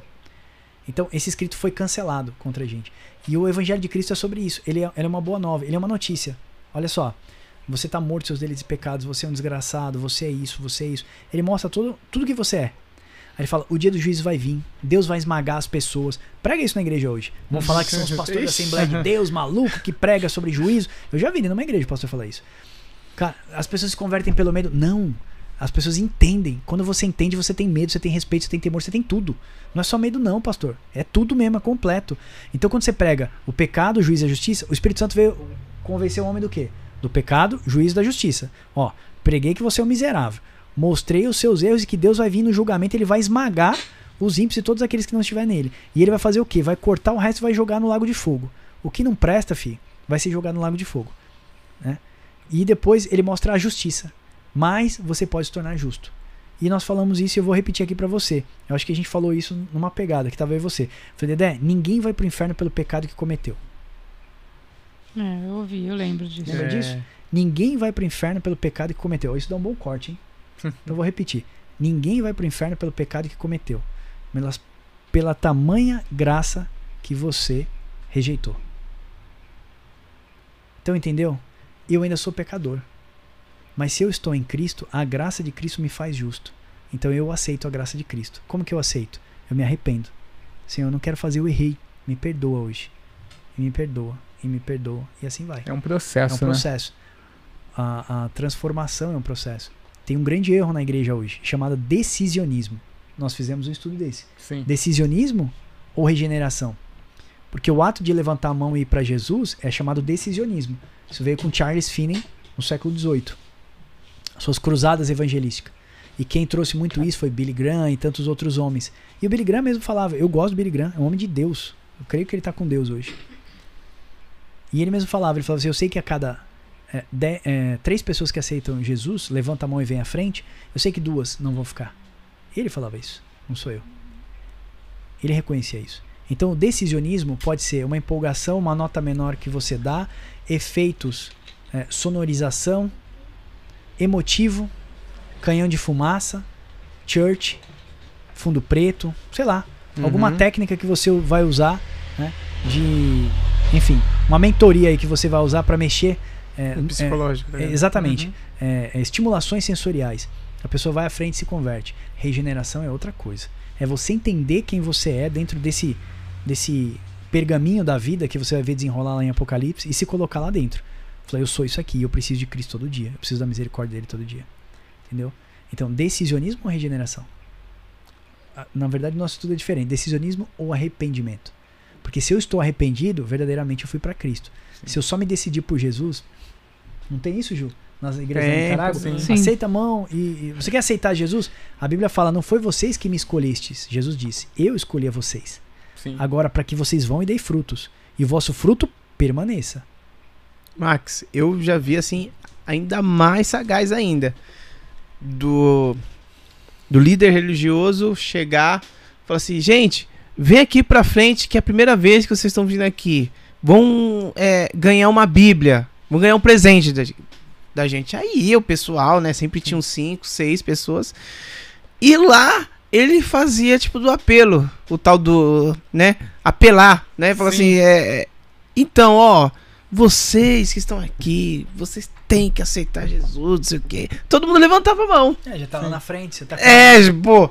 Então, esse escrito foi cancelado contra a gente. E o Evangelho de Cristo é sobre isso. Ele é, ele é uma boa nova, ele é uma notícia. Olha só, você está morto seus delitos e pecados, você é um desgraçado, você é isso, você é isso. Ele mostra tudo, tudo que você é. Aí ele fala: o dia do juízo vai vir, Deus vai esmagar as pessoas. Prega isso na igreja hoje. Vão falar que são os pastores da Assembleia de Deus, maluco, que prega sobre juízo. Eu já vi numa igreja o pastor falar isso. Cara, as pessoas se convertem pelo medo. Não. As pessoas entendem. Quando você entende, você tem medo, você tem respeito, você tem temor, você tem tudo. Não é só medo, não, pastor. É tudo mesmo, é completo. Então, quando você prega o pecado, o juízo e a justiça, o Espírito Santo veio convencer o homem do quê? Do pecado, juízo e da justiça. Ó, preguei que você é um miserável. Mostrei os seus erros e que Deus vai vir no julgamento, ele vai esmagar os ímpios e todos aqueles que não estiver nele. E ele vai fazer o quê? Vai cortar o resto e vai jogar no lago de fogo. O que não presta, fi, vai ser jogado no lago de fogo. Né? E depois ele mostra a justiça. Mas você pode se tornar justo. E nós falamos isso e eu vou repetir aqui para você. Eu acho que a gente falou isso numa pegada, que tava aí você. Eu falei, Dedé, ninguém vai pro inferno pelo pecado que cometeu. É, eu ouvi, eu lembro disso. Lembra é. disso? Ninguém vai pro inferno pelo pecado que cometeu. Isso dá um bom corte, hein? então eu vou repetir. Ninguém vai para o inferno pelo pecado que cometeu, mas pela tamanha graça que você rejeitou. Então entendeu? Eu ainda sou pecador. Mas se eu estou em Cristo, a graça de Cristo me faz justo. Então eu aceito a graça de Cristo. Como que eu aceito? Eu me arrependo. Senhor, eu não quero fazer, eu errei. Me perdoa hoje. E me perdoa. E me perdoa. E assim vai. É um processo. É um processo. Né? A, a transformação é um processo. Tem um grande erro na igreja hoje, chamado decisionismo. Nós fizemos um estudo desse. Sim. Decisionismo ou regeneração? Porque o ato de levantar a mão e ir para Jesus é chamado decisionismo. Isso veio com Charles Finney no século XVIII. Suas cruzadas evangelísticas. E quem trouxe muito isso foi Billy Graham e tantos outros homens. E o Billy Graham mesmo falava: Eu gosto do Billy Graham, é um homem de Deus. Eu creio que ele está com Deus hoje. E ele mesmo falava: Ele falava assim, Eu sei que a cada é, de, é, três pessoas que aceitam Jesus, levanta a mão e vem à frente, eu sei que duas não vão ficar. Ele falava isso, não sou eu. Ele reconhecia isso. Então o decisionismo pode ser uma empolgação, uma nota menor que você dá, efeitos, é, sonorização, emotivo, canhão de fumaça, church, fundo preto, sei lá, uhum. alguma técnica que você vai usar, né, de, enfim, uma mentoria aí que você vai usar para mexer é, psicológico. É, exatamente. Uhum. É, é, estimulações sensoriais. A pessoa vai à frente e se converte. Regeneração é outra coisa. É você entender quem você é dentro desse, desse pergaminho da vida que você vai ver desenrolar lá em Apocalipse e se colocar lá dentro. Falar, eu sou isso aqui, eu preciso de Cristo todo dia. Eu preciso da misericórdia dele todo dia. Entendeu? Então, decisionismo ou regeneração? Na verdade, nosso estudo é diferente. Decisionismo ou arrependimento? Porque se eu estou arrependido, verdadeiramente eu fui para Cristo. Sim. Se eu só me decidir por Jesus, não tem isso, Ju? Nas igrejas é, da Nicarágua? Sim. Aceita a mão e, e, Você quer aceitar Jesus? A Bíblia fala: não foi vocês que me escolhestes. Jesus disse: eu escolhi a vocês. Sim. Agora, para que vocês vão e deem frutos. E o vosso fruto permaneça. Max, eu já vi assim, ainda mais sagaz ainda. Do, do líder religioso chegar e falar assim: gente, vem aqui pra frente que é a primeira vez que vocês estão vindo aqui. Vão é, ganhar uma Bíblia vamos ganhar um presente da, da gente. Aí o pessoal, né, sempre tinham cinco, seis pessoas. E lá ele fazia tipo do apelo, o tal do, né, apelar, né? Falar assim, é, então, ó, vocês que estão aqui, vocês têm que aceitar Jesus, não sei o quê. Todo mundo levantava a mão. É, já tá lá na frente, você tá É, pô.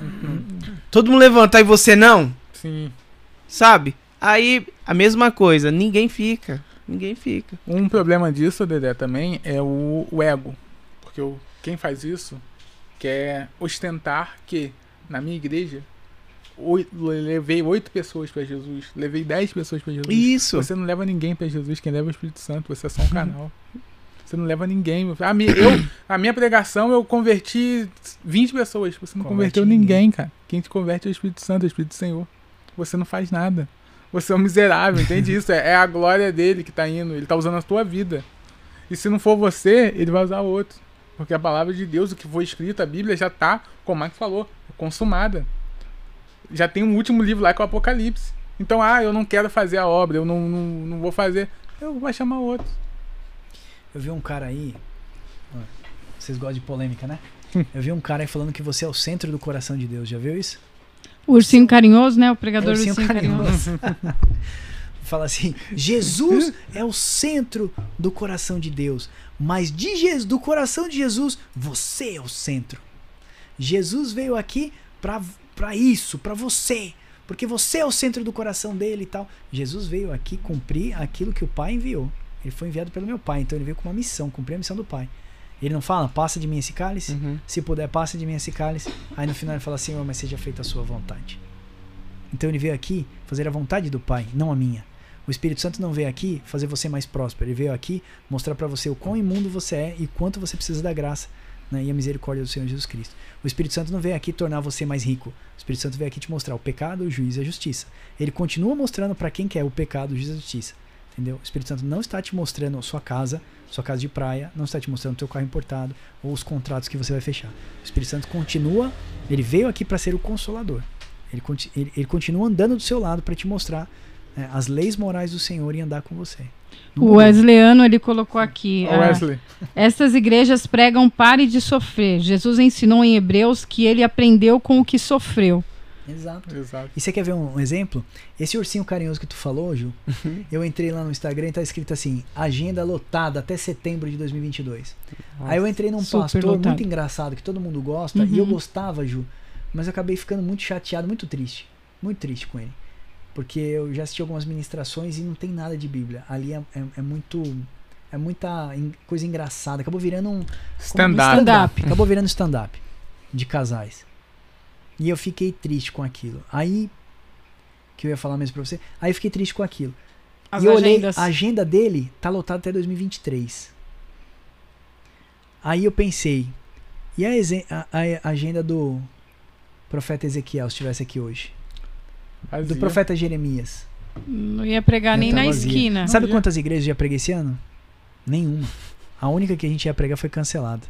Uhum. Todo mundo levanta e você não? Sim. Sabe? Aí, a mesma coisa, ninguém fica. Ninguém fica. Um problema disso, Dedé, também é o, o ego. Porque o, quem faz isso quer ostentar que na minha igreja oito, levei oito pessoas para Jesus, levei dez pessoas para Jesus. Isso. Você não leva ninguém para Jesus, quem leva é o Espírito Santo, você é só um canal. Você não leva ninguém. A minha, eu, a minha pregação eu converti 20 pessoas. Você não Converte converteu ninguém, cara. Quem te converte é o Espírito Santo, é o Espírito do Senhor. Você não faz nada. Você é um miserável, entende isso? É, é a glória dele que tá indo. Ele tá usando a tua vida. E se não for você, ele vai usar outro. Porque a palavra de Deus, o que foi escrito, a Bíblia já tá, como é que falou, consumada. Já tem um último livro lá que é o Apocalipse. Então, ah, eu não quero fazer a obra, eu não, não, não vou fazer. Eu vou chamar outro. Eu vi um cara aí. Vocês gostam de polêmica, né? Eu vi um cara aí falando que você é o centro do coração de Deus. Já viu isso? O ursinho carinhoso, né? O pregador o ursinho, ursinho carinhoso. carinhoso. Fala assim: Jesus é o centro do coração de Deus. Mas de Jesus, do coração de Jesus, você é o centro. Jesus veio aqui para isso, para você. Porque você é o centro do coração dele e tal. Jesus veio aqui cumprir aquilo que o Pai enviou. Ele foi enviado pelo meu pai, então ele veio com uma missão, cumprir a missão do pai. Ele não fala, passa de mim esse cálice, uhum. se puder, passa de mim esse cálice. Aí no final ele fala assim, mas seja feita a sua vontade. Então ele veio aqui fazer a vontade do pai, não a minha. O Espírito Santo não veio aqui fazer você mais próspero, ele veio aqui mostrar para você o quão imundo você é e quanto você precisa da graça né, e a misericórdia do Senhor Jesus Cristo. O Espírito Santo não veio aqui tornar você mais rico. O Espírito Santo veio aqui te mostrar o pecado, o juízo e a justiça. Ele continua mostrando para quem quer o pecado, o juízo e a justiça. Entendeu? O Espírito Santo não está te mostrando sua casa, sua casa de praia, não está te mostrando teu carro importado ou os contratos que você vai fechar. O Espírito Santo continua, ele veio aqui para ser o consolador. Ele, ele, ele, continua andando do seu lado para te mostrar é, as leis morais do Senhor e andar com você. o Wesleyano ele colocou aqui. Oh, Wesley. Essas igrejas pregam pare de sofrer. Jesus ensinou em Hebreus que ele aprendeu com o que sofreu. Exato. Exato. E você quer ver um, um, exemplo? Esse ursinho carinhoso que tu falou, Ju, uhum. eu entrei lá no Instagram e tá escrito assim: agenda lotada até setembro de 2022. Nossa, Aí eu entrei num pastor lotado. muito engraçado que todo mundo gosta uhum. e eu uhum. gostava, Ju, mas eu acabei ficando muito chateado, muito triste. Muito triste com ele. Porque eu já assisti algumas ministrações e não tem nada de Bíblia. Ali é, é, é muito. É muita coisa engraçada. Acabou virando um. Stand-up. Stand Acabou virando stand-up de casais. E eu fiquei triste com aquilo. Aí, que eu ia falar mesmo pra você, aí eu fiquei triste com aquilo. As e eu olhei, a agenda dele tá lotada até 2023. Aí eu pensei, e a, a, a agenda do profeta Ezequiel, se estivesse aqui hoje? Vazia. Do profeta Jeremias. Não ia pregar nem tá na vazia. esquina. Sabe quantas igrejas já preguei esse ano? Nenhuma. A única que a gente ia pregar foi cancelada.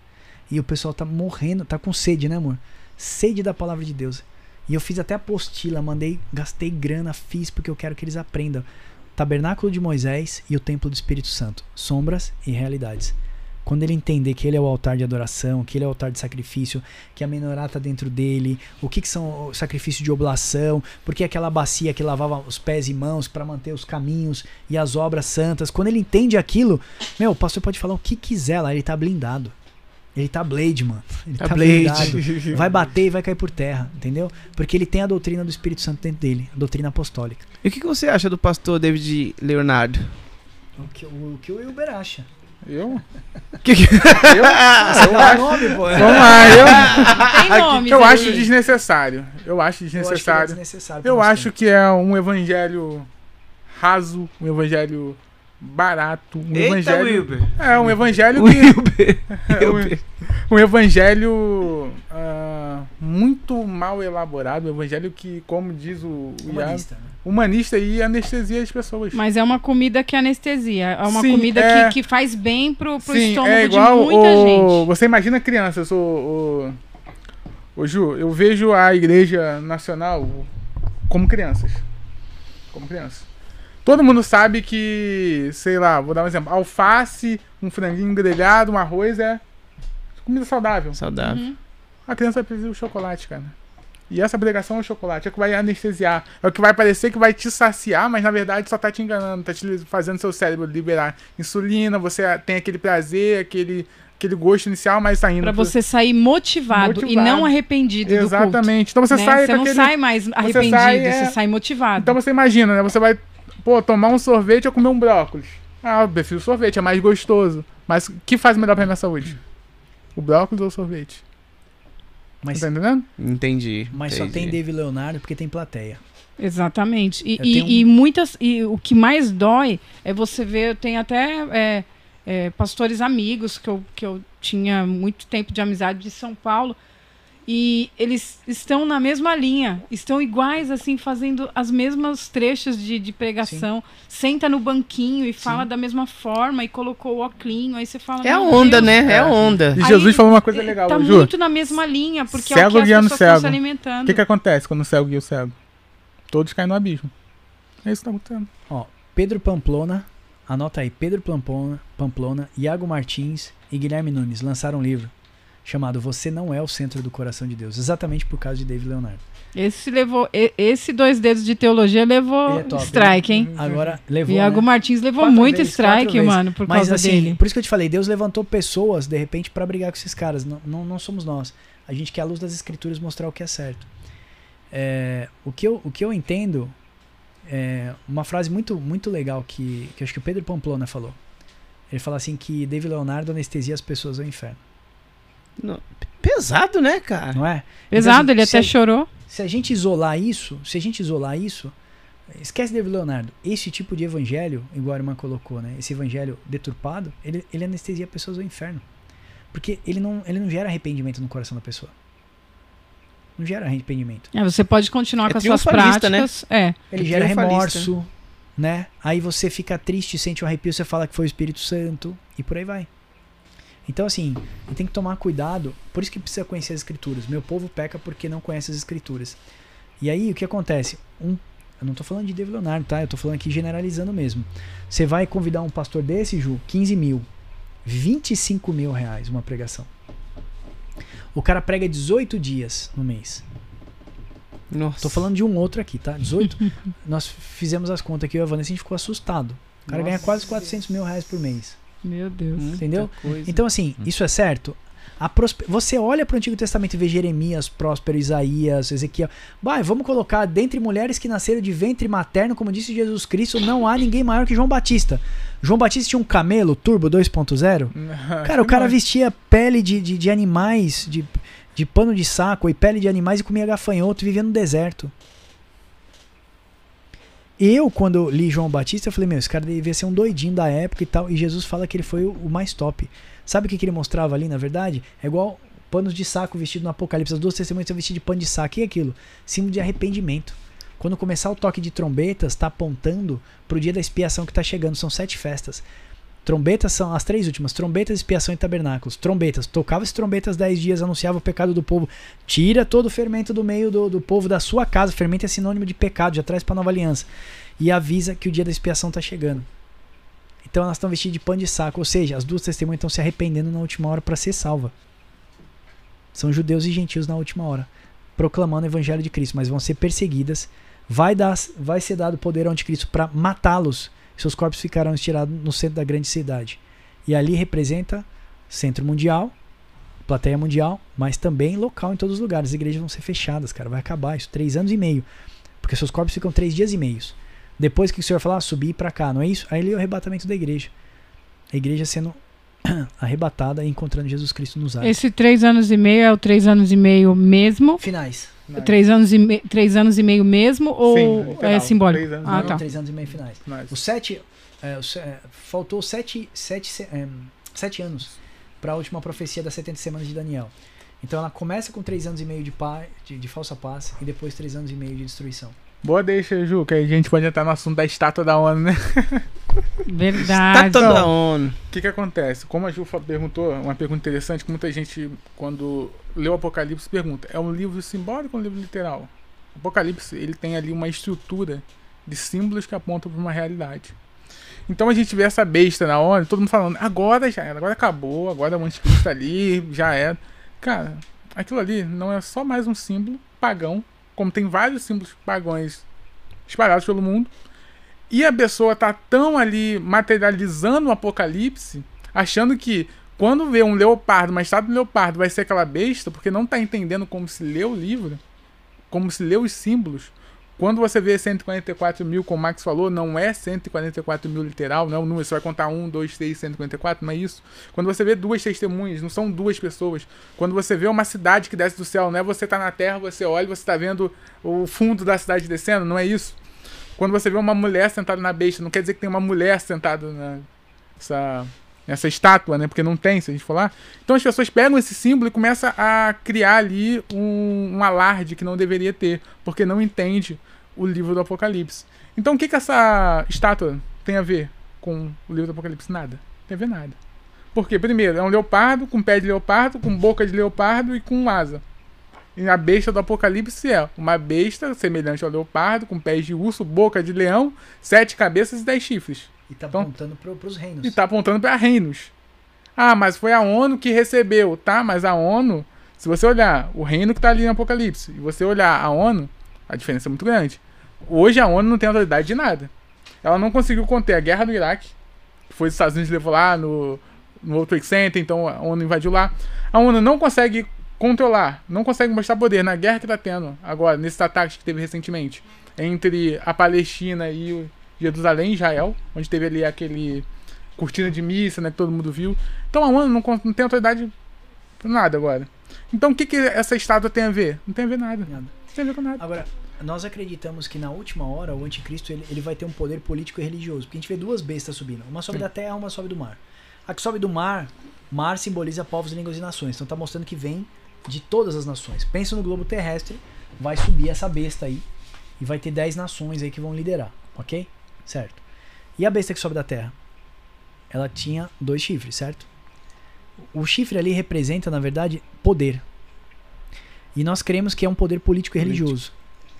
E o pessoal tá morrendo, tá com sede, né, amor? sede da palavra de Deus. E eu fiz até apostila, mandei, gastei grana, fiz porque eu quero que eles aprendam. Tabernáculo de Moisés e o Templo do Espírito Santo, sombras e realidades. Quando ele entender que ele é o altar de adoração, que ele é o altar de sacrifício, que a menorá está dentro dele, o que, que são o sacrifício de oblação, porque aquela bacia que lavava os pés e mãos para manter os caminhos e as obras santas. Quando ele entende aquilo, meu, o pastor pode falar o que quiser lá, ele está blindado. Ele tá Blade, mano. Ele tá, tá Blade. Vai bater e vai cair por terra, entendeu? Porque ele tem a doutrina do Espírito Santo dentro dele, a doutrina apostólica. E o que, você acha do pastor David Leonardo? O que o, o, que o Uber acha. Eu? Que que... Eu? eu acho... nome, pô. Vamos lá, eu... Tem nome, eu acho desnecessário. Eu acho desnecessário. Eu acho que é, desnecessário eu acho que é um evangelho raso, um evangelho barato. Um Eita, evangelho. Wilber. É, um evangelho que. Wilber. É, um, um evangelho uh, muito mal elaborado. Um evangelho que, como diz o, humanista, Iago, né? humanista e anestesia as pessoas. Mas é uma comida que anestesia. É uma Sim, comida é... Que, que faz bem pro, pro Sim, estômago é igual de muita o, gente. Você imagina crianças, o, o, o Ju, eu vejo a Igreja Nacional como crianças. Como crianças Todo mundo sabe que, sei lá, vou dar um exemplo, alface, um franguinho grelhado, um arroz é comida saudável. Saudável. Uhum. A criança precisa do chocolate, cara. E essa obrigação é o chocolate, é o que vai anestesiar. É o que vai parecer que vai te saciar, mas na verdade só tá te enganando, tá te fazendo seu cérebro liberar insulina, você tem aquele prazer, aquele, aquele gosto inicial, mas tá indo. Pra pro... você sair motivado, motivado, e não arrependido Exatamente. Então você né? sai Você não aquele... sai mais arrependido, você sai, é... você sai motivado. Então você imagina, né? Você vai, pô, tomar um sorvete ou comer um brócolis. Ah, eu prefiro sorvete, é mais gostoso. Mas o que faz melhor pra minha saúde? O brócolis ou o sorvete? Mas, tá entendendo? Entendi. Mas entendi. só tem David Leonardo porque tem plateia. Exatamente. E, e, um... e, muitas. E o que mais dói é você ver, eu tenho até é, é, pastores amigos que eu, que eu tinha muito tempo de amizade de São Paulo. E eles estão na mesma linha, estão iguais, assim, fazendo as mesmas trechos de, de pregação. Sim. Senta no banquinho e fala Sim. da mesma forma e colocou o óculos. Aí você fala. É a onda, Deus, né? É a onda. E Jesus aí, falou uma coisa legal, Tá Ju. muito na mesma linha, porque cego é o que as pessoas cego. estão se alimentando. O que, que acontece quando o cego guia o cego? Todos caem no abismo. É isso que tá acontecendo. Ó, Pedro Pamplona, anota aí, Pedro Pamplona, Pamplona, Iago Martins e Guilherme Nunes lançaram um livro chamado Você Não É o Centro do Coração de Deus, exatamente por causa de David Leonardo. Esse levou, esse dois dedos de teologia levou é top, strike, hein? Agora levou. Iago né? Martins levou quatro muito vezes, strike, mano, por Mas, causa assim, dele. Por isso que eu te falei, Deus levantou pessoas, de repente, para brigar com esses caras. Não, não, não, somos nós. A gente quer, à luz das escrituras, mostrar o que é certo. É, o, que eu, o que eu entendo é uma frase muito, muito legal que, que acho que o Pedro Pamplona falou. Ele fala assim que David Leonardo anestesia as pessoas ao inferno. Não, pesado, né, cara? Não é? Pesado, então, ele até a, chorou. Se a gente isolar isso, se a gente isolar isso, esquece David Leonardo. Esse tipo de evangelho, igual a irmã colocou, né? Esse evangelho deturpado, ele, ele anestesia pessoas ao inferno. Porque ele não, ele não gera arrependimento no coração da pessoa. Não gera arrependimento. É, você pode continuar é com as suas práticas. Né? É. Ele é gera remorso, né? Aí você fica triste, sente um arrepio, você fala que foi o Espírito Santo e por aí vai. Então, assim, tem que tomar cuidado. Por isso que precisa conhecer as escrituras. Meu povo peca porque não conhece as escrituras. E aí, o que acontece? Um, eu não estou falando de David Leonardo, tá? Eu estou falando aqui generalizando mesmo. Você vai convidar um pastor desse, Ju, 15 mil, 25 mil reais uma pregação. O cara prega 18 dias no mês. Nossa. Tô falando de um outro aqui, tá? 18. nós fizemos as contas aqui, eu e a Vanessa, a gente ficou assustado. O cara Nossa. ganha quase 400 mil reais por mês. Meu Deus. Entendeu? Então, assim, hum. isso é certo? Prosper... Você olha para o Antigo Testamento e vê Jeremias, Próspero, Isaías, Ezequiel. Vai, vamos colocar dentre mulheres que nasceram de ventre materno, como disse Jesus Cristo, não há ninguém maior que João Batista. João Batista tinha um camelo Turbo 2.0. Cara, o cara vestia pele de, de, de, animais, de, de pano de saco e pele de animais e comia gafanhoto e vivia no deserto. Eu, quando li João Batista, eu falei, meu, esse cara devia ser um doidinho da época e tal. E Jesus fala que ele foi o, mais top. Sabe o que, que ele mostrava ali, na verdade? É igual panos de saco vestido no Apocalipse. As duas testemunhas estão vestidas de pano de saco. E aquilo? Símbolo de arrependimento. Quando começar o toque de trombetas, está apontando para o dia da expiação que está chegando. São sete festas. Trombetas são as três últimas: trombetas, expiação e tabernáculos. Trombetas, tocava as trombetas dez dias, anunciava o pecado do povo. Tira todo o fermento do meio do, do povo da sua casa. Fermento é sinônimo de pecado, já traz para a nova aliança. E avisa que o dia da expiação está chegando. Então elas estão vestidas de pano de saco, ou seja, as duas testemunhas estão se arrependendo na última hora para ser salva. São judeus e gentios na última hora, proclamando o evangelho de Cristo, mas vão ser perseguidas. Vai, dar, vai ser dado poder ao anticristo para matá-los seus corpos ficarão estirados no centro da grande cidade. E ali representa centro mundial, plateia mundial, mas também local em todos os lugares. As igrejas vão ser fechadas, cara. Vai acabar isso. Três anos e meio. Porque seus corpos ficam três dias e meios. Depois que o Senhor falar, ah, subir para cá, não é isso? Aí ele é o arrebatamento da igreja. A igreja sendo arrebatada e encontrando Jesus Cristo nos ares. Esse três anos e meio é o três anos e meio mesmo? Finais. Finais. Três, anos e me... três anos e meio mesmo ou Sim, é simbólico? Três anos, ah, não, tá. três anos e meio finais. finais. Os sete. É, os, é, faltou sete, sete, é, sete anos para a última profecia das 70 semanas de Daniel. Então ela começa com três anos e meio de, paz, de, de falsa paz e depois três anos e meio de destruição. Boa deixa, Ju, que aí a gente pode entrar no assunto da estátua da ONU, né? Verdade. Estátua da ONU. O que que acontece? Como a Ju perguntou, uma pergunta interessante, que muita gente, quando lê o Apocalipse, pergunta, é um livro simbólico ou um livro literal? O Apocalipse, ele tem ali uma estrutura de símbolos que apontam para uma realidade. Então a gente vê essa besta na hora, todo mundo falando, agora já era, agora acabou, agora o anticristo tá ali, já era. Cara, aquilo ali não é só mais um símbolo pagão, como tem vários símbolos pagões espalhados pelo mundo. E a pessoa tá tão ali materializando o apocalipse, achando que quando vê um leopardo, uma estátua de leopardo, vai ser aquela besta, porque não tá entendendo como se lê o livro, como se lê os símbolos. Quando você vê 144 mil, como o Max falou, não é 144 mil literal, não é o número, você vai contar 1, 2, 3, 144, não é isso. Quando você vê duas testemunhas, não são duas pessoas. Quando você vê uma cidade que desce do céu, não é você tá na terra, você olha você tá vendo o fundo da cidade descendo, não é isso. Quando você vê uma mulher sentada na besta, não quer dizer que tem uma mulher sentada nessa essa estátua, né? Porque não tem, se a gente for lá. Então as pessoas pegam esse símbolo e começam a criar ali um, um alarde que não deveria ter, porque não entende o livro do Apocalipse. Então o que, que essa estátua tem a ver com o livro do Apocalipse? Nada. Não tem a ver nada. Porque, primeiro, é um leopardo com pé de leopardo, com boca de leopardo e com asa. E a besta do Apocalipse é uma besta semelhante ao leopardo, com pés de urso, boca de leão, sete cabeças e dez chifres. E tá então, apontando para os reinos. E tá apontando para reinos. Ah, mas foi a ONU que recebeu, tá? Mas a ONU, se você olhar o reino que tá ali no Apocalipse, e você olhar a ONU, a diferença é muito grande. Hoje a ONU não tem autoridade de nada. Ela não conseguiu conter a guerra do Iraque, que foi os Estados Unidos levou lá no, no World Trade Center, então a ONU invadiu lá. A ONU não consegue controlar, não consegue mostrar poder na guerra que tá tendo agora, nesses ataques que teve recentemente, entre a Palestina e Jerusalém, Israel, onde teve ali aquele cortina de missa, né, que todo mundo viu. Então a ONU não, não tem autoridade nada agora. Então o que, que essa estátua tem a ver? Não tem a ver nada. Nada. Não tem a ver com nada. Agora, nós acreditamos que na última hora o anticristo ele, ele vai ter um poder político e religioso. Porque a gente vê duas bestas subindo. Uma sobe Sim. da terra, uma sobe do mar. A que sobe do mar, mar simboliza povos, línguas e nações. Então tá mostrando que vem de todas as nações. Pensa no globo terrestre, vai subir essa besta aí. E vai ter 10 nações aí que vão liderar. Ok? Certo. E a besta que sobe da terra? Ela tinha dois chifres, certo? O chifre ali representa, na verdade, poder. E nós cremos que é um poder político e religioso.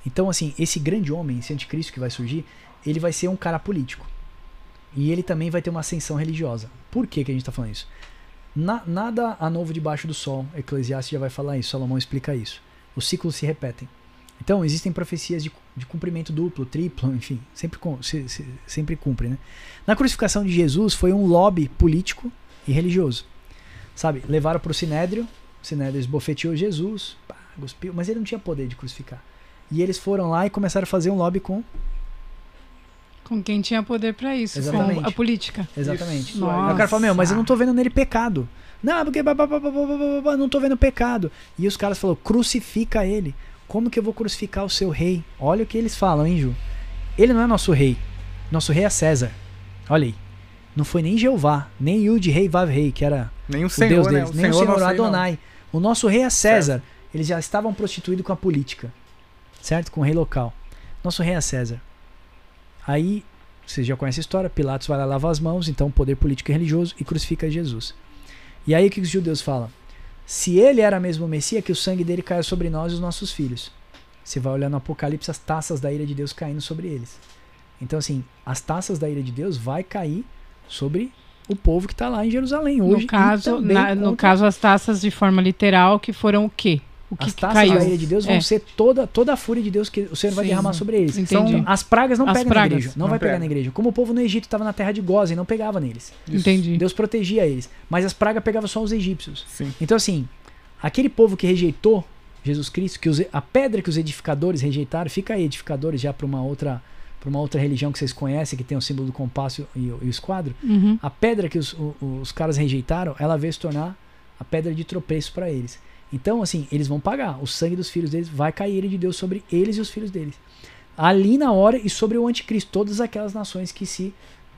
Então, assim, esse grande homem, esse anticristo que vai surgir, ele vai ser um cara político. E ele também vai ter uma ascensão religiosa. Por que, que a gente está falando isso? Na, nada a novo debaixo do sol. Eclesiastes já vai falar isso, Salomão explica isso. Os ciclos se repetem. Então, existem profecias de, de cumprimento duplo, triplo, enfim, sempre, se, se, sempre cumpre, né? Na crucificação de Jesus foi um lobby político e religioso. Sabe? Levaram para o Sinédrio, o Sinédrio esbofeteou Jesus, pá, cuspiu, mas ele não tinha poder de crucificar. E eles foram lá e começaram a fazer um lobby com com quem tinha poder para isso, Exatamente. com a política. Exatamente. Nossa. O cara fala, meu, mas eu não tô vendo nele pecado. Não, porque não tô vendo pecado. E os caras falaram, crucifica ele. Como que eu vou crucificar o seu rei? Olha o que eles falam, hein, Ju? Ele não é nosso rei. Nosso rei é César. Olha aí. Não foi nem Jeová, nem Yud Rei Vav Rei, que era nem o, o Senhor, Deus né? deles, né? o nem Senhor o Senhor Adonai. O nosso rei é César. César. Eles já estavam prostituídos com a política, certo? Com o rei local. Nosso rei é César. Aí, vocês já conhecem a história, Pilatos vai lá lavar as mãos, então poder político e religioso, e crucifica Jesus. E aí o que os judeus falam? Se ele era mesmo o Messias, que o sangue dele caia sobre nós e os nossos filhos. Você vai olhar no Apocalipse as taças da ira de Deus caindo sobre eles. Então, assim, as taças da ira de Deus vai cair sobre o povo que está lá em Jerusalém hoje. No caso, na, no caso, as taças de forma literal, que foram o quê? O que as taças caiu? da ira de Deus vão é. ser toda, toda a fúria de Deus que o Senhor Sim, vai derramar sobre eles. Entendi. Então, as pragas não as pegam pragas. na igreja. Não, não vai pega. pegar na igreja. Como o povo no Egito estava na terra de Gozen, não pegava neles. Isso. Entendi. Deus protegia eles. Mas as pragas pegavam só os egípcios. Sim. Então, assim, aquele povo que rejeitou Jesus Cristo, que os, a pedra que os edificadores rejeitaram, fica aí, edificadores já para uma outra para uma outra religião que vocês conhecem, que tem o símbolo do compasso e, e o esquadro, uhum. a pedra que os, os, os caras rejeitaram, ela veio se tornar a pedra de tropeço para eles. Então, assim, eles vão pagar. O sangue dos filhos deles vai cair de Deus sobre eles e os filhos deles. Ali na hora e sobre o anticristo, todas aquelas nações que se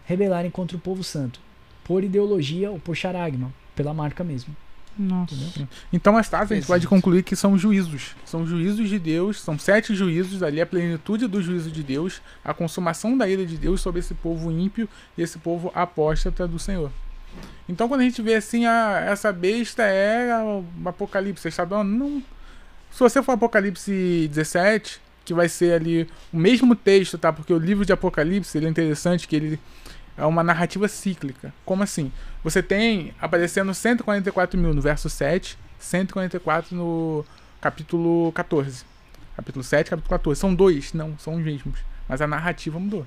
rebelarem contra o povo santo. Por ideologia ou por charagma, pela marca mesmo. Nossa. Então, as taças a gente pode concluir que são juízos. São juízos de Deus, são sete juízos, ali a plenitude do juízo de Deus, a consumação da ira de Deus sobre esse povo ímpio e esse povo apóstata do Senhor. Então quando a gente vê assim, a, essa besta é o Apocalipse, está dando. Não. Se você for Apocalipse 17, que vai ser ali o mesmo texto, tá? Porque o livro de Apocalipse, ele é interessante que ele é uma narrativa cíclica. Como assim? Você tem aparecendo 144 mil no verso 7, 144 no capítulo 14. Capítulo 7, capítulo 14. São dois, não, são os mesmos. Mas a narrativa mudou.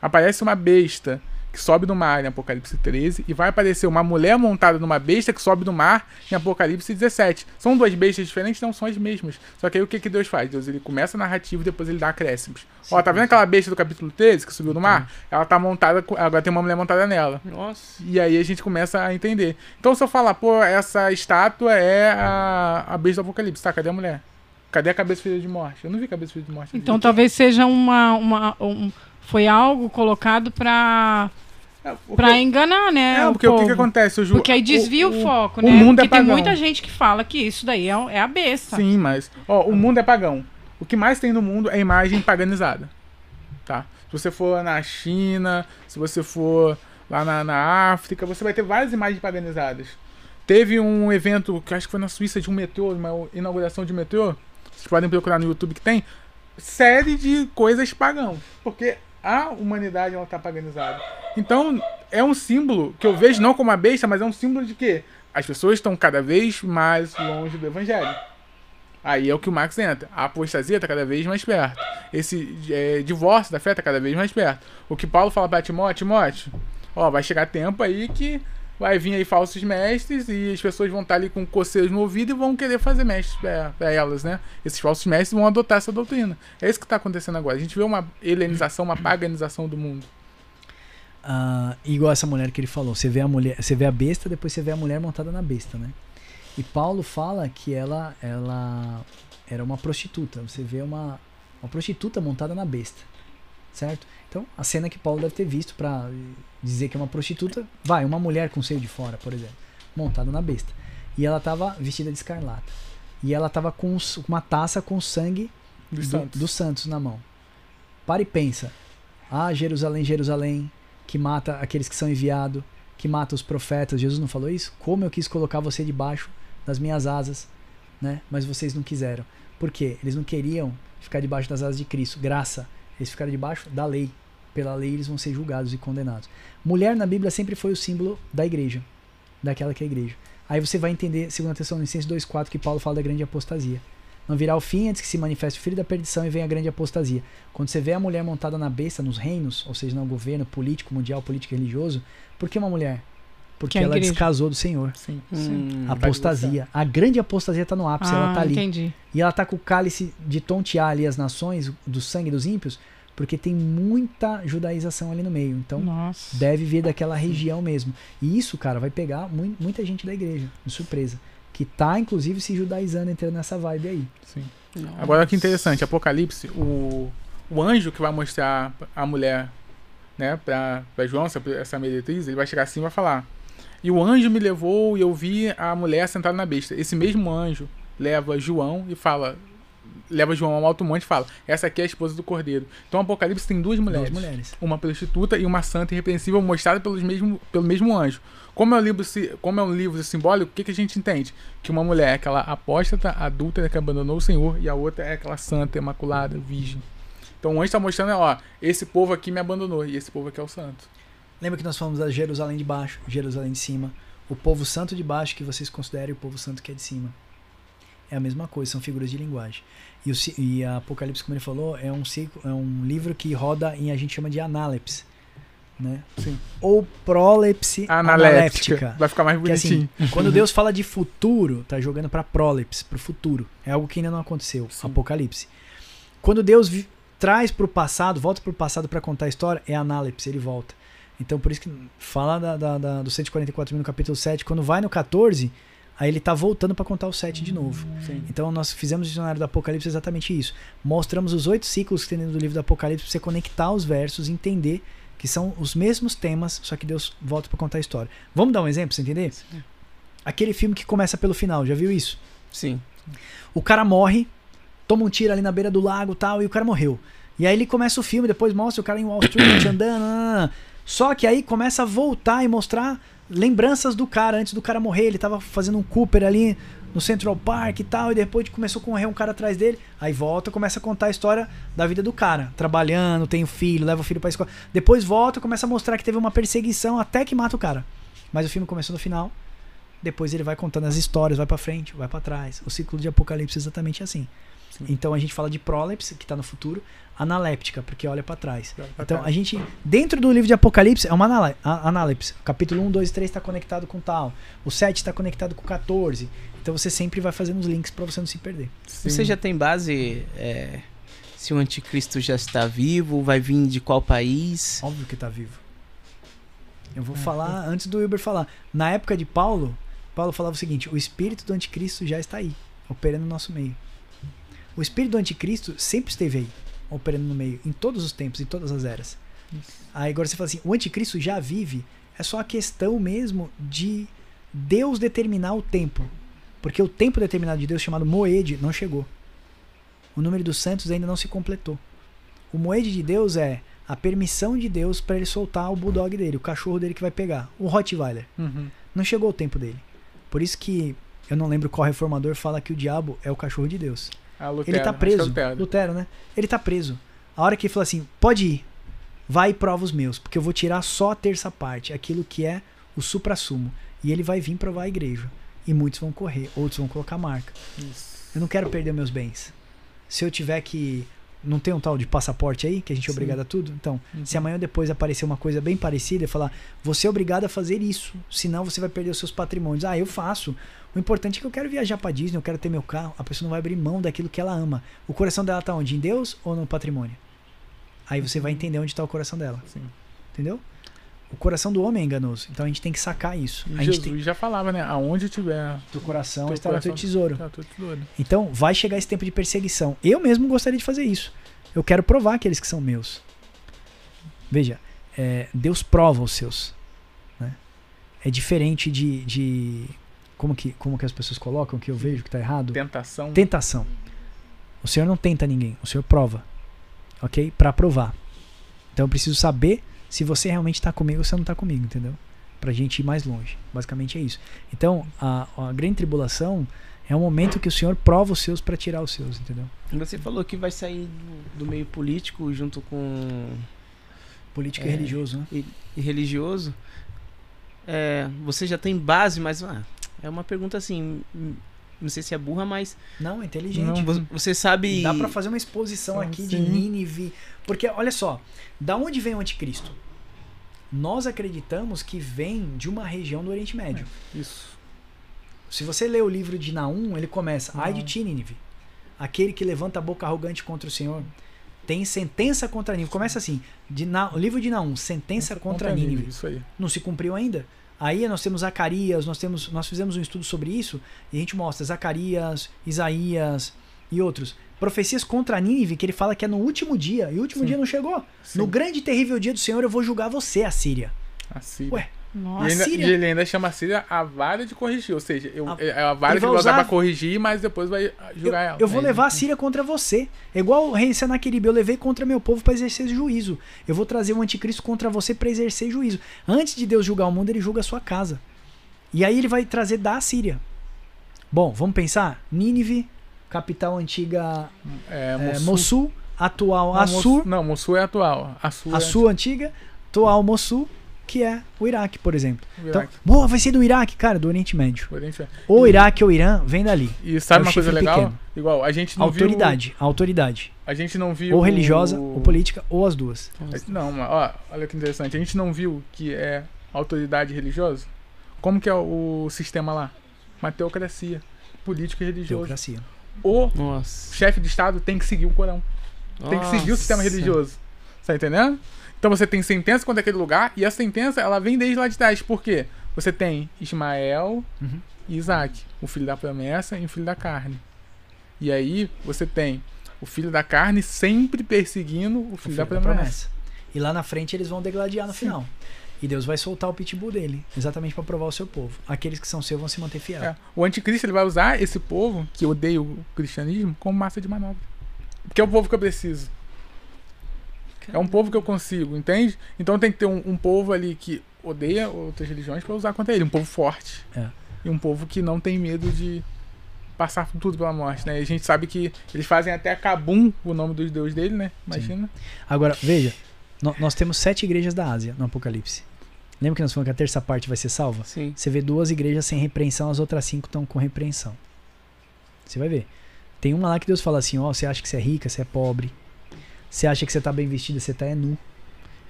Aparece uma besta que sobe do mar em Apocalipse 13 e vai aparecer uma mulher montada numa besta que sobe do mar em Apocalipse 17. São duas bestas diferentes, não são as mesmas. Só que aí o que, que Deus faz? Deus ele começa a narrativa e depois ele dá acréscimos. Sim, Ó, tá vendo aquela besta do capítulo 13 que subiu do mar? Ela tá montada, agora tem uma mulher montada nela. Nossa. E aí a gente começa a entender. Então se eu falar, pô, essa estátua é a, a besta do Apocalipse, tá? Cadê a mulher? Cadê a cabeça filha de morte? Eu não vi cabeça filha de morte. Então talvez seja uma, uma um, foi algo colocado para é, para enganar, né? É, porque o, o que, que, acontece? O porque aí desvia o, o, o foco, né? O mundo é porque é pagão. tem muita gente que fala que isso daí é, é a besta. Sim, mas ó, o mundo é pagão. O que mais tem no mundo é imagem paganizada. Tá? Se você for na China, se você for lá na, na África, você vai ter várias imagens paganizadas. Teve um evento, que acho que foi na Suíça, de um metrô, uma inauguração de metrô. Vocês podem procurar no YouTube que tem. Série de coisas pagão. Porque a humanidade ela tá paganizada. Então, é um símbolo que eu vejo não como uma besta, mas é um símbolo de que as pessoas estão cada vez mais longe do evangelho. Aí é o que o Marx entra. A apostasia está cada vez mais perto. Esse é, divórcio da fé está cada vez mais perto. O que Paulo fala para Timóteo, Timóteo, ó, vai chegar tempo aí que vai vir aí falsos mestres e as pessoas vão estar ali com coceiros no ouvido e vão querer fazer mestres para elas, né? Esses falsos mestres vão adotar essa doutrina. É isso que está acontecendo agora. A gente vê uma helenização, uma paganização do mundo. Uh, igual essa mulher que ele falou, você vê a mulher, você vê a besta, depois você vê a mulher montada na besta, né? E Paulo fala que ela, ela era uma prostituta. Você vê uma, uma prostituta montada na besta, certo? Então, a cena que Paulo deve ter visto para dizer que é uma prostituta, vai, uma mulher com seio de fora, por exemplo, montada na besta. E ela estava vestida de escarlata. E ela estava com uma taça com sangue dos, do, santos. dos santos na mão. Para e pensa. Ah, Jerusalém, Jerusalém, que mata aqueles que são enviados, que mata os profetas. Jesus não falou isso? Como eu quis colocar você debaixo das minhas asas, né? Mas vocês não quiseram. Por quê? Eles não queriam ficar debaixo das asas de Cristo. Graça. Eles ficaram debaixo da lei pela lei eles vão ser julgados e condenados. Mulher na Bíblia sempre foi o símbolo da igreja, daquela que é a igreja. Aí você vai entender, segundo a Tessalonicenses 2,4, que Paulo fala da grande apostasia. Não virá o fim antes que se manifeste o filho da perdição e venha a grande apostasia. Quando você vê a mulher montada na besta, nos reinos, ou seja, no governo político, mundial, político e religioso, por que uma mulher? Porque é ela igreja. descasou do Senhor. Sim. Hum, apostasia. A grande apostasia está no ápice, ah, ela está ali. Entendi. E ela está com o cálice de tontear ali as nações, do sangue dos ímpios, porque tem muita judaização ali no meio. Então, Nossa. deve vir daquela região mesmo. E isso, cara, vai pegar mu muita gente da igreja, de surpresa. Que tá, inclusive, se judaizando, entrando nessa vibe aí. Sim. Nossa. Agora, que interessante, Apocalipse, o, o anjo que vai mostrar a mulher, né, pra, pra João, essa, essa meretriz, ele vai chegar assim e vai falar. E o anjo me levou e eu vi a mulher sentada na besta. Esse mesmo anjo leva João e fala: leva João ao alto monte e fala: Essa aqui é a esposa do cordeiro. Então, o Apocalipse tem duas mulheres: duas mulheres. uma prostituta e uma santa irrepreensível, mostrada pelos mesmo, pelo mesmo anjo. Como é um livro, como é um livro simbólico, o que, que a gente entende? Que uma mulher é aquela apóstata, adulta que abandonou o Senhor, e a outra é aquela santa, imaculada, virgem. Então, o anjo está mostrando: ó, esse povo aqui me abandonou, e esse povo aqui é o santo. Lembra que nós falamos da Jerusalém de baixo, Jerusalém de cima. O povo santo de baixo que vocês considerem o povo santo que é de cima. É a mesma coisa, são figuras de linguagem. E, o, e a Apocalipse, como ele falou, é um, é um livro que roda em a gente chama de análepse. Né? Sim. Ou prolepse analéptica. Vai ficar mais bonitinho. Que, assim, quando Deus fala de futuro, tá jogando para prolepse, para o futuro. É algo que ainda não aconteceu. Sim. Apocalipse. Quando Deus traz para o passado, volta para o passado para contar a história, é análepse, ele volta. Então por isso que fala da, da, da, do 144 mil no capítulo 7, quando vai no 14, Aí ele tá voltando para contar o 7 de novo. Sim. Então nós fizemos o dicionário do Apocalipse exatamente isso. Mostramos os oito ciclos que tem dentro do livro do Apocalipse para você conectar os versos, entender que são os mesmos temas, só que Deus volta para contar a história. Vamos dar um exemplo, você entender? Sim. Aquele filme que começa pelo final, já viu isso? Sim. O cara morre, toma um tiro ali na beira do lago, tal, e o cara morreu. E aí ele começa o filme, depois mostra o cara em Wall Street andando. Só que aí começa a voltar e mostrar lembranças do cara antes do cara morrer. Ele tava fazendo um Cooper ali no Central Park e tal, e depois começou a correr um cara atrás dele. Aí volta, começa a contar a história da vida do cara, trabalhando, tem o filho, leva o filho pra escola. Depois volta, começa a mostrar que teve uma perseguição até que mata o cara. Mas o filme começou no final. Depois ele vai contando as histórias, vai para frente, vai para trás. O ciclo de Apocalipse é exatamente assim. Sim. Então a gente fala de prólepse, que está no futuro, analéptica, porque olha para trás. então a gente, dentro do livro de Apocalipse, é uma analepse. Capítulo 1, 2 e 3 está conectado com tal. O 7 está conectado com o 14. Então você sempre vai fazendo os links para você não se perder. Sim. Você já tem base é, se o anticristo já está vivo, vai vir de qual país? Óbvio que está vivo. Eu vou é. falar antes do Uber falar. Na época de Paulo, Paulo falava o seguinte: o espírito do anticristo já está aí, operando no nosso meio. O espírito do anticristo sempre esteve aí, operando no meio, em todos os tempos, em todas as eras. Isso. Aí agora você fala assim: o anticristo já vive, é só a questão mesmo de Deus determinar o tempo. Porque o tempo determinado de Deus, chamado Moed, não chegou. O número dos santos ainda não se completou. O Moed de Deus é a permissão de Deus para ele soltar o bulldog dele, o cachorro dele que vai pegar, o Rottweiler. Uhum. Não chegou o tempo dele. Por isso que eu não lembro qual reformador fala que o diabo é o cachorro de Deus. Ah, Lutero, ele tá preso. É Lutero. Lutero, né? Ele tá preso. A hora que ele falou assim: pode ir, vai e prova os meus, porque eu vou tirar só a terça parte, aquilo que é o supra-sumo. E ele vai vir provar a igreja. E muitos vão correr, outros vão colocar marca. Isso. Eu não quero perder meus bens. Se eu tiver que não tem um tal de passaporte aí, que a gente é obrigado a tudo? Então, uhum. se amanhã ou depois aparecer uma coisa bem parecida e falar, você é obrigado a fazer isso, senão você vai perder os seus patrimônios. Ah, eu faço. O importante é que eu quero viajar para Disney, eu quero ter meu carro. A pessoa não vai abrir mão daquilo que ela ama. O coração dela tá onde? Em Deus ou no patrimônio? Aí você vai entender onde está o coração dela. Sim. Entendeu? O coração do homem é enganoso. Então a gente tem que sacar isso. E a Jesus tem... já falava, né? Aonde tiver. Teu coração está o teu tesouro. teu tesouro. Então vai chegar esse tempo de perseguição. Eu mesmo gostaria de fazer isso. Eu quero provar aqueles que são meus. Veja, é, Deus prova os seus. Né? É diferente de, de. como, que, como que as pessoas colocam, que eu vejo que está errado? Tentação. Tentação. O Senhor não tenta ninguém, o Senhor prova. Ok? Para provar. Então eu preciso saber se você realmente está comigo ou se não está comigo, entendeu? Pra gente ir mais longe. Basicamente é isso. Então, a, a grande tribulação é um momento que o Senhor prova os seus para tirar os seus, entendeu? Você falou que vai sair do, do meio político junto com. Político é, e religioso, né? E, e religioso. É, você já tem base, mas ah, é uma pergunta assim. Não sei se é burra, mas. Não, é inteligente. Não, você sabe. Dá para fazer uma exposição aqui sim. de Nínive. Porque, olha só, da onde vem o anticristo? Nós acreditamos que vem de uma região do Oriente Médio. É, isso. Se você lê o livro de Naum, ele começa: Ai de ti, Nínive, aquele que levanta a boca arrogante contra o Senhor. Tem sentença contra Nínive. Começa assim: de Na, o livro de Naum, sentença contra, contra Nínive. Nínive. Isso aí. Não se cumpriu ainda? Aí nós temos Zacarias, nós temos, nós fizemos um estudo sobre isso e a gente mostra Zacarias, Isaías e outros profecias contra Nínive, que ele fala que é no último dia, e o último Sim. dia não chegou. Sim. No grande e terrível dia do Senhor eu vou julgar você, a Síria. A Síria. Ué, nossa, e, ainda, e ele ainda chama a Síria a vara de corrigir, ou seja, eu, a, é a vara que vai usar pra corrigir, mas depois vai julgar eu, ela. Eu vou levar a Síria contra você. É igual o rei Senaqueribe, eu levei contra meu povo para exercer juízo. Eu vou trazer o anticristo contra você para exercer juízo. Antes de Deus julgar o mundo, ele julga a sua casa. E aí ele vai trazer da Síria. Bom, vamos pensar? Nínive, capital antiga é, é, Mossul, atual Assur. Não, Mossul é atual. Assur, Assur é antiga, atual Mossul, que é o Iraque, por exemplo. Então, boa, vai ser do Iraque, cara, do Oriente Médio. Oriente Ou e, Iraque ou Irã, vem dali. E sabe é uma coisa legal? Pequeno. Igual, a gente não autoridade, viu... autoridade. A gente não viu. Ou religiosa, ou política, ou as duas. Não, ó, olha que interessante. A gente não viu que é autoridade religiosa? Como que é o sistema lá? Uma teocracia. Político e religioso. Teocracia o Nossa. chefe de Estado tem que seguir o Corão. Nossa. Tem que seguir o sistema religioso. Tá entendendo? Então você tem sentença contra aquele lugar e a sentença ela vem desde lá de trás. Por quê? Você tem Ismael uhum. e Isaac, o filho da promessa e o filho da carne. E aí você tem o filho da carne sempre perseguindo o filho, o filho da, promessa. da, promessa. E lá na frente eles vão degladiar no Sim. final. E Deus vai soltar o pitbull dele, exatamente para provar o seu povo. Aqueles que são seus vão se manter fiéis. É. O anticristo ele vai usar esse povo que odeia o cristianismo como massa de manobra. Porque é o povo que eu preciso. É um povo que eu consigo, entende? Então tem que ter um, um povo ali que odeia outras religiões para usar contra ele. Um povo forte. É. E um povo que não tem medo de, passar tudo pela morte, né? E a gente sabe que eles fazem até Kabum, o nome dos deuses dele, né? Imagina. Sim. Agora, veja, nós temos sete igrejas da Ásia no Apocalipse. Lembra que nós falamos que a terça parte vai ser salva? Sim. Você vê duas igrejas sem repreensão, as outras cinco estão com repreensão. Você vai ver. Tem uma lá que Deus fala assim: ó, oh, você acha que você é rica, você é pobre. Você acha que você está bem vestida, você está é nu.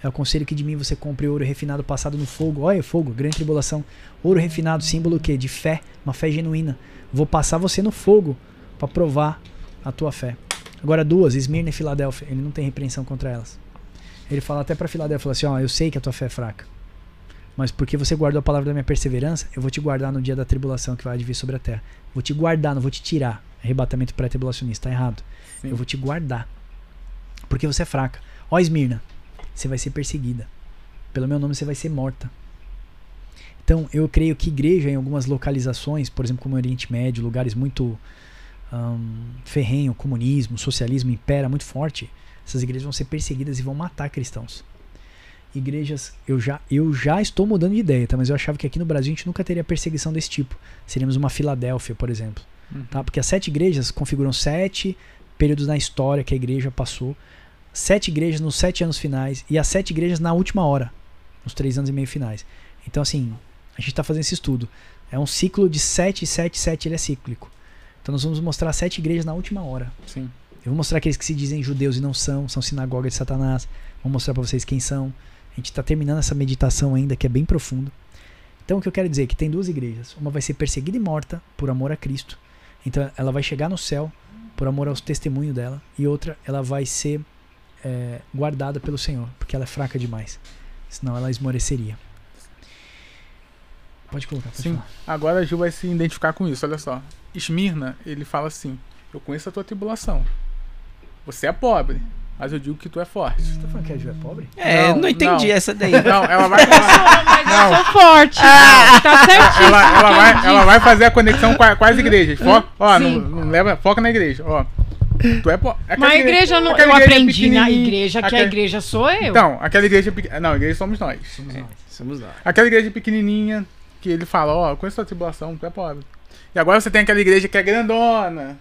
É o conselho que de mim você compre ouro refinado passado no fogo. Olha, fogo, grande tribulação. Ouro refinado, símbolo o quê? De fé, uma fé genuína. Vou passar você no fogo para provar a tua fé. Agora duas, Esmirna e Filadélfia, ele não tem repreensão contra elas. Ele fala até para Filadélfia, fala assim, ó, eu sei que a tua fé é fraca. Mas porque você guardou a palavra da minha perseverança, eu vou te guardar no dia da tribulação que vai vir sobre a terra. Vou te guardar, não vou te tirar. Arrebatamento pré-tribulacionista, tá errado. Sim. Eu vou te guardar. Porque você é fraca. Ó, Esmirna, você vai ser perseguida. Pelo meu nome você vai ser morta. Então, eu creio que igreja em algumas localizações, por exemplo, como o Oriente Médio, lugares muito um, ferrenho, comunismo, socialismo impera muito forte, essas igrejas vão ser perseguidas e vão matar cristãos. Igrejas, eu já, eu já estou mudando de ideia, tá? mas eu achava que aqui no Brasil a gente nunca teria perseguição desse tipo. Seríamos uma Filadélfia, por exemplo. Uhum. Tá? Porque as sete igrejas configuram sete períodos na história que a igreja passou sete igrejas nos sete anos finais e as sete igrejas na última hora, nos três anos e meio finais. Então, assim, a gente está fazendo esse estudo. É um ciclo de sete, sete, sete, ele é cíclico. Então, nós vamos mostrar sete igrejas na última hora. Sim. Eu vou mostrar aqueles que se dizem judeus e não são, são sinagoga de Satanás. Vou mostrar para vocês quem são. A gente está terminando essa meditação ainda, que é bem profundo. Então, o que eu quero dizer é que tem duas igrejas. Uma vai ser perseguida e morta por amor a Cristo. Então, ela vai chegar no céu por amor ao testemunho dela. E outra, ela vai ser é, guardada pelo Senhor, porque ela é fraca demais. Senão ela esmoreceria. Pode colocar. Pode Sim. Falar. Agora a Gil vai se identificar com isso. Olha só. Esmirna, ele fala assim: Eu conheço a tua tribulação. Você é pobre, mas eu digo que tu é forte. Você tá falando que a Gil é pobre? É, não, não entendi não. essa daí. Não, ela vai falar. mas não. eu sou forte. Ah, tá certinho. Ela, ela, vai, ela vai fazer a conexão com, a, com as igrejas. Foca, ó, não, não, leva, foca na igreja. Ó. Tu é po... Mas a igreja não. Eu aprendi na igreja que aquela... a igreja sou eu. Então, aquela igreja. Não, a igreja somos nós. Somos é. nós. Somos nós. Aquela igreja pequenininha que ele fala: Ó, oh, com essa tribulação, tu é pobre. E agora você tem aquela igreja que é grandona.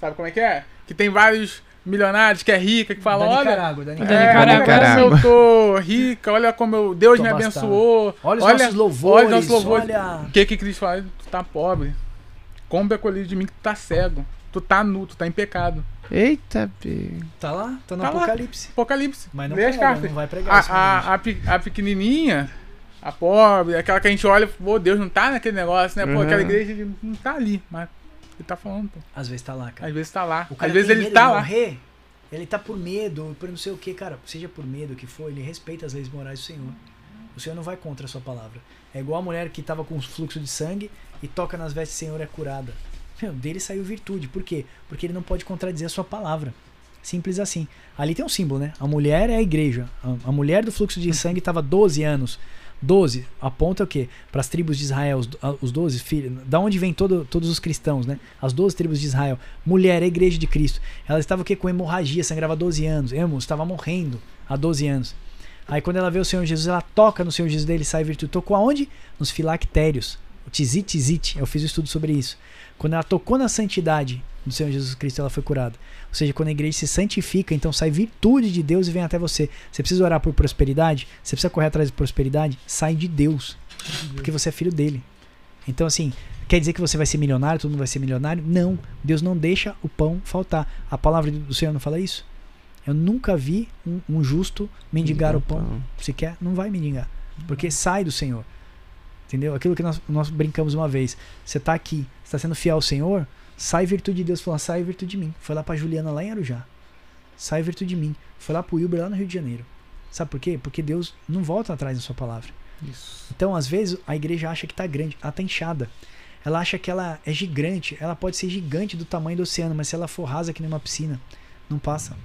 Sabe como é que é? Que tem vários milionários, que é rica, que fala, olha, Nicarágua, da Nicarágua. É, olha como eu tô rica, olha como eu, Deus tô me abençoou. Olha os olha, nossos louvores, olha os nossos louvores. O que que Cristo fala? Tu tá pobre. Compre a colher de mim que tu tá cego. Tu tá nu, tu tá em pecado. Eita, P. Tá lá, tá no tá Apocalipse. Lá. Apocalipse. Mas não, Lê não vai pregar a, a, a, a, pequenininha, a pobre, aquela que a gente olha, pô, Deus não tá naquele negócio, né? Pô, uhum. aquela igreja não tá ali, mas ele tá falando, pô. Às vezes tá lá, cara. Às vezes tá lá. Às vezes ele tá lá. Morrer, ele tá por medo, por não sei o que, cara. Seja por medo que for, ele respeita as leis morais do Senhor. O Senhor não vai contra a sua palavra. É igual a mulher que tava com fluxo de sangue e toca nas vestes do Senhor é curada. Meu, dele saiu virtude. Por quê? Porque ele não pode contradizer a sua palavra. Simples assim. Ali tem um símbolo, né? A mulher é a igreja. A, mulher do fluxo de sangue estava 12 anos. 12 aponta o quê? Para as tribos de Israel, os, os 12 filhos. Da onde vem todo, todos os cristãos, né? As 12 tribos de Israel. Mulher, a igreja de Cristo. Ela estava o quê? Com hemorragia, sangrava 12 anos. Irmãos, estava morrendo há 12 anos. Aí quando ela vê o Senhor Jesus, ela toca no Senhor Jesus dele, sai virtude. Tocou aonde? Nos filactérios. O tizit, tizit. Eu fiz um estudo sobre isso. Quando ela tocou na santidade do Senhor Jesus Cristo, ela foi curada. Ou seja, quando a igreja se santifica, então sai virtude de Deus e vem até você. Você precisa orar por prosperidade? Você precisa correr atrás de prosperidade? Sai de Deus. Porque você é filho dele. Então, assim, quer dizer que você vai ser milionário, todo mundo vai ser milionário? Não. Deus não deixa o pão faltar. A palavra do Senhor não fala isso? Eu nunca vi um, um justo mendigar o pão. Se quer, não vai mendigar. Porque sai do Senhor. Entendeu? Aquilo que nós, nós brincamos uma vez. Você está aqui, está sendo fiel ao Senhor, sai virtude de Deus. Falou, sai virtude de mim. Foi lá para Juliana lá em Arujá. Sai virtude de mim. Foi lá para o Wilber lá no Rio de Janeiro. Sabe por quê? Porque Deus não volta atrás da sua palavra. Isso. Então, às vezes, a igreja acha que está grande. Ela está inchada. Ela acha que ela é gigante. Ela pode ser gigante do tamanho do oceano, mas se ela for rasa que nem uma piscina, não passa.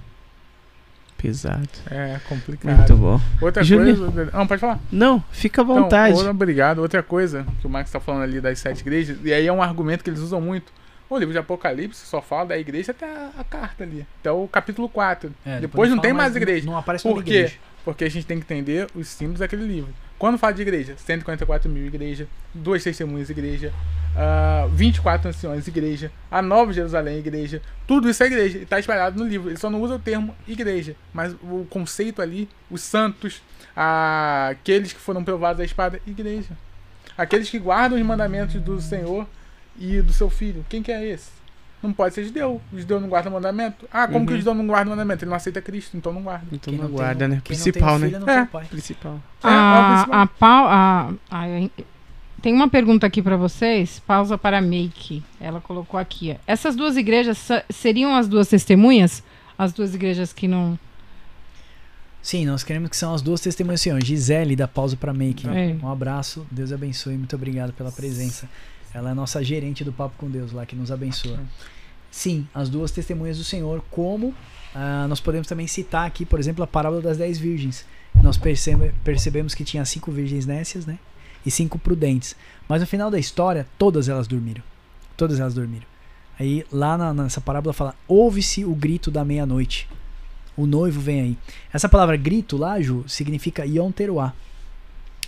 Pesado. É complicado. Muito bom. Outra coisa. Não, pode falar. Não, fica à então, vontade. Então, obrigado. Outra coisa que o Marcos está falando ali das sete igrejas, e aí é um argumento que eles usam muito. O livro de Apocalipse só fala da igreja até a, a carta ali, até o capítulo 4. É, depois, depois não tem mais igreja. Não aparece Por quê? Igreja. Porque a gente tem que entender os símbolos daquele livro. Quando fala de igreja, 144 mil igreja, duas testemunhas igreja, uh, ah, 24 anciões igreja, a Nova Jerusalém igreja, tudo isso é igreja, está espalhado no livro. Ele só não usa o termo igreja, mas o conceito ali, os santos, uh, aqueles que foram provados da espada, igreja. Aqueles que guardam os mandamentos do Senhor e do seu filho. Quem que é esse? Não pode ser judeu. O judeu não guarda mandamento. Ah, como uhum. que o uhum. judeu não guarda mandamento? Ele não aceita Cristo, então não guarda. Então não, não guarda, né? Principal, né? É, principal. A, é, é a, pau, a, a, tem uma pergunta aqui para vocês. Pausa para Make. Ela colocou aqui. Ó. Essas duas igrejas seriam as duas testemunhas? As duas igrejas que não. Sim, nós queremos que são as duas testemunhas, senhor. Gisele, da pausa para Make. É. Um abraço, Deus abençoe, muito obrigado pela presença. Ela é a nossa gerente do Papo com Deus lá, que nos abençoa. Sim, as duas testemunhas do Senhor, como uh, nós podemos também citar aqui, por exemplo, a parábola das dez virgens. Nós percebe, percebemos que tinha cinco virgens nécias, né? E cinco prudentes. Mas no final da história, todas elas dormiram. Todas elas dormiram. Aí lá na, nessa parábola fala: ouve-se o grito da meia-noite. O noivo vem aí. Essa palavra grito lá, Ju, significa Yom Teruah,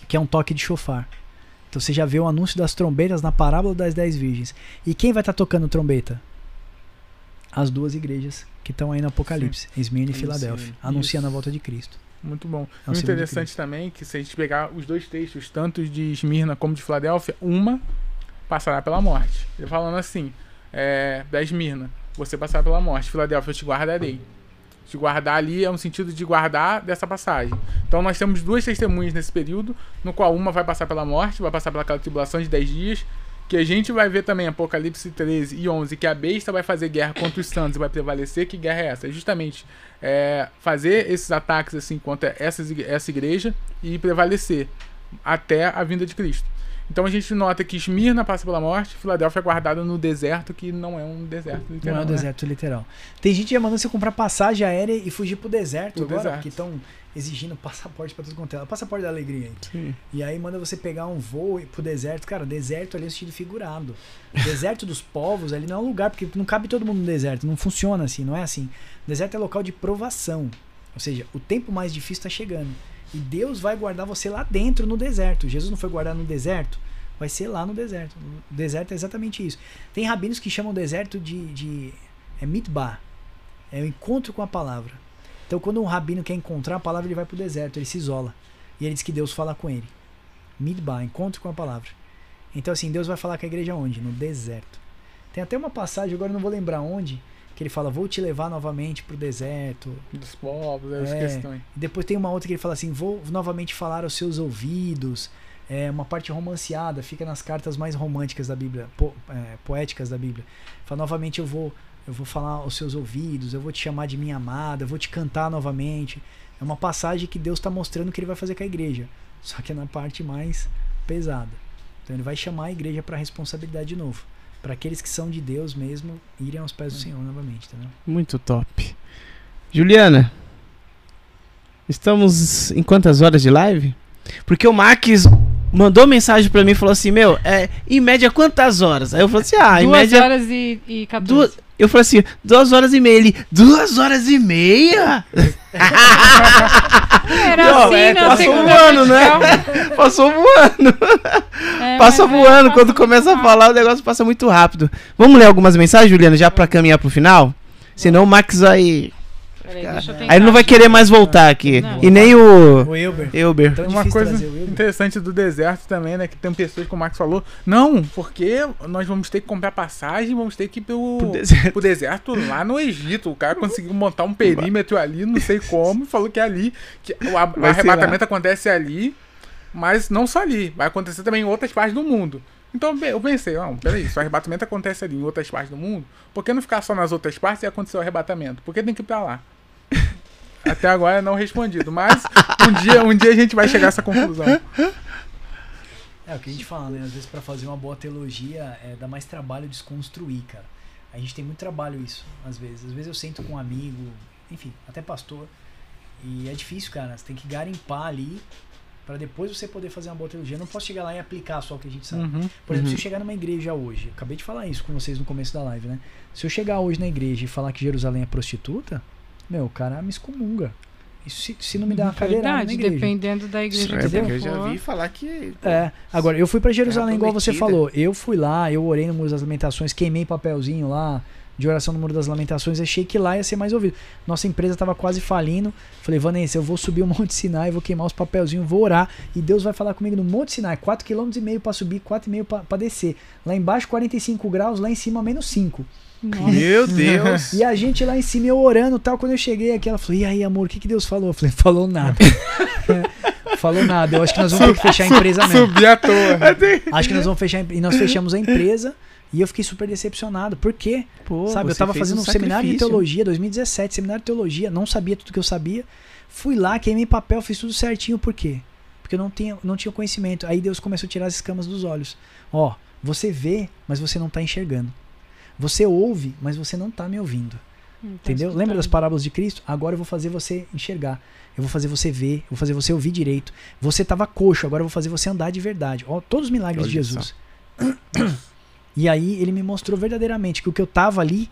que é um toque de chofar. Então você já vê o anúncio das trombetas na parábola das dez virgens. E quem vai estar tá tocando trombeta? As duas igrejas que estão aí no Apocalipse, Sim. Esmirna e Filadélfia, anunciando Isso. a volta de Cristo. Muito bom. É o interessante também que se a gente pegar os dois textos, tanto de Esmirna como de Filadélfia, uma passará pela morte. Ele falando assim, é, da Esmirna, você passará pela morte, Filadélfia eu te guardarei. De guardar ali é um sentido de guardar dessa passagem. Então nós temos duas testemunhas nesse período, no qual uma vai passar pela morte, vai passar pelaquela tribulação de 10 dias, que a gente vai ver também Apocalipse 13 e 11, que a besta vai fazer guerra contra os santos e vai prevalecer. Que guerra é essa? É justamente é, fazer esses ataques assim contra essas, essa igreja e prevalecer até a vinda de Cristo. Então a gente nota que Esmirna passa pela morte, Filadélfia é guardada no deserto, que não é um deserto literal. Não é um né? deserto literal. Tem gente já mandando você comprar passagem aérea e fugir pro deserto pro agora, deserto. que estão exigindo passaporte para tudo quanto é. Passaporte da alegria. Sim. E aí manda você pegar um voo pro deserto. Cara, deserto ali é um sentido figurado. deserto dos povos ali não é um lugar, porque não cabe todo mundo no deserto. Não funciona assim, não é assim. Deserto é local de provação. Ou seja, o tempo mais difícil está chegando. E Deus vai guardar você lá dentro no deserto. Jesus não foi guardado no deserto, vai ser lá no deserto. O deserto é exatamente isso. Tem rabinos que chamam o deserto de, de é mitbar. É o encontro com a palavra. Então, quando um rabino quer encontrar a palavra, ele vai para o deserto, ele se isola. E ele diz que Deus fala com ele. Midbar, encontro com a palavra. Então, assim, Deus vai falar com a igreja onde? No deserto. Tem até uma passagem, agora não vou lembrar onde, que ele fala, vou te levar novamente pro deserto. Dos povos, é, é questões. Depois tem uma outra que ele fala assim, vou novamente falar aos seus ouvidos. É uma parte romanceada, fica nas cartas mais românticas da Bíblia, po, é, poéticas da Bíblia. Fala, novamente eu vou, eu vou falar aos seus ouvidos, eu vou te chamar de minha amada, eu vou te cantar novamente. É uma passagem que Deus está mostrando que ele vai fazer com a igreja. Só que é na parte mais pesada. Então ele vai chamar a igreja para a responsabilidade de novo para aqueles que são de Deus mesmo irem aos pés do Senhor novamente, entendeu? Muito top. Juliana, estamos em quantas horas de live? Porque o Max mandou mensagem para mim e falou assim: Meu, é, em média quantas horas? Aí eu falei assim: Ah, em duas média. Duas horas e, e 14. Duas, eu falei assim, duas horas e meia. Ele, duas horas e meia? Era não, assim, é, passou voando, né? passou voando. É, passa voando. Quando começa a falar, o negócio passa muito rápido. Vamos ler algumas mensagens, Juliana, já para caminhar pro final? Senão o Max vai Peraí, Aí ele não vai querer mais voltar aqui. Não. E nem o. O Elber. Elber. Então, uma coisa interessante do deserto também, né? Que tem pessoas, como o Max falou. Não, porque nós vamos ter que comprar passagem, vamos ter que ir pro, pro, deserto. pro deserto lá no Egito. O cara conseguiu montar um perímetro ali, não sei como, e falou que é ali. Que o, o arrebatamento acontece ali, mas não só ali. Vai acontecer também em outras partes do mundo. Então eu pensei, não, peraí, se o arrebatamento acontece ali em outras partes do mundo, por que não ficar só nas outras partes e acontecer o arrebatamento? Por que tem que ir pra lá? Até agora não respondido, mas um dia, um dia a gente vai chegar a essa conclusão. É o que a gente fala, né? Às vezes para fazer uma boa teologia é, dá mais trabalho desconstruir, cara. A gente tem muito trabalho isso, às vezes. Às vezes eu sento com um amigo, enfim, até pastor, e é difícil, cara. Você tem que garimpar ali para depois você poder fazer uma boa teologia. Eu não posso chegar lá e aplicar só o que a gente sabe. Uhum, Por exemplo, uhum. se eu chegar numa igreja hoje, acabei de falar isso com vocês no começo da live, né? Se eu chegar hoje na igreja e falar que Jerusalém é prostituta, meu, o cara me excomunga. se, se não me der uma cadeirada na igreja. dependendo da igreja é, que você Eu já vi falar que... Pô, é, agora, eu fui para Jerusalém, igual você falou. Eu fui lá, eu orei no Muro das Lamentações, queimei papelzinho lá de oração no Muro das Lamentações, achei que lá ia ser mais ouvido. Nossa empresa estava quase falindo. Falei, Vanessa, eu vou subir o Monte Sinai, vou queimar os papelzinhos, vou orar e Deus vai falar comigo no Monte Sinai. 4,5 km para subir, 4,5 para descer. Lá embaixo 45 graus, lá em cima menos 5. Nossa. Meu Deus! E a gente lá em cima, eu orando tal. Quando eu cheguei aqui, ela falou: E aí, amor, o que, que Deus falou? Eu falei: Falou nada. falou nada. Eu acho que nós vamos ter que fechar a empresa mesmo. Subir à toa. Acho que nós vamos fechar. E nós fechamos a empresa. E eu fiquei super decepcionado. Por quê? Pô, Sabe, eu tava fazendo um, um seminário de teologia, 2017, seminário de teologia, não sabia tudo que eu sabia. Fui lá, queimei papel, fiz tudo certinho. Por quê? Porque eu não tinha, não tinha conhecimento. Aí Deus começou a tirar as escamas dos olhos. Ó, você vê, mas você não tá enxergando. Você ouve, mas você não está me ouvindo. Hum, tá Entendeu? Lembra das parábolas de Cristo? Agora eu vou fazer você enxergar. Eu vou fazer você ver, eu vou fazer você ouvir direito. Você estava coxo, agora eu vou fazer você andar de verdade. Ó, todos os milagres Olha de Jesus. e aí ele me mostrou verdadeiramente que o que eu tava ali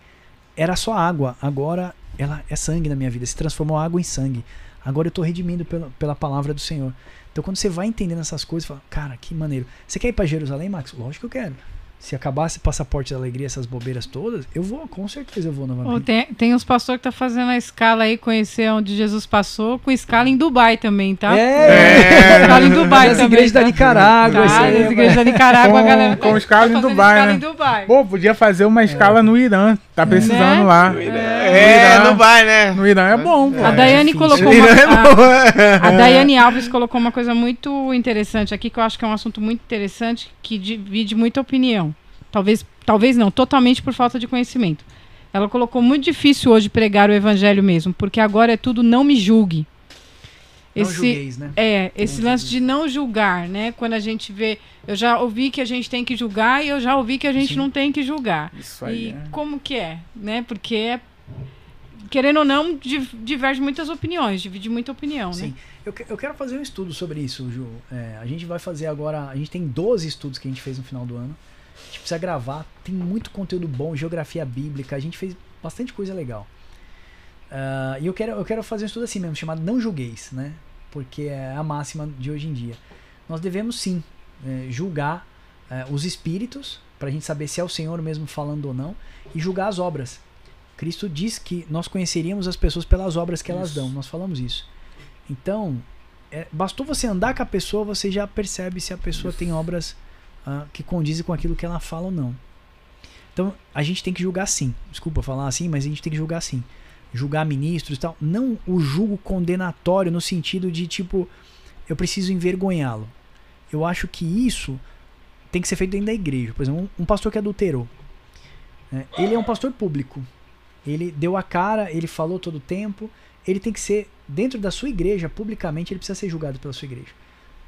era só água. Agora ela é sangue na minha vida. Se transformou água em sangue. Agora eu estou redimindo pela, pela palavra do Senhor. Então quando você vai entendendo essas coisas, fala, cara, que maneiro. Você quer ir para Jerusalém, Max? Lógico que eu quero se acabasse passaporte da alegria, essas bobeiras todas, eu vou, com certeza eu vou novamente. Oh, tem, tem uns pastores que tá fazendo a escala aí, conhecer onde Jesus passou, com escala em Dubai também, tá? É, é. escala em Dubai As também. igrejas tá? da Nicarágua. Tá, as igrejas da Nicarágua, com, a galera tá, com escala, tá em, Dubai, escala né? em Dubai. Pô, podia fazer uma escala é. no Irã, tá é. precisando né? lá. No Irã. É, é, Dubai, né? No Irã é bom. A Daiane colocou uma, a, a Daiane Alves colocou uma coisa muito interessante aqui, que eu acho que é um assunto muito interessante, que divide muita opinião. Talvez, talvez não, totalmente por falta de conhecimento. Ela colocou muito difícil hoje pregar o evangelho mesmo, porque agora é tudo não me julgue. Esse, não julgueis, né? É, esse não lance julgueis. de não julgar, né? Quando a gente vê. Eu já ouvi que a gente tem que julgar e eu já ouvi que a gente Sim. não tem que julgar. Isso aí. E é. como que é? Né? Porque é, querendo ou não, diverge muitas opiniões, divide muita opinião, Sim. né? Eu, eu quero fazer um estudo sobre isso, Ju. É, a gente vai fazer agora. A gente tem 12 estudos que a gente fez no final do ano. A gente precisa gravar. Tem muito conteúdo bom, geografia bíblica. A gente fez bastante coisa legal. Uh, e eu quero, eu quero fazer um estudo assim mesmo, chamado Não Julgueis, né? Porque é a máxima de hoje em dia. Nós devemos sim é, julgar é, os espíritos, para a gente saber se é o Senhor mesmo falando ou não, e julgar as obras. Cristo diz que nós conheceríamos as pessoas pelas obras que elas dão. Nós falamos isso. Então, é, bastou você andar com a pessoa, você já percebe se a pessoa tem obras uh, que condizem com aquilo que ela fala ou não. Então, a gente tem que julgar sim. Desculpa falar assim, mas a gente tem que julgar sim. Julgar ministros e tal. Não o julgo condenatório no sentido de tipo, eu preciso envergonhá-lo. Eu acho que isso tem que ser feito dentro da igreja. Por exemplo, um, um pastor que adulterou. Né? Ele é um pastor público. Ele deu a cara, ele falou todo o tempo. Ele tem que ser, dentro da sua igreja, publicamente, ele precisa ser julgado pela sua igreja.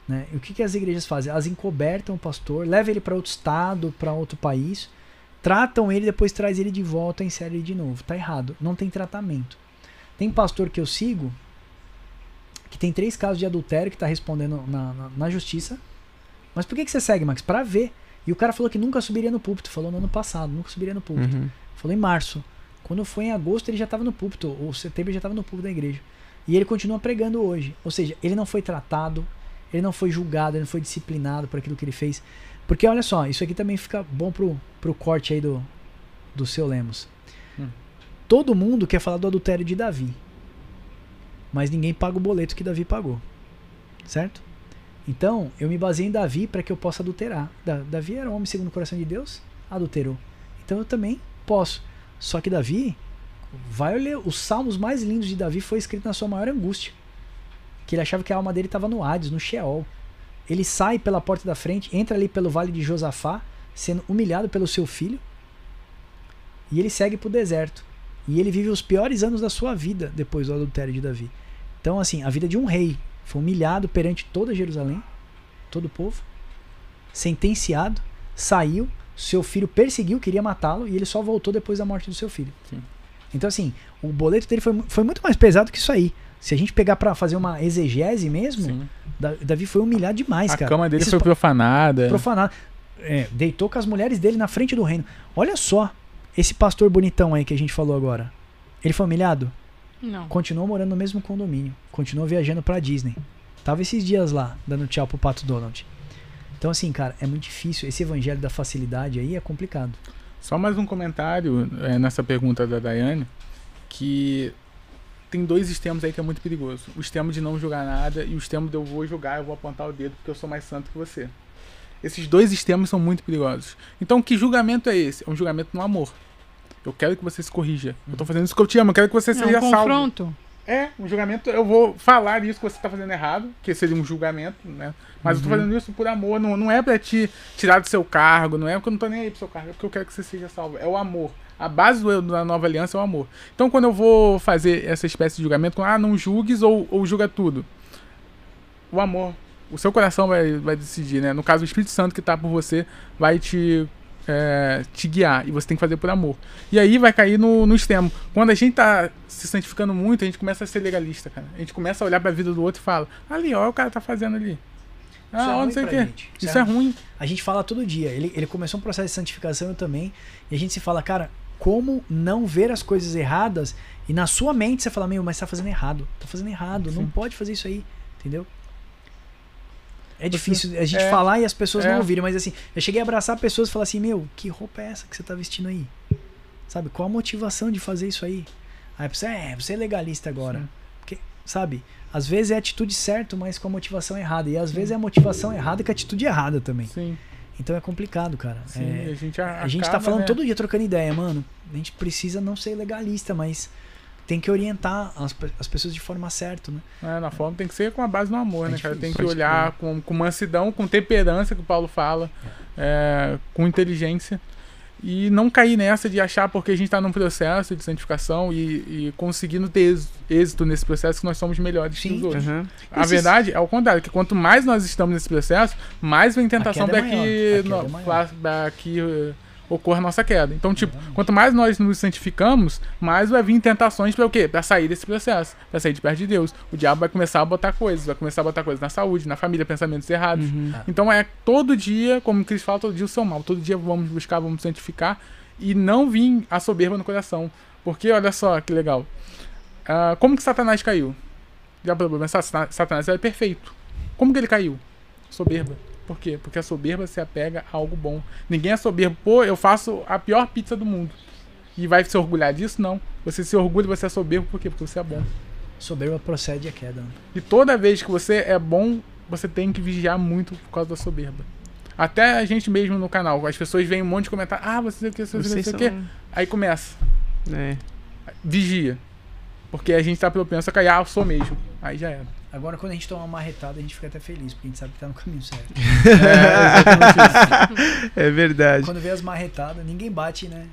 Né? E o que, que as igrejas fazem? Elas encobertam o pastor, levam ele para outro estado, para outro país, tratam ele, depois traz ele de volta e insere ele de novo. Tá errado. Não tem tratamento. Tem pastor que eu sigo que tem três casos de adultério que está respondendo na, na, na, justiça. Mas por que, que você segue, Max? Para ver. E o cara falou que nunca subiria no púlpito. Falou no ano passado, nunca subiria no púlpito. Uhum. Falou em março. Quando foi em agosto, ele já estava no púlpito. Ou setembro, ele já estava no púlpito da igreja. E ele continua pregando hoje. Ou seja, ele não foi tratado, ele não foi julgado, ele não foi disciplinado por aquilo que ele fez. Porque olha só, isso aqui também fica bom pro, pro corte aí do, do seu Lemos. Hum. Todo mundo quer falar do adultério de Davi. Mas ninguém paga o boleto que Davi pagou. Certo? Então, eu me baseio em Davi para que eu possa adulterar. Da, Davi era um homem segundo o coração de Deus, adulterou. Então eu também posso. Só que Davi, vai ler os salmos mais lindos de Davi foi escrito na sua maior angústia que ele achava que a alma dele estava no Hades, no Sheol. Ele sai pela porta da frente, entra ali pelo vale de Josafá, sendo humilhado pelo seu filho, e ele segue para o deserto. E ele vive os piores anos da sua vida depois do adultério de Davi. Então, assim, a vida de um rei foi humilhado perante toda Jerusalém, todo o povo, sentenciado, saiu, seu filho perseguiu, queria matá-lo, e ele só voltou depois da morte do seu filho. Sim. Então, assim, o boleto dele foi, foi muito mais pesado que isso aí. Se a gente pegar para fazer uma exegese mesmo, Davi foi humilhado demais, a cara. A cama dele Esses foi profanada. Profanada. É, deitou com as mulheres dele na frente do reino. Olha só, esse pastor bonitão aí que a gente falou agora. Ele foi humilhado? Não. Continuou morando no mesmo condomínio. continua viajando pra Disney. Tava esses dias lá, dando tchau pro Pato Donald. Então, assim, cara, é muito difícil. Esse evangelho da facilidade aí é complicado. Só mais um comentário é, nessa pergunta da Daiane, que tem dois extremos aí que é muito perigoso. O extremo de não julgar nada e o extremo de eu vou julgar, eu vou apontar o dedo porque eu sou mais santo que você. Esses dois extremos são muito perigosos. Então, que julgamento é esse? É um julgamento no amor. Eu quero que você se corrija. Eu tô fazendo isso que eu te amo, eu quero que você é seja um salvo. confronto. É, um julgamento, eu vou falar isso que você tá fazendo errado, que seria um julgamento, né? Mas eu tô fazendo isso por amor, não, não é pra te tirar do seu cargo, não é porque eu não tô nem aí pro seu cargo, é porque eu quero que você seja salvo. É o amor. A base do, da nova aliança é o amor. Então, quando eu vou fazer essa espécie de julgamento, ah, não julgues ou, ou julga tudo. O amor. O seu coração vai, vai decidir, né? No caso, o Espírito Santo que tá por você vai te é, te guiar. E você tem que fazer por amor. E aí vai cair no, no extremo. Quando a gente tá se santificando muito, a gente começa a ser legalista, cara. A gente começa a olhar pra vida do outro e fala: ali, ó, o cara tá fazendo ali. Ah, Isso é ó, ruim não sei o quê. gente. Isso Isso é é ruim. A gente fala todo dia. Ele, ele começou um processo de santificação eu também. E a gente se fala, cara, como não ver as coisas erradas e na sua mente você fala, meu, mas tá fazendo errado. Tá fazendo errado. Não Sim. pode fazer isso aí. Entendeu? É difícil a gente é, falar e as pessoas é. não ouvirem, mas assim, eu cheguei a abraçar pessoas e falar assim, meu, que roupa é essa que você tá vestindo aí? Sabe, qual a motivação de fazer isso aí? Aí você, é, você é legalista agora. Sim. Porque, sabe, às vezes é a atitude certa, mas com a motivação errada. E às vezes é a motivação errada com a atitude errada também. Sim, Então é complicado, cara. sim. É, a gente, a, a gente tá acaba, falando né? todo dia trocando ideia, mano. A gente precisa não ser legalista, mas tem que orientar as, as pessoas de forma certa, né? É, na forma tem que ser com a base no amor, É né, cara? Tem difícil. que olhar com, com mansidão, com temperança, que o Paulo fala, é, com inteligência. E não cair nessa de achar porque a gente está num processo de santificação e, e conseguindo ter êx- êxito nesse processo que nós somos melhores que Sim. os outros. Aham. A Esses- verdade é o contrário, que quanto mais nós estamos nesse processo, mais vem tentação é que, a queda no- é maior. Uh, ocorra a nossa queda. Então, tipo, quanto mais nós nos santificamos, mais vai vir tentações para o quê? Para sair desse processo, para sair de perto de Deus. O diabo vai começar a botar coisas, vai começar a botar coisas na saúde, na família, pensamentos errados. Uhum. Então é todo dia, como o Cristo fala, todo dia o seu mal. Todo dia vamos buscar, vamos santificar e não vir a soberba no coração. Porque olha só que legal. Ah, como que Satanás caiu? Já pensar? Sata- Satanás era perfeito. Como que ele caiu? Soberba. Por quê? Porque a soberba se apega a algo bom. Ninguém é soberbo. Pô, eu faço a pior pizza do mundo. E vai se orgulhar disso? Não. Você se orgulha, você é soberbo. Por quê? Porque você é bom. Soberba procede a queda. né? E toda vez que você é bom, você tem que vigiar muito por causa da soberba. Até a gente mesmo no canal, as pessoas veem um monte de comentário. Ah, você sei o que, você sei o que, Vocês sei o que. são... Aí começa. É. Vigia. Porque a gente tá propenso a cair. Ah, eu sou mesmo. Aí já era. Agora, quando a gente toma uma marretada, a gente fica até feliz, porque a gente sabe que tá no caminho certo. É. É verdade. quando vê as marretadas, ninguém bate, né?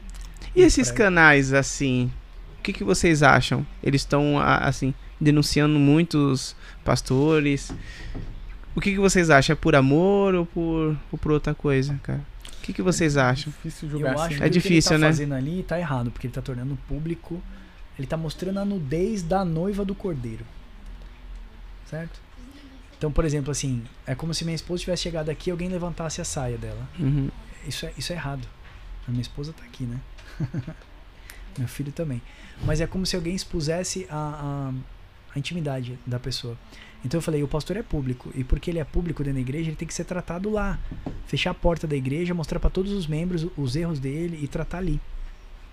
E esses Prego. canais, assim, o que, que vocês acham? Eles estão, assim, denunciando muitos pastores. O que, que vocês acham? É por amor ou por, ou por outra coisa, cara? O que, que vocês acham? Difícil Eu julgar acho assim. que É o que difícil, ele tá né? fazendo ali tá errado, porque ele tá tornando público, ele tá mostrando a nudez da noiva do cordeiro. Certo? Então, por exemplo, assim, é como se minha esposa tivesse chegado aqui e alguém levantasse a saia dela. Uhum. Isso é, isso é errado. A minha esposa tá aqui, né? Meu filho também. Mas é como se alguém expusesse a, a, a intimidade da pessoa. Então eu falei, o pastor é público. E porque ele é público dentro da igreja, ele tem que ser tratado lá. Fechar a porta da igreja, mostrar para todos os membros os erros dele e tratar ali.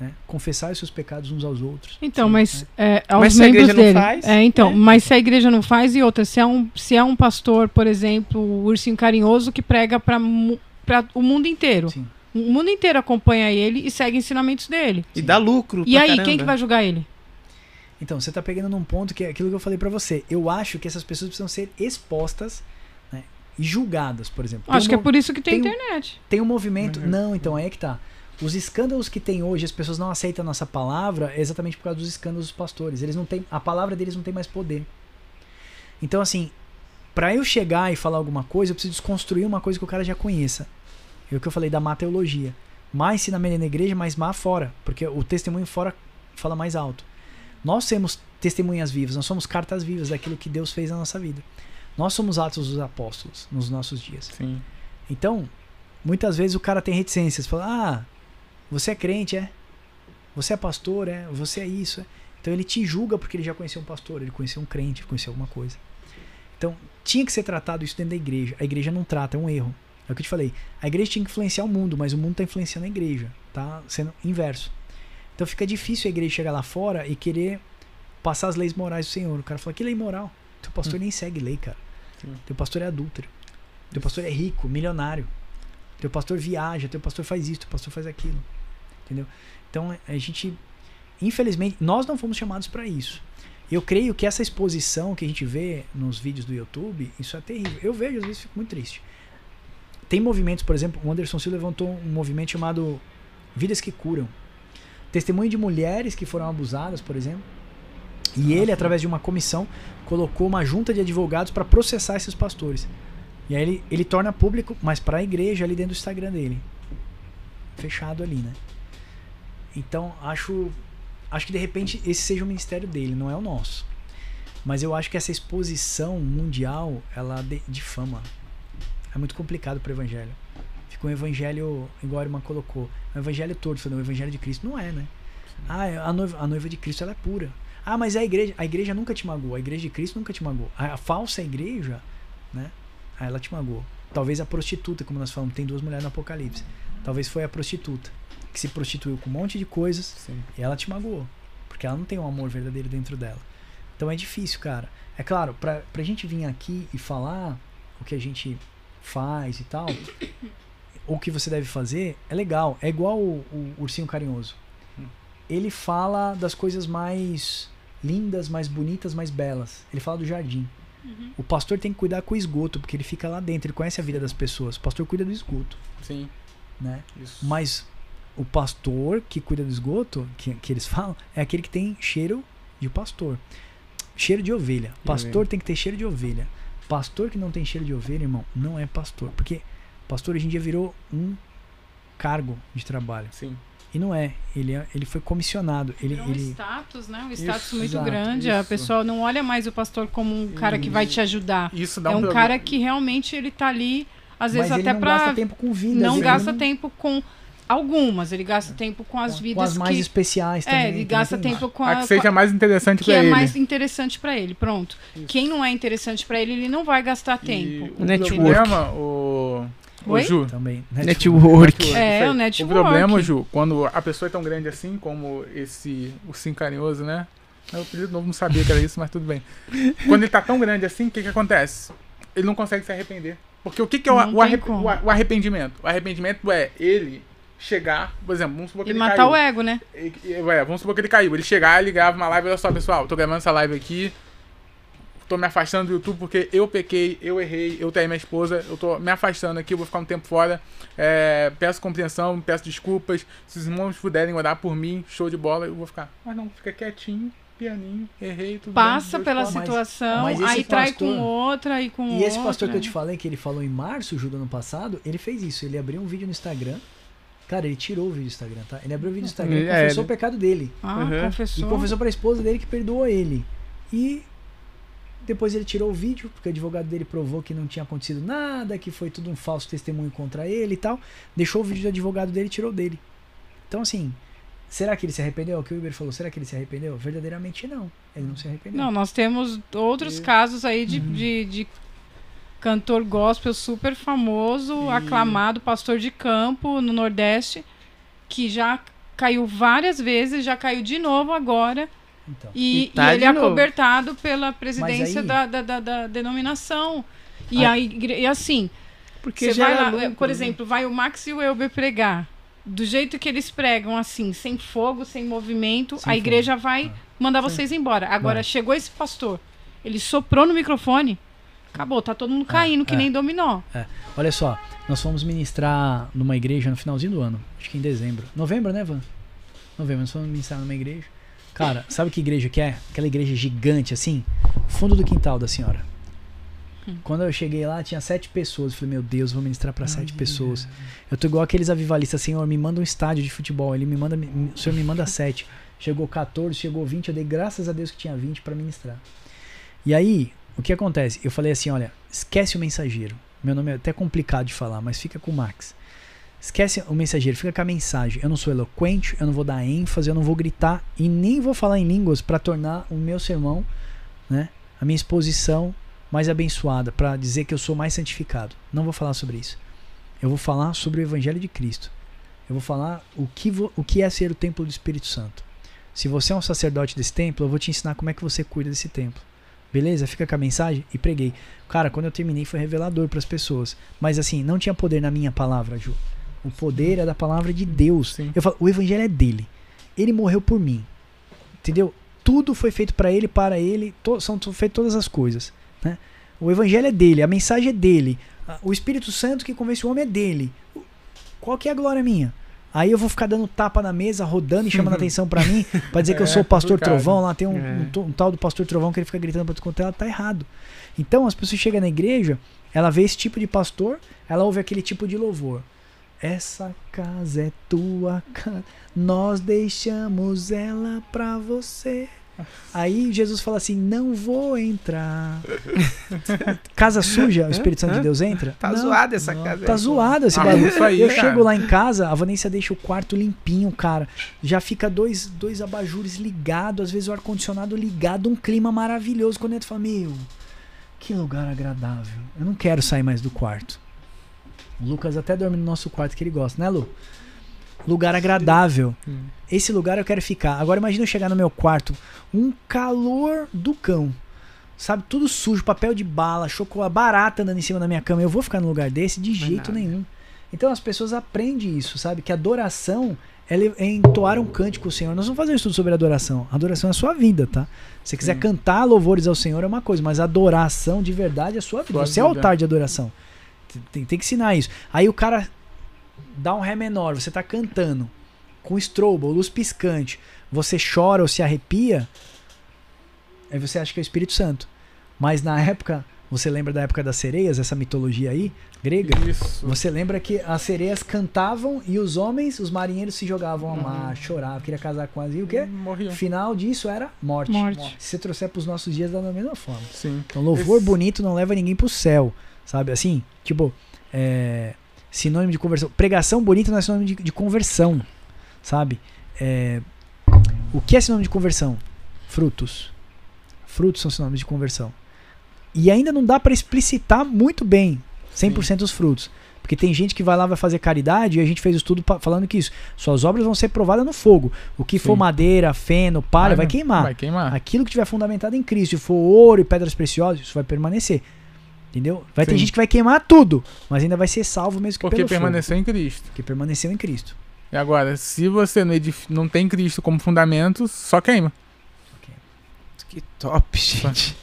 Né? Confessar os seus pecados uns aos outros. Então, Sim, mas né? é, aos Mas se a igreja não dele. faz, é, então, é. mas se a igreja não faz e outra, se é um, se é um pastor, por exemplo, o ursinho carinhoso que prega para o mundo inteiro. Sim. O mundo inteiro acompanha ele e segue ensinamentos dele. E dá lucro. E pra aí, caramba. quem que vai julgar ele? Então, você tá pegando num ponto que é aquilo que eu falei para você. Eu acho que essas pessoas precisam ser expostas né, e julgadas, por exemplo. Acho um que é por isso que tem, tem um- internet. Tem um movimento. Uhum. Não, então aí é que tá. Os escândalos que tem hoje, as pessoas não aceitam a nossa palavra, é exatamente por causa dos escândalos dos pastores. Eles não têm, a palavra deles não tem mais poder. Então, assim, para eu chegar e falar alguma coisa, eu preciso desconstruir uma coisa que o cara já conheça. É o que eu falei da má teologia. Mais ensina na igreja, mais má fora. Porque o testemunho fora fala mais alto. Nós temos testemunhas vivas, nós somos cartas vivas daquilo que Deus fez na nossa vida. Nós somos atos dos apóstolos nos nossos dias. Sim. Então, muitas vezes o cara tem reticências, fala: "Ah, você é crente, é? Você é pastor, é? Você é isso, é?" Então ele te julga porque ele já conheceu um pastor, ele conheceu um crente, ele conheceu alguma coisa. Então tinha que ser tratado isso dentro da igreja. A igreja não trata, é um erro. É o que eu te falei. A igreja tinha que influenciar o mundo, mas o mundo está influenciando a igreja. Tá sendo inverso. Então fica difícil a igreja chegar lá fora e querer passar as leis morais do Senhor. O cara fala, que lei moral? Teu pastor hum. nem segue lei, cara. Sim. Teu pastor é adúltero. Teu pastor é rico, milionário. Teu pastor viaja, teu pastor faz isso, teu pastor faz aquilo. Entendeu? Então a gente, infelizmente, nós não fomos chamados para isso. Eu creio que essa exposição que a gente vê nos vídeos do YouTube, isso é terrível. Eu vejo, às vezes fico muito triste. Tem movimentos, por exemplo, o Anderson Silva levantou um movimento chamado Vidas que Curam. Testemunho de mulheres que foram abusadas, por exemplo. E ele, através de uma comissão, colocou uma junta de advogados para processar esses pastores. E aí ele, ele torna público, mas para a igreja ali dentro do Instagram dele. Fechado ali, né? Então, acho acho que de repente esse seja o ministério dele, não é o nosso. Mas eu acho que essa exposição mundial, ela difama. É muito complicado para o evangelho. Fica um evangelho, igual a irmã colocou, um evangelho todo, falando, o evangelho de Cristo não é, né? Ah, a noiva, a noiva de Cristo ela é pura. Ah, mas a igreja, a igreja nunca te magoou, a igreja de Cristo nunca te magoou. A, a falsa igreja, né? Ah, ela te magoou. Talvez a prostituta, como nós falamos, tem duas mulheres no Apocalipse. Talvez foi a prostituta que se prostituiu com um monte de coisas Sim. e ela te magoou. Porque ela não tem um amor verdadeiro dentro dela. Então é difícil, cara. É claro, pra, pra gente vir aqui e falar o que a gente faz e tal, ou o que você deve fazer, é legal. É igual o, o ursinho carinhoso. Hum. Ele fala das coisas mais lindas, mais bonitas, mais belas. Ele fala do jardim. Uhum. O pastor tem que cuidar com o esgoto, porque ele fica lá dentro, ele conhece a vida das pessoas. O pastor cuida do esgoto. Sim. Né? Isso. Mas o pastor que cuida do esgoto, que, que eles falam, é aquele que tem cheiro de pastor. Cheiro de ovelha. Pastor tem que ter cheiro de ovelha. Pastor que não tem cheiro de ovelha, irmão, não é pastor. Porque pastor hoje em dia virou um cargo de trabalho. Sim. E não é. Ele, é, ele foi comissionado. Ele, um ele... status, né? Um status isso, muito exato, grande. Isso. A pessoa não olha mais o pastor como um cara que vai te ajudar. Isso dá é um, um cara que realmente ele tá ali, às vezes Mas até para não gasta tempo com vida. Não gasta tempo com Algumas, ele gasta tempo com as vidas com as mais que, especiais também. É, ele gasta tempo com a, a que seja mais interessante para é ele. Que é mais interessante para ele, pronto. Isso. Quem não é interessante para ele, ele não vai gastar tempo. O Network. problema, o o Ju. Também. Network. network. É, o network. O problema, Ju, quando a pessoa é tão grande assim, como esse ursinho carinhoso, né? Eu de novo não sabia que era isso, mas tudo bem. Quando ele tá tão grande assim, o que que acontece? Ele não consegue se arrepender. Porque o que, que é o, o, arrep o, arrependimento? O arrependimento é ele chegar, por exemplo, vamos supor que e ele matar caiu. o ego, né? E, e, é, vamos supor que ele caiu. Ele chegar, ele grava uma live, olha só, pessoal, tô gravando essa live aqui, tô me afastando do YouTube porque eu pequei, eu errei, eu tenho minha esposa, eu tô me afastando aqui, eu vou ficar um tempo fora. É, peço compreensão, peço desculpas. Se os irmãos puderem orar por mim, show de bola, eu vou ficar. Mas não, fica quietinho, pianinho, errei, tudo Passa bem, pela situação, mas, mas aí trai pastor, com outra e com E esse pastor que eu te falei, que ele falou em março, do ano passado, ele fez isso. Ele abriu um vídeo no Instagram Cara, ele tirou o vídeo do Instagram, tá? Ele abriu o vídeo do Instagram e é, confessou é, o pecado dele. Ah, uhum. confessou. E confessou pra esposa dele que perdoou ele. E depois ele tirou o vídeo, porque o advogado dele provou que não tinha acontecido nada, que foi tudo um falso testemunho contra ele e tal. Deixou o vídeo do advogado dele e tirou dele. Então, assim, será que ele se arrependeu? O que o Uber falou, será que ele se arrependeu? Verdadeiramente não. Ele não se arrependeu. Não, nós temos outros e... casos aí de, uhum. de, de cantor gospel super famoso, e... aclamado, pastor de campo no Nordeste, que já caiu várias vezes, já caiu de novo agora. Então. E, e, tá e ele é acobertado pela presidência aí... da, da, da, da, denominação. E, ah. aí, e assim, porque vai lá, é por né? exemplo, vai o Max e o Elber pregar. Do jeito que eles pregam, assim, sem fogo, sem movimento, sem a igreja fogo. vai ah. mandar vocês embora. Agora, vai. chegou esse pastor, ele soprou no microfone, Acabou, tá todo mundo caindo, é, que é, nem dominó. É. Olha só, nós fomos ministrar numa igreja no finalzinho do ano, acho que em dezembro. Novembro, né, Van? Novembro, nós fomos ministrar numa igreja. Cara, sabe que igreja que é? Aquela igreja gigante assim, fundo do quintal da senhora. Hum. Quando eu cheguei lá, tinha sete pessoas. Eu falei, meu Deus, vou ministrar para sete pessoas. Eu tô igual aqueles avivalistas, Senhor, me manda um estádio de futebol. Ele me manda, o Senhor me manda sete. Chegou 14, chegou 20, eu dei graças a Deus que tinha 20 para ministrar. E aí, o que acontece? Eu falei assim: olha, esquece o mensageiro. Meu nome é até complicado de falar, mas fica com o Max. Esquece o mensageiro, fica com a mensagem. Eu não sou eloquente, eu não vou dar ênfase, eu não vou gritar e nem vou falar em línguas para tornar o meu sermão, né, a minha exposição mais abençoada, para dizer que eu sou mais santificado. Não vou falar sobre isso. Eu vou falar sobre o evangelho de Cristo. Eu vou falar o que, o que é ser o templo do Espírito Santo. Se você é um sacerdote desse templo, eu vou te ensinar como é que você cuida desse templo. Beleza? Fica com a mensagem e preguei. Cara, quando eu terminei foi revelador para as pessoas. Mas assim, não tinha poder na minha palavra, Ju. O poder é da palavra de Deus. Sim. Eu falo, o evangelho é dele. Ele morreu por mim. Entendeu? Tudo foi feito para ele, para ele, to, são feitas todas as coisas. Né? O evangelho é dele, a mensagem é dele. O Espírito Santo que convence o homem é dele. Qual que é a glória minha? Aí eu vou ficar dando tapa na mesa, rodando e chamando atenção para mim, para dizer que eu sou o pastor Trovão. Lá tem um, é. um, um, tal do pastor Trovão que ele fica gritando pra tu ela tá errado. Então as pessoas chegam na igreja, ela vê esse tipo de pastor, ela ouve aquele tipo de louvor. Essa casa é tua casa, nós deixamos ela pra você. Aí Jesus fala assim: Não vou entrar. casa suja, o Espírito Santo de Deus entra? Tá zoada essa não, casa. Tá zoada esse ah, bagulho. Aí, eu cara. chego lá em casa, a Vanessa deixa o quarto limpinho, cara. Já fica dois, dois abajures ligados, às vezes o ar-condicionado ligado, um clima maravilhoso. Quando entra, fala: Meu, que lugar agradável. Eu não quero sair mais do quarto. O Lucas até dorme no nosso quarto que ele gosta, né, Lu? Lugar agradável. Hum. Esse lugar eu quero ficar. Agora imagina eu chegar no meu quarto, um calor do cão. Sabe, tudo sujo, papel de bala, chocolate, barata andando em cima da minha cama. Eu vou ficar num lugar desse de jeito nenhum. Então as pessoas aprendem isso, sabe? Que adoração é entoar um cântico ao Senhor. Nós vamos fazer um estudo sobre adoração. Adoração é a sua vida, tá? Se você quiser Sim. cantar louvores ao Senhor é uma coisa, mas adoração de verdade é a sua vida. Sua você vida. é altar de adoração. Tem, tem que ensinar isso. Aí o cara dá um ré menor, você tá cantando com strobo, luz piscante, você chora ou se arrepia, aí você acha que é o Espírito Santo. Mas na época, você lembra da época das sereias, essa mitologia aí, grega? Isso. Você lembra que as sereias cantavam e os homens, os marinheiros se jogavam ao mar, uhum. choravam, queria casar com as e o quê? Morriam. Final disso era morte. morte. Se você trouxer para os nossos dias, dá da mesma forma. Sim. Então, louvor Esse... bonito não leva ninguém pro céu. Sabe assim? Tipo, é, sinônimo de conversão. Pregação bonita não é sinônimo de, de conversão. Sabe? É, o que é sinônimo de conversão? Frutos. Frutos são sinônimos de conversão. E ainda não dá para explicitar muito bem 100% Sim. os frutos. Porque tem gente que vai lá vai fazer caridade e a gente fez o estudo falando que isso. Suas obras vão ser provadas no fogo. O que Sim. for madeira, feno, palha, vai, vai, queimar. vai queimar. Aquilo que tiver fundamentado em Cristo, se for ouro e pedras preciosas, isso vai permanecer. Entendeu? Vai Sim. ter gente que vai queimar tudo, mas ainda vai ser salvo mesmo que Porque permaneceu fogo. em Cristo. Porque permaneceu em Cristo. E agora, se você não, não tem Cristo como fundamento, só queima. Que top, gente.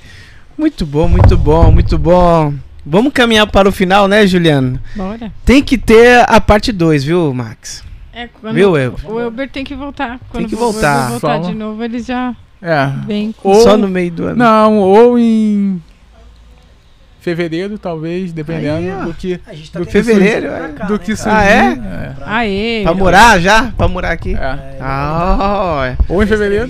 Muito bom, muito bom, muito bom. Vamos caminhar para o final, né, Juliano? Bora. Tem que ter a parte 2, viu, Max? É, quando viu, eu? o Elber tem que voltar. Quando tem que voltar. voltar de novo, ele já é. vem com... Ou, Só no meio do ano. Não, ou em fevereiro, talvez, dependendo Aí, do que. Tá do que fevereiro? Cá, do né, que surgir. Ah, é? é. Aê. Pra morar já? Pra morar aqui? É. Ah, oh, ou em fevereiro.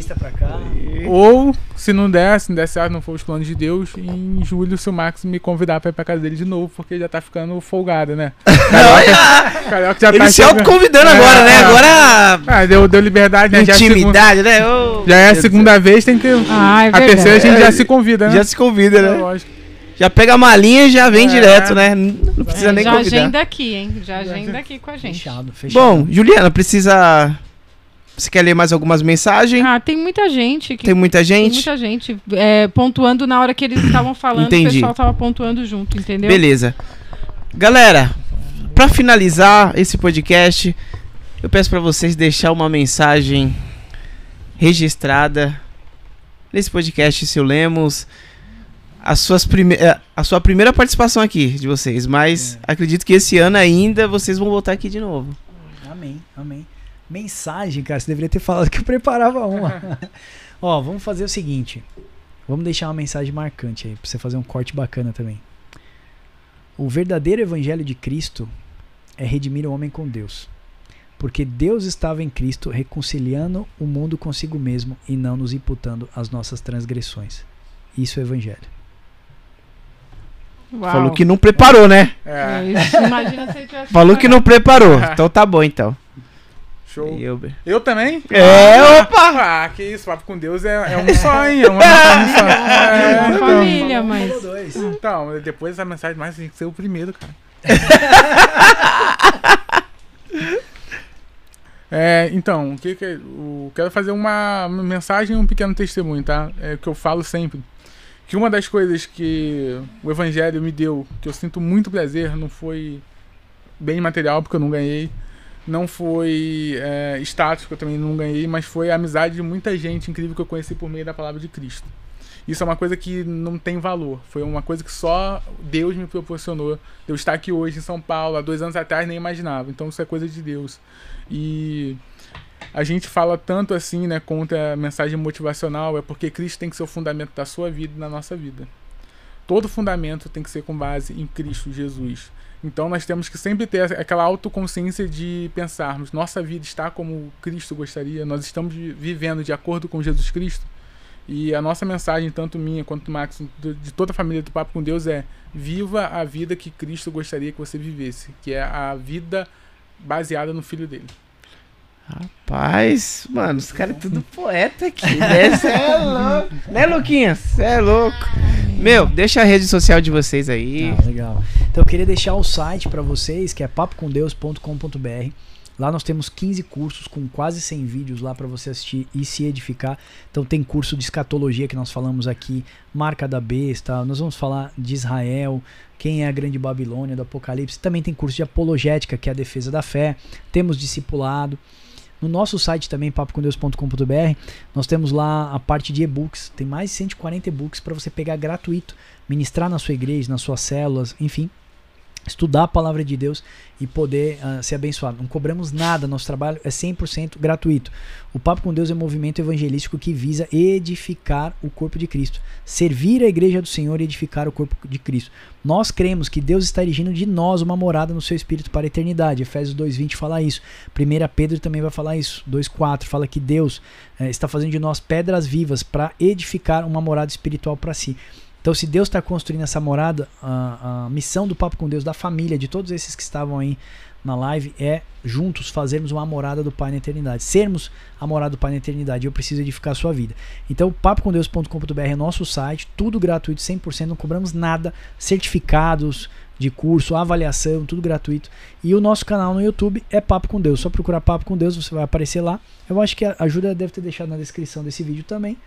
Ou, se não der, se não der certo, não for os planos de Deus, em julho, se o Max me convidar pra ir pra casa dele de novo, porque já tá ficando folgado, né? Carioca, Carioca já Ele tá se autoconvidando é, agora, né? Agora. Ah, deu, deu liberdade, né? Intimidade, já é segunda, né? Oh, já é a segunda vez, tem que. Ah, é a terceira a gente já se convida, né? Já se convida, né? É, lógico. Já pega a malinha e já vem é. direto, né? Não precisa é, nem já convidar. Já agenda aqui, hein? Já agenda aqui com a gente. Fechado, fechado. Bom, Juliana, precisa... Você quer ler mais algumas mensagens? Ah, tem muita gente. Que... Tem muita gente? Tem muita gente. É, pontuando na hora que eles estavam falando, Entendi. o pessoal tava pontuando junto, entendeu? Beleza. Galera, para finalizar esse podcast, eu peço para vocês deixar uma mensagem registrada nesse podcast, seu Lemos a, suas prime é, a sua primeira participação aqui de vocês, mas é. acredito que esse ano ainda vocês vão voltar aqui de novo. Amém, amém. Mensagem, cara, você deveria ter falado que eu preparava uma. Ó, vamos fazer o seguinte. Vamos deixar uma mensagem marcante aí, pra você fazer um corte bacana também. O verdadeiro evangelho de Cristo é redimir o homem com Deus. Porque Deus estava em Cristo reconciliando o mundo consigo mesmo e não nos imputando as nossas transgressões. Isso é evangelho. Uau. Falou que não preparou, né? É. imagina se ele tivesse. Falou que não preparou. Então tá bom, então. Show. Eu, eu também? É, ah, opa! Ah, que isso, papo com Deus é, é um só, hein? É uma. É, é uma família, mas. Então, depois a mensagem mais tem que ser o primeiro, cara. é, então, o que que o, quero fazer uma, uma mensagem e um pequeno testemunho, tá? É o que eu falo sempre que uma das coisas que o evangelho me deu, que eu sinto muito prazer, não foi bem material, porque eu não ganhei, não foi é, status, que eu também não ganhei, mas foi a amizade de muita gente incrível que eu conheci por meio da palavra de Cristo. Isso é uma coisa que não tem valor. Foi uma coisa que só Deus me proporcionou. Eu estar aqui hoje em São Paulo, há dois anos atrás, nem imaginava. Então isso é coisa de Deus. E a gente fala tanto assim, né, contra a mensagem motivacional, é porque Cristo tem que ser o fundamento da sua vida e da nossa vida. Todo fundamento tem que ser com base em Cristo Jesus. Então nós temos que sempre ter aquela autoconsciência de pensarmos, nossa vida está como Cristo gostaria, nós estamos vivendo de acordo com Jesus Cristo. E a nossa mensagem, tanto minha quanto do Max, de toda a família do Papo com Deus, é: viva a vida que Cristo gostaria que você vivesse, que é a vida baseada no Filho dele. Rapaz, mano, os caras é tudo poeta aqui, né? Cê é louco. Né, Luquinhas? Você é louco. Meu, deixa a rede social de vocês aí. Ah, legal. Então eu queria deixar o site para vocês, que é papocomdeus.com.br. Lá nós temos 15 cursos com quase 100 vídeos lá para você assistir e se edificar. Então tem curso de escatologia que nós falamos aqui, marca da besta, nós vamos falar de Israel, quem é a grande Babilônia, do Apocalipse. Também tem curso de apologética, que é a defesa da fé. Temos discipulado. No nosso site também, papocomdeus.com.br, nós temos lá a parte de e-books. Tem mais de 140 e-books para você pegar gratuito, ministrar na sua igreja, nas suas células, enfim estudar a palavra de Deus e poder uh, ser abençoado. Não cobramos nada, nosso trabalho é 100% gratuito. O Papo com Deus é um movimento evangelístico que visa edificar o corpo de Cristo, servir a igreja do Senhor e edificar o corpo de Cristo. Nós cremos que Deus está erigindo de nós uma morada no seu espírito para a eternidade. Efésios 2:20 fala isso. 1 Pedro também vai falar isso. 2:4 fala que Deus uh, está fazendo de nós pedras vivas para edificar uma morada espiritual para si. Então, se Deus está construindo essa morada, a, a, missão do Papo com Deus, da família, de todos esses que estavam aí na live, é juntos fazermos uma morada do Pai na eternidade. Sermos a morada do Pai na eternidade. Eu preciso edificar a sua vida. Então, papocomdeus.com.br é nosso site, tudo gratuito, 100%, não cobramos nada, certificados de curso, avaliação, tudo gratuito. E o nosso canal no YouTube é Papo com Deus. Só procurar Papo com Deus, você vai aparecer lá. Eu acho que a ajuda deve ter deixado na descrição desse vídeo também.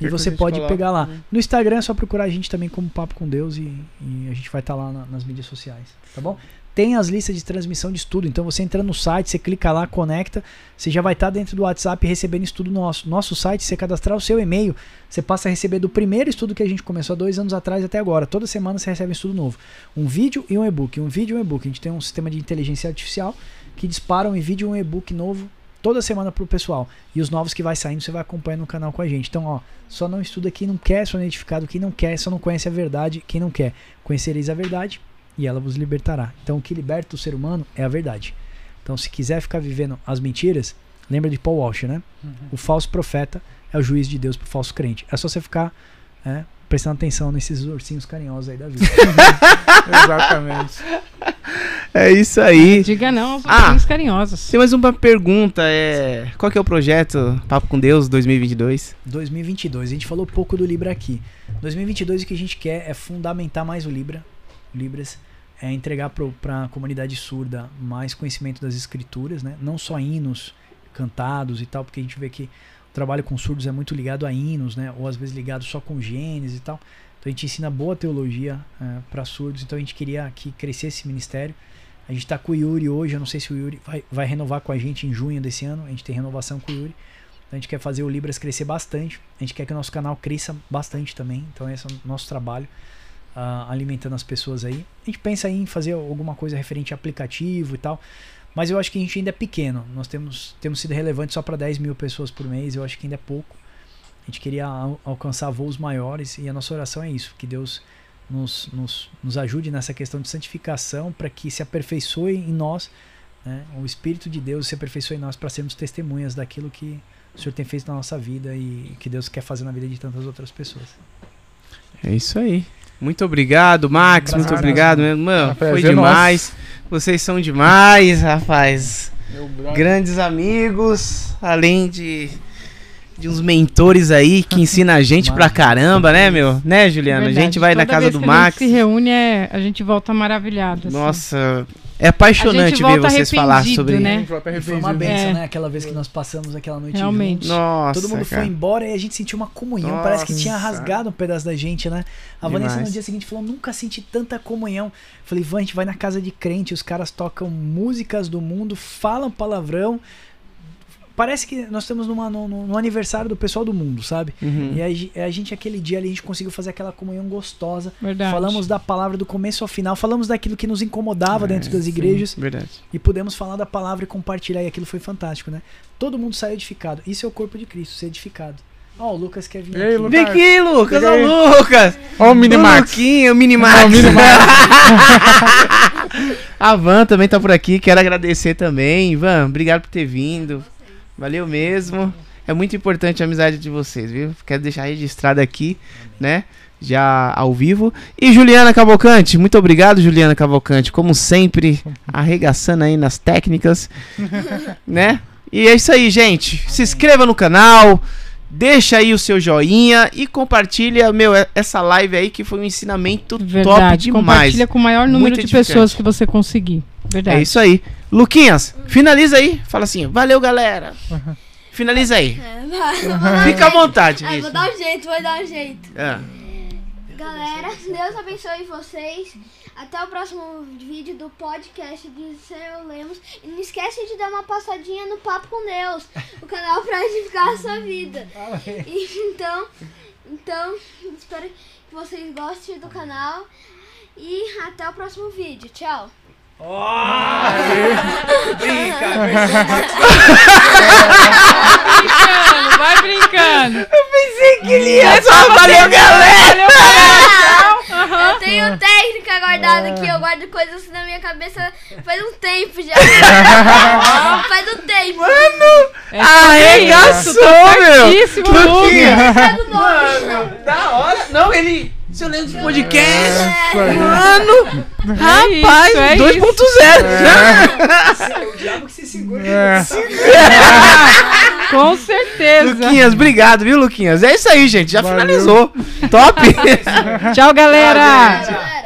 E você pode pegar lá. Né? No Instagram é só procurar a gente também como Papo com Deus e, e a gente vai estar tá lá na, nas mídias sociais, tá bom? Tem as listas de transmissão de estudo, então você entra no site, você clica lá, conecta, você já vai estar tá dentro do WhatsApp recebendo estudo nosso. Nosso site, você cadastrar o seu e-mail, você passa a receber do primeiro estudo que a gente começou há dois anos atrás até agora. Toda semana você recebe um estudo novo. Um vídeo e um e-book. Um vídeo e um e-book. A gente tem um sistema de inteligência artificial que dispara um vídeo e um e-book novo toda semana pro pessoal. E os novos que vai saindo, você vai acompanhando no canal com a gente. Então, ó, só não estuda quem não quer, só não é edificado quem não quer, só não conhece a verdade quem não quer. Conhecereis a verdade e ela vos libertará. Então, o que liberta o ser humano é a verdade. Então, se quiser ficar vivendo as mentiras, lembra de Paul Walsh, né? Uhum. O falso profeta é o juiz de Deus pro falso crente. É só você ficar é, prestando atenção nesses ursinhos carinhosos aí da vida. Exatamente. É isso aí. Diga não aos ah, carinhosos. Tem mais uma pergunta. É... Qual que é o projeto Papo com Deus 2022? 2022. A gente falou pouco do Libra aqui. 2022 o que a gente quer é fundamentar mais o Libra. Libras. É entregar para a comunidade surda mais conhecimento das escrituras, né? Não só hinos cantados e tal, porque a gente vê que trabalho com surdos é muito ligado a hinos, né? Ou às vezes ligado só com genes e tal. Então a gente ensina boa teologia é, para surdos. Então a gente queria que crescesse esse ministério. A gente está com o Yuri hoje, eu não sei se o Yuri vai, vai renovar com a gente em junho desse ano. A gente tem renovação com o Yuri. Então, a gente quer fazer o Libras crescer bastante. A gente quer que o nosso canal cresça bastante também. Então esse é o nosso trabalho, uh, alimentando as pessoas aí. A gente pensa em fazer alguma coisa referente a aplicativo e tal. Mas eu acho que a gente ainda é pequeno. Nós temos, temos sido relevantes só para 10 mil pessoas por mês. Eu acho que ainda é pouco. A gente queria al alcançar voos maiores e a nossa oração é isso. Que Deus nos, nos, nos ajude nessa questão de santificação para que se aperfeiçoe em nós, né? o Espírito de Deus se aperfeiçoe em nós para sermos testemunhas daquilo que o Senhor tem feito na nossa vida e que Deus quer fazer na vida de tantas outras pessoas. É isso aí. Muito obrigado, Max. Muito obrigado, mano. Foi demais. Vocês são demais, rapaz. Grandes amigos, além de de uns mentores aí que ensina a gente pra caramba, né, meu? Né, Juliana? Verdade. A gente vai Toda na casa do Max. A gente se reúne, é, a gente volta maravilhado. Assim. Nossa, é apaixonante ver vocês falar sobre né? Foi uma benção, é. né? Aquela vez que nós passamos aquela noite Realmente. Juntos. Nossa, Todo mundo cara. foi embora e a gente sentiu uma comunhão. Nossa. Parece que tinha rasgado um pedaço da gente, né? A Demais. Vanessa no dia seguinte falou: nunca senti tanta comunhão. Falei, Van, a gente vai na casa de crente, os caras tocam músicas do mundo, falam palavrão parece que nós estamos numa, no, no, aniversário do pessoal do mundo, sabe? Uhum. E a, a, gente, aquele dia ali, a gente conseguiu fazer aquela comunhão gostosa. Verdade. Falamos da palavra do começo ao final, falamos daquilo que nos incomodava é, dentro das igrejas. Sim, verdade. E pudemos falar da palavra e compartilhar, e aquilo foi fantástico, né? Todo mundo saiu edificado. Isso é o corpo de Cristo, ser edificado. Ó, oh, o Lucas quer vir Ei, aqui. Vem aqui, Lucas! Ó, o Lucas! Ó, o Minimax! o Minimax! Ó, o Minimax! a Van também tá por aqui, quero agradecer também. Van, obrigado por ter vindo. Valeu mesmo. É muito importante a amizade de vocês, viu? Quero deixar registrado aqui, né? Já ao vivo. E Juliana Cavalcante, muito obrigado, Juliana Cavalcante. Como sempre, arregaçando aí nas técnicas, né? E é isso aí, gente. Se inscreva no canal, deixa aí o seu joinha e compartilha, meu, essa live aí que foi um ensinamento Verdade. top demais. Compartilha com o maior número muito de pessoas que você conseguir. Verdade. É isso aí. Luquinhas, finaliza aí. Fala assim, valeu, galera. Uhum. Finaliza aí. É, vai, Fica à vontade. É, vou dar um jeito, vou dar um jeito. É. Galera, Deus abençoe vocês. Até o próximo vídeo do podcast de Senhor Lemos. E não esquece de dar uma passadinha no Papo com Deus, o canal para edificar a sua vida. E, então, então, espero que vocês gostem do canal. E até o próximo vídeo. Tchau. Oh! Brinca, brincando, vai brincando. Eu pensei que ele ia só. Valeu, galera! Eu tenho técnica guardada aqui, eu guardo coisas assim na minha cabeça faz um tempo já. faz um tempo. Mano, é arregaçou, meu! Mano, da hora. Não, ele seu Lendo Podcast. É. Mano, é rapaz, é 2.0. É. o diabo que se segura. É. Com certeza. Luquinhas, obrigado, viu, Luquinhas? É isso aí, gente. Já Valeu. finalizou. Top. Tchau, galera.